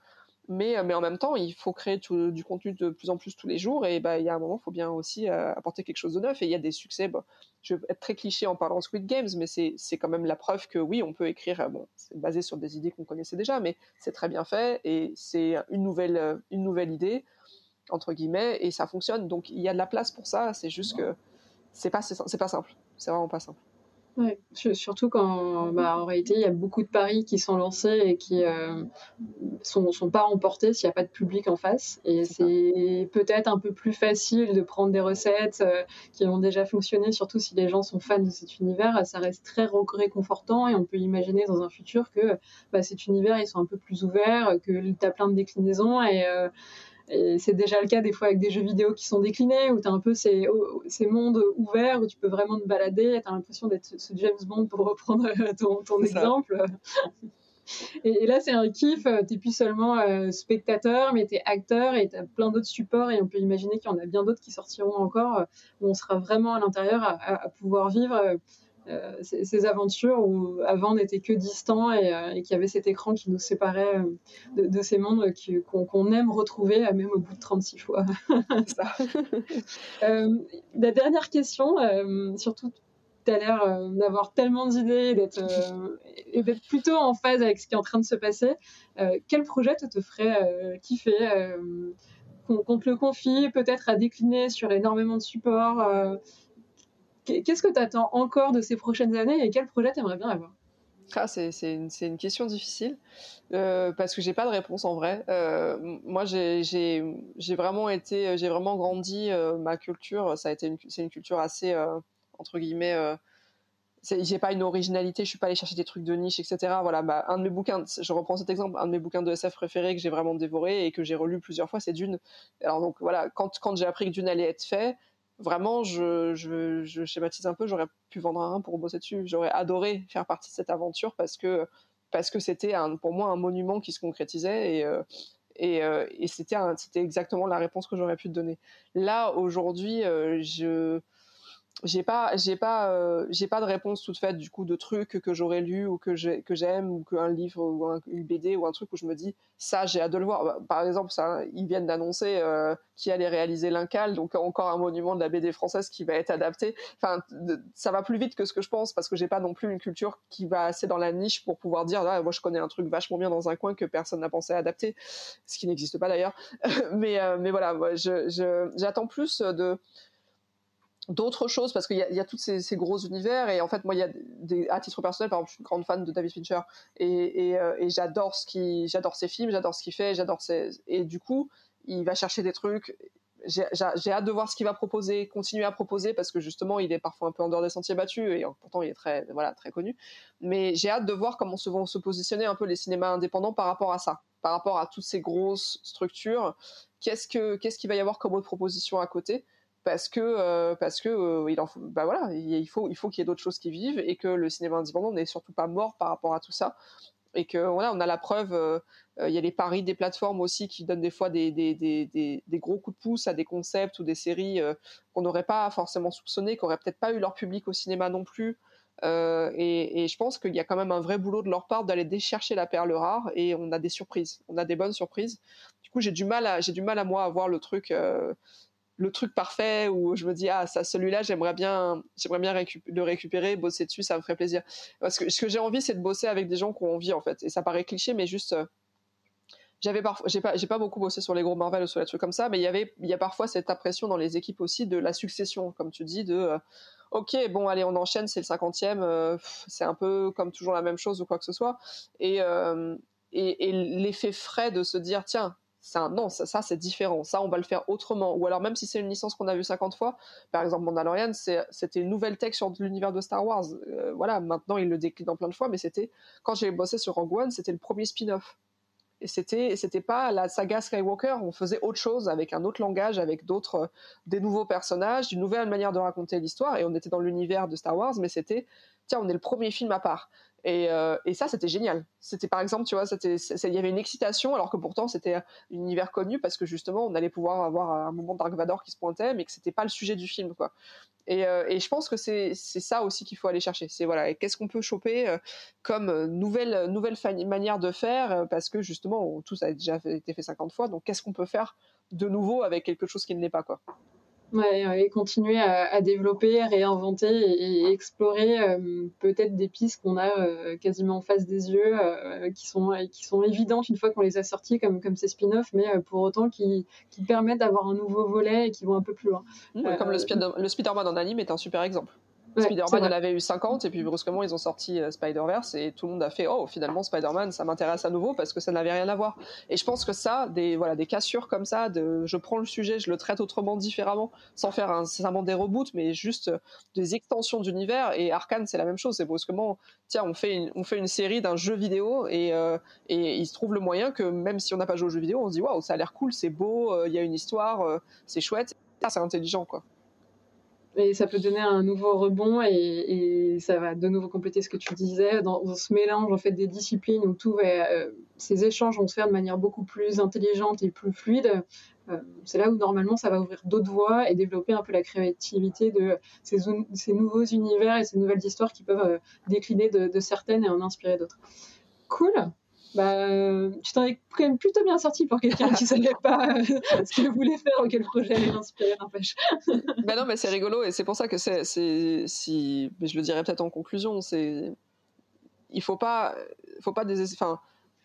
Mais, euh, mais en même temps, il faut créer du contenu de plus en plus tous les jours. Et bah, il y a un moment, il faut bien aussi euh, apporter quelque chose de neuf. Et il y a des succès. je vais être très cliché en parlant de Squid Games, mais c'est quand même la preuve que oui, on peut écrire. Euh, bon, c'est basé sur des idées qu'on connaissait déjà, mais c'est très bien fait. Et c'est une nouvelle, une nouvelle idée, entre guillemets, et ça fonctionne. Donc il y a de la place pour ça. C'est juste que c'est pas, c'est pas simple. C'est vraiment pas simple. Ouais, surtout quand, bah, en réalité, il y a beaucoup de paris qui sont lancés et qui euh, sont, sont pas remportés s'il n'y a pas de public en face. Et c'est peut-être un peu plus facile de prendre des recettes euh, qui ont déjà fonctionné, surtout si les gens sont fans de cet univers. Ça reste très réconfortant et on peut imaginer dans un futur que bah, cet univers, ils sont un peu plus ouverts, que tu as plein de déclinaisons et euh, et c'est déjà le cas des fois avec des jeux vidéo qui sont déclinés, où tu as un peu ces, ces, mondes ouverts, où tu peux vraiment te balader, tu as l'impression d'être ce James Bond pour reprendre ton, ton exemple. Et, là, c'est un kiff, tu n'es plus seulement euh, spectateur, mais tu es acteur et tu as plein d'autres supports, et on peut imaginer qu'il y en a bien d'autres qui sortiront encore, euh, où on sera vraiment à l'intérieur à, à, pouvoir vivre. Euh, ces, aventures où avant on n'était que distants et, euh, qu'il y avait cet écran qui nous séparait euh, de, ces mondes qu'on aime retrouver même au bout de 36 fois. la dernière question, surtout tu as l'air d'avoir tellement d'idées et d'être plutôt en phase avec ce qui est en train de se passer. quel projet te, te ferait kiffer qu'on te le confie, peut-être à décliner sur énormément de supports Qu'est-ce que tu attends encore de ces prochaines années et quel projet tu aimerais bien avoir? Ah, c'est une, une, question difficile euh, parce que j'ai pas de réponse en vrai. Euh, moi, j'ai vraiment été, j'ai vraiment grandi. Euh, ma culture, ça a été c'est une culture assez entre guillemets. j'ai pas une originalité, je suis pas allée chercher des trucs de niche, etc. Voilà, bah, un de mes bouquins, je reprends cet exemple, un de mes bouquins de SF préférés que j'ai vraiment dévoré et que j'ai relu plusieurs fois, c'est Dune. Alors donc voilà, quand, quand j'ai appris que Dune allait être fait, vraiment, je, je, schématise un peu, j'aurais pu vendre un pour bosser dessus. J'aurais adoré faire partie de cette aventure parce que parce que c'était pour moi un monument qui se concrétisait et euh, et, euh, et c'était c'était exactement la réponse que j'aurais pu te donner. Là aujourd'hui, euh, je j'ai pas j'ai pas euh, j'ai pas de réponse toute faite du coup de trucs que j'aurais lu ou que j'ai que j'aime ou qu'un livre ou un, une BD ou un truc où je me dis ça j'ai hâte de le voir. Bah, par exemple ça ils viennent d'annoncer euh, qui allait réaliser l'Incal donc encore un monument de la BD française qui va être adapté. Enfin ça va plus vite que ce que je pense parce que j'ai pas non plus une culture qui va assez dans la niche pour pouvoir dire ah, moi je connais un truc vachement bien dans un coin que personne n'a pensé à adapter ce qui n'existe pas d'ailleurs. Mais euh, mais voilà je j'attends plus de d'autres choses parce qu'il y, a tous ces, gros univers et en fait moi il y a des, à titre personnel par exemple je suis une grande fan de David Fincher et, euh, j'adore ce j'adore ses films j'adore ce qu'il fait j'adore ses et du coup il va chercher des trucs j'ai hâte de voir ce qu'il va proposer continuer à proposer parce que justement il est parfois un peu en dehors des sentiers battus et pourtant il est très voilà très connu mais j'ai hâte de voir comment se vont se positionner un peu les cinémas indépendants par rapport à ça par rapport à toutes ces grosses structures. Qu'est-ce que qu'est-ce qu'il va y avoir comme autre proposition à côté? Parce que parce que il en faut, bah voilà, il faut il faut qu'il y ait d'autres choses qui vivent et que le cinéma indépendant n'est surtout pas mort par rapport à tout ça et que voilà, on a la preuve. Il y a les paris des plateformes aussi qui donnent des fois des, des, des, des gros coups de pouce à des concepts ou des séries qu'on n'aurait pas forcément soupçonné, qui n'auraient peut-être pas eu leur public au cinéma non plus. Euh, et, je pense qu'il y a quand même un vrai boulot de leur part d'aller chercher la perle rare et on a des surprises, on a des bonnes surprises. Du coup, j'ai du mal à, j'ai du mal à moi à voir le truc, euh, le truc parfait où je me dis ah ça, celui-là, j'aimerais bien, j'aimerais bien le récupérer, bosser dessus, ça me ferait plaisir. Parce que ce que j'ai envie, c'est de bosser avec des gens qui ont envie en fait. Et ça paraît cliché, mais juste euh, j'avais parfois j'ai pas j'ai pas beaucoup bossé sur les gros Marvel ou sur les trucs comme ça mais il y avait il y a parfois cette impression dans les équipes aussi de la succession comme tu dis de ok, bon, allez, on enchaîne, c'est le cinquantième, euh, c'est un peu comme toujours la même chose ou quoi que ce soit. Et, euh, et, l'effet frais de se dire, tiens, non, ça, ça c'est différent, ça, on va le faire autrement. Ou alors, même si c'est une licence qu'on a vue 50 fois, par exemple, Mandalorian, c'était une nouvelle tech sur l'univers de Star Wars. Euh, voilà, maintenant, il le décline en plein de fois, mais c'était, quand j'ai bossé sur Rogue One, c'était le premier spin-off et c'était c'était pas la saga Skywalker on faisait autre chose avec un autre langage avec d'autres euh, des nouveaux personnages une nouvelle manière de raconter l'histoire et on était dans l'univers de Star Wars mais c'était tiens on est le premier film à part et, euh, et ça c'était génial c'était par exemple tu vois il y avait une excitation alors que pourtant c'était un univers connu parce que justement on allait pouvoir avoir un moment Dark Vador qui se pointait mais que c'était pas le sujet du film quoi et, euh, et, je pense que c'est ça aussi qu'il faut aller chercher. C'est voilà, qu'est-ce qu'on peut choper euh, comme nouvelle nouvelle manière de faire parce que justement tout ça a déjà été fait 50 fois. Donc qu'est-ce qu'on peut faire de nouveau avec quelque chose qui ne l'est pas quoi. Ouais, et continuer à, développer, réinventer et, explorer euh, peut-être des pistes qu'on a euh, quasiment en face des yeux, euh, qui, sont, qui sont évidentes une fois qu'on les a sorties, comme, comme ces spin-offs, mais pour autant qui, qui permettent d'avoir un nouveau volet et qui vont un peu plus loin. Mmh, comme le, le Spider-Man en anime est un super exemple. Spider-Man, il en avait eu 50, et puis brusquement, ils ont sorti euh, Spider-Verse, et tout le monde a fait Oh, finalement, Spider-Man, ça m'intéresse à nouveau parce que ça n'avait rien à voir. Et je pense que ça, des, voilà, des cassures comme ça, de je prends le sujet, je le traite autrement, différemment, sans faire nécessairement des reboots, mais juste euh, des extensions d'univers. Et Arkane, c'est la même chose. C'est brusquement, tiens, on fait une, on fait une série d'un jeu vidéo, et, euh, et il se trouve le moyen que même si on n'a pas joué au jeu vidéo, on se dit Waouh, ça a l'air cool, c'est beau, il y a une histoire, c'est chouette. Ça, c'est intelligent, quoi et ça peut donner un nouveau rebond et, ça va de nouveau compléter ce que tu disais dans, ce mélange en fait des disciplines où tout euh, ces échanges vont se faire de manière beaucoup plus intelligente et plus fluide. Euh, c'est là où normalement ça va ouvrir d'autres voies et développer un peu la créativité de ces, nouveaux univers et ces nouvelles histoires qui peuvent euh, décliner de certaines et en inspirer d'autres. Cool bah, tu t'en es quand même plutôt bien sorti pour quelqu'un qui savait pas euh, ce qu'il voulait faire ou quel projet allait l'inspirer, n'empêche. bah non, mais c'est rigolo et c'est pour ça que c'est, si, je le dirais peut-être en conclusion, c'est, il faut pas, faut pas des, enfin,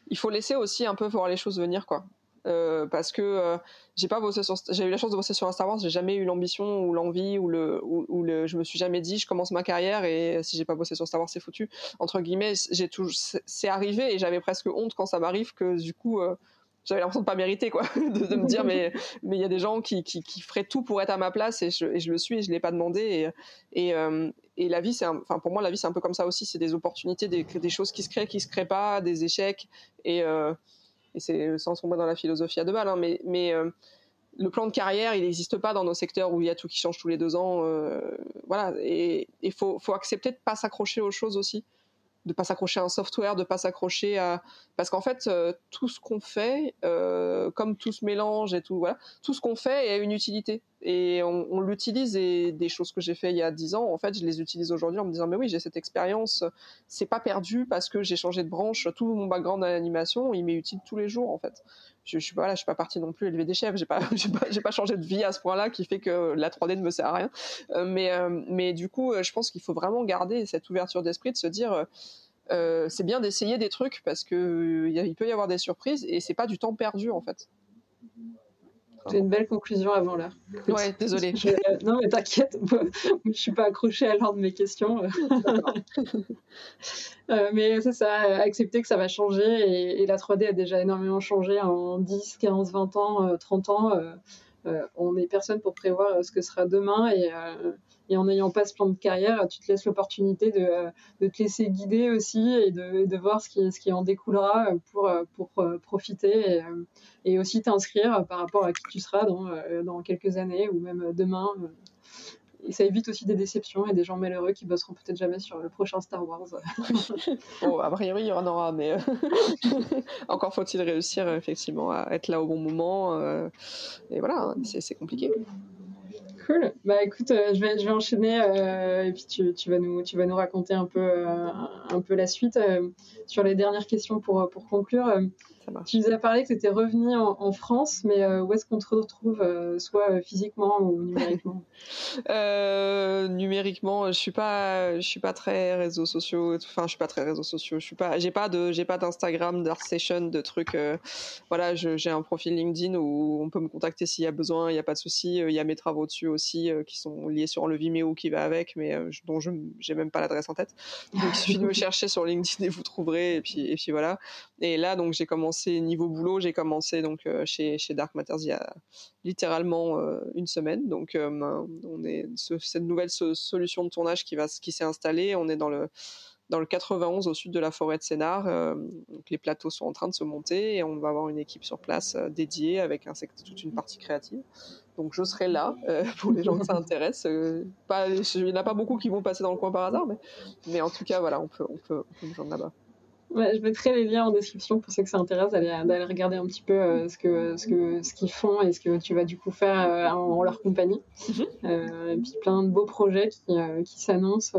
il faut laisser aussi un peu voir les choses venir, quoi. Euh, parce que euh, j'ai pas bossé sur j'ai eu la chance de bosser sur un Star Wars j'ai jamais eu l'ambition ou l'envie ou le ou, le je me suis jamais dit je commence ma carrière et si j'ai pas bossé sur Star Wars c'est foutu. Entre guillemets j'ai tout c'est arrivé et j'avais presque honte quand ça m'arrive que du coup euh, j'avais l'impression de pas mériter quoi de, me dire mais mais il y a des gens qui, qui, qui, feraient tout pour être à ma place et je, et je le suis et je l'ai pas demandé et et, et la vie c'est enfin pour moi la vie c'est un peu comme ça aussi. C'est des opportunités des, des choses qui se créent qui se créent pas des échecs et et c'est sans tomber dans la philosophie à deux balles, hein, mais, euh, le plan de carrière, il n'existe pas dans nos secteurs où il y a tout qui change tous les deux ans. Euh, voilà, et il faut, accepter de pas s'accrocher aux choses aussi de pas s'accrocher à un software, de pas s'accrocher à parce qu'en fait euh, tout ce qu'on fait, euh, comme tout ce mélange et tout voilà, tout ce qu'on fait a une utilité et on, l'utilise et des choses que j'ai fait il y a dix ans, en fait je les utilise aujourd'hui en me disant mais oui j'ai cette expérience, c'est pas perdu parce que j'ai changé de branche, tout mon background d'animation il m'est utile tous les jours en fait je, je suis pas là, je suis pas partie non plus élever des chefs, j'ai pas, j'ai pas, changé de vie à ce point-là qui fait que la 3D ne me sert à rien. Euh, mais, euh, mais du coup, euh, je pense qu'il faut vraiment garder cette ouverture d'esprit de se dire, c'est bien d'essayer des trucs parce que il peut y avoir des surprises et c'est pas du temps perdu en fait. C'est une belle conclusion avant l'heure. Ouais, désolé. non, mais t'inquiète, je suis pas accrochée à l'ordre de mes questions. Euh, mais c'est ça, accepter que ça va changer et, la 3D a déjà énormément changé en 10, 15, 20 ans, 30 euh, ans. on n'est personne pour prévoir ce que sera demain et, et en n'ayant pas ce plan de carrière, tu te laisses l'opportunité de, de, te laisser guider aussi et de, de, voir ce qui, ce qui en découlera pour, pour profiter et, et aussi t'inscrire par rapport à qui tu seras dans, dans quelques années ou même demain et ça évite aussi des déceptions et des gens malheureux qui bosseront peut-être jamais sur le prochain Star Wars. bon, a priori, il y en aura, mais euh, encore faut-il réussir effectivement à être là au bon moment. Euh, et voilà, c'est compliqué. Cool. Bah écoute, euh, je, vais, je vais enchaîner et puis tu, tu, vas nous, tu vas nous raconter un peu, un peu la suite. sur les dernières questions pour, pour conclure, tu nous as parlé que tu étais revenu en, France, mais euh, où est-ce qu'on te retrouve, euh, soit euh, physiquement ou numériquement? Numériquement, je suis pas, je suis pas très réseaux sociaux. Enfin, je suis pas très réseaux sociaux. Je suis pas, j'ai pas de, j'ai pas d'Instagram, session, de trucs. voilà, j'ai un profil LinkedIn où on peut me contacter s'il y a besoin. Il n'y a pas de souci. Il y a mes travaux dessus aussi qui sont liés sur le Vimeo qui va avec, mais dont je j'ai même pas l'adresse en tête. Donc il suffit de me chercher sur LinkedIn et vous trouverez. Et puis, et puis voilà. Et là, donc j'ai commencé niveau boulot, j'ai commencé donc euh, chez, Dark Matters il y a littéralement euh, une semaine. Donc euh, ben, on est cette nouvelle solution de tournage qui va qui s'est installée. On est dans le dans le 91 au sud de la forêt de Sénart. donc les plateaux sont en train de se monter et on va avoir une équipe sur place dédiée avec toute une partie créative. Donc je serai là pour les gens que ça intéresse. il n'y en a pas beaucoup qui vont passer dans le coin par hasard, mais, mais en tout cas voilà, on peut, on peut, on peut me joindre là-bas je mettrai les liens en description pour ceux que ça intéresse d'aller regarder un petit peu euh, ce que ce que ce qu'ils font et ce que tu vas du coup faire euh, en, leur compagnie. Mhm. Euh, et puis plein de beaux projets qui, qui s'annoncent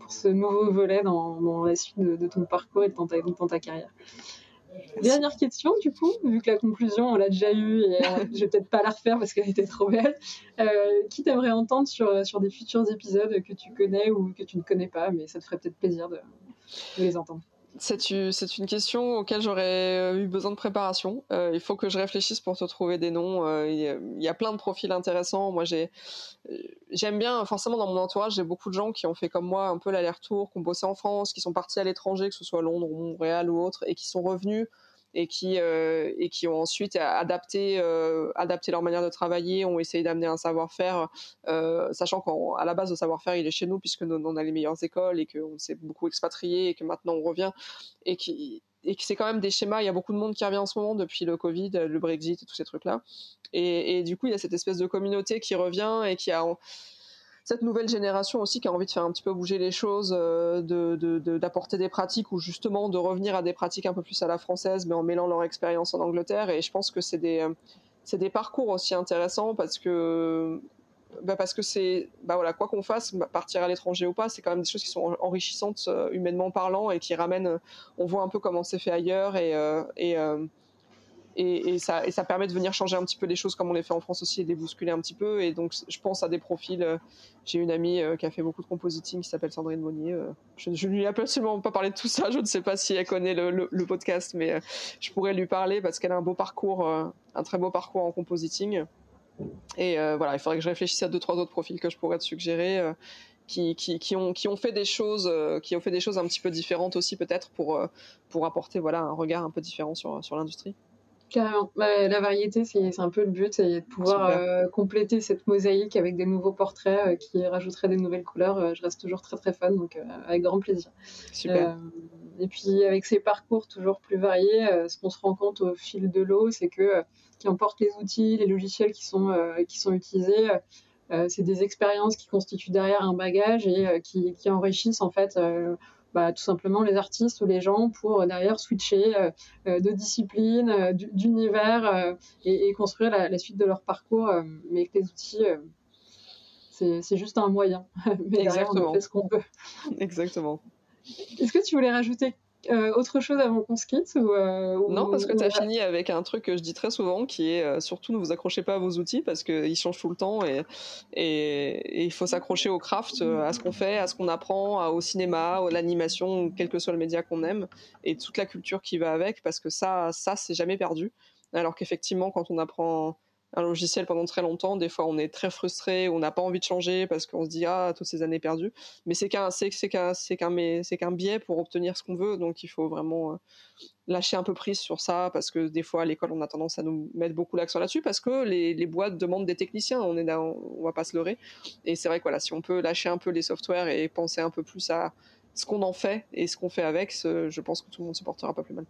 pour ce nouveau volet dans, dans la suite de, ton parcours et de ta, dans ta carrière. Dernière question, du coup, vu que la conclusion, on l'a déjà eue et je vais peut-être pas la refaire parce qu'elle était trop belle. qui t'aimerait entendre sur, sur des futurs épisodes que tu connais ou que tu ne connais pas, mais ça te ferait peut-être plaisir de, les entendre c'est une question auquel j'aurais euh, eu besoin de préparation. Euh, il faut que je réfléchisse pour te trouver des noms. Euh, il y, a plein de profils intéressants. Moi, j'aime bien, forcément, dans mon entourage, j'ai beaucoup de gens qui ont fait comme moi un peu l'aller-retour, qui ont bossé en France, qui sont partis à l'étranger, que ce soit Londres, Montréal ou autre, et qui sont revenus et qui euh, et qui ont ensuite adapté euh, adapté leur manière de travailler, ont essayé d'amener un savoir-faire, euh, sachant qu'à la base le savoir-faire il est chez nous puisque nous on a les meilleures écoles et qu'on s'est beaucoup expatrié et que maintenant on revient et qui et que c'est quand même des schémas. Il y a beaucoup de monde qui revient en ce moment depuis le Covid, le Brexit tous ces trucs-là. Et, et, du coup, il y a cette espèce de communauté qui revient et qui a cette nouvelle génération aussi qui a envie de faire un petit peu bouger les choses, euh, d'apporter des pratiques ou justement de revenir à des pratiques un peu plus à la française, mais en mêlant leur expérience en Angleterre. Et je pense que c'est des, c'est des parcours aussi intéressants parce que bah parce que c'est bah voilà quoi qu'on fasse bah, partir à l'étranger ou pas c'est quand même des choses qui sont enrichissantes euh, humainement parlant et qui ramènent on voit un peu comment c'est fait ailleurs euh, et et, ça, permet de venir changer un petit peu les choses comme on les fait en France aussi et de les bousculer un petit peu. Et donc, je pense à des profils. Euh, j'ai une amie euh, qui a fait beaucoup de compositing qui s'appelle Sandrine Monnier. Euh, je ne lui ai absolument pas parlé de tout ça. Je ne sais pas si elle connaît le, podcast, mais je pourrais lui parler parce qu'elle a un beau parcours, un très beau parcours en compositing. Et voilà, il faudrait que je réfléchisse à deux, trois autres profils que je pourrais te suggérer. Qui, ont, fait des choses qui ont fait des choses un petit peu différentes aussi peut-être pour apporter voilà un regard un peu différent sur l'industrie Carrément. Bah, la variété, c'est un peu le but, c'est de pouvoir euh, compléter cette mosaïque avec des nouveaux portraits euh, qui rajouteraient des nouvelles couleurs. Euh, je reste toujours très très fan, donc avec grand plaisir. Super. et puis avec ces parcours toujours plus variés, ce qu'on se rend compte au fil de l'eau, c'est que qui emportent les outils, les logiciels qui sont, qui sont utilisés, c'est des expériences qui constituent derrière un bagage et qui, qui, enrichissent en fait bah, tout simplement les artistes ou les gens pour euh, derrière switcher euh, euh, de discipline, d'univers et, construire la, suite de leur parcours, mais avec les outils c'est juste un moyen. Mais Exactement. on fait ce qu'on peut. Exactement. Est-ce que tu voulais rajouter euh, autre chose avant qu'on se quitte euh, Non, parce que tu as fini avec un truc que je dis très souvent qui est euh, surtout ne vous accrochez pas à vos outils parce qu'ils changent tout le temps et, et, il faut s'accrocher au craft, à ce qu'on fait, à ce qu'on apprend, au cinéma, à l'animation, quel que soit le média qu'on aime et toute la culture qui va avec parce que ça, ça c'est jamais perdu. Alors qu'effectivement, quand on apprend un logiciel pendant très longtemps, des fois on est très frustré, on n'a pas envie de changer parce qu'on se dit ah toutes ces années perdues. Mais c'est qu'un c'est qu'un c'est qu'un c'est qu'un biais pour obtenir ce qu'on veut, donc il faut vraiment euh, lâcher un peu prise sur ça parce que des fois à l'école on a tendance à nous mettre beaucoup l'accent là-dessus parce que les, les, boîtes demandent des techniciens, on est va pas se leurrer. Et c'est vrai que voilà, si on peut lâcher un peu les softwares et penser un peu plus à ce qu'on en fait et ce qu'on fait avec, je pense que tout le monde se portera pas plus mal.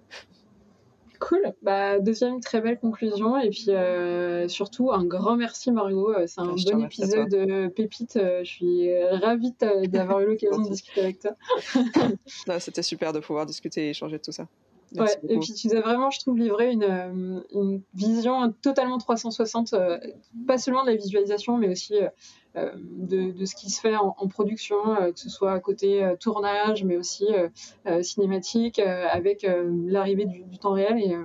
Cool. Bah, deuxième très belle conclusion. Et puis euh, surtout, un grand merci, Margot. Euh, c'est un bon épisode de Pépite. Euh, je suis ravie d'avoir eu l'occasion de discuter avec toi. C'était super de pouvoir discuter et échanger de tout ça. Ouais, et puis tu as vraiment, je trouve, livré une, une vision totalement 360, pas seulement de la visualisation, mais aussi euh, de, de, ce qui se fait en, en production, euh, que ce soit à côté euh, tournage, mais aussi cinématique, avec l'arrivée du, du, temps réel. Et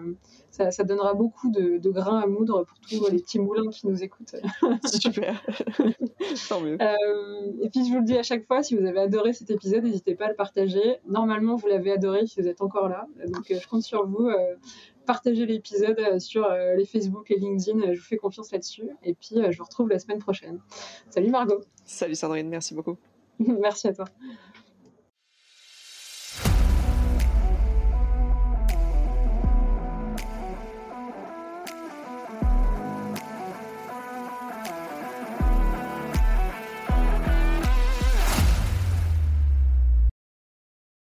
ça, ça, donnera beaucoup de, de, grains à moudre pour tous les petits moulins qui nous écoutent. Super. Tant mieux. et puis je vous le dis à chaque fois, si vous avez adoré cet épisode, n'hésitez pas à le partager. Normalement, vous l'avez adoré si vous êtes encore là. Donc je compte sur vous partagez l'épisode euh, sur euh, les Facebook et LinkedIn. Je vous fais confiance là-dessus. Et puis, euh, je vous retrouve la semaine prochaine. Salut Margot. Salut Sandrine, merci beaucoup. merci à toi.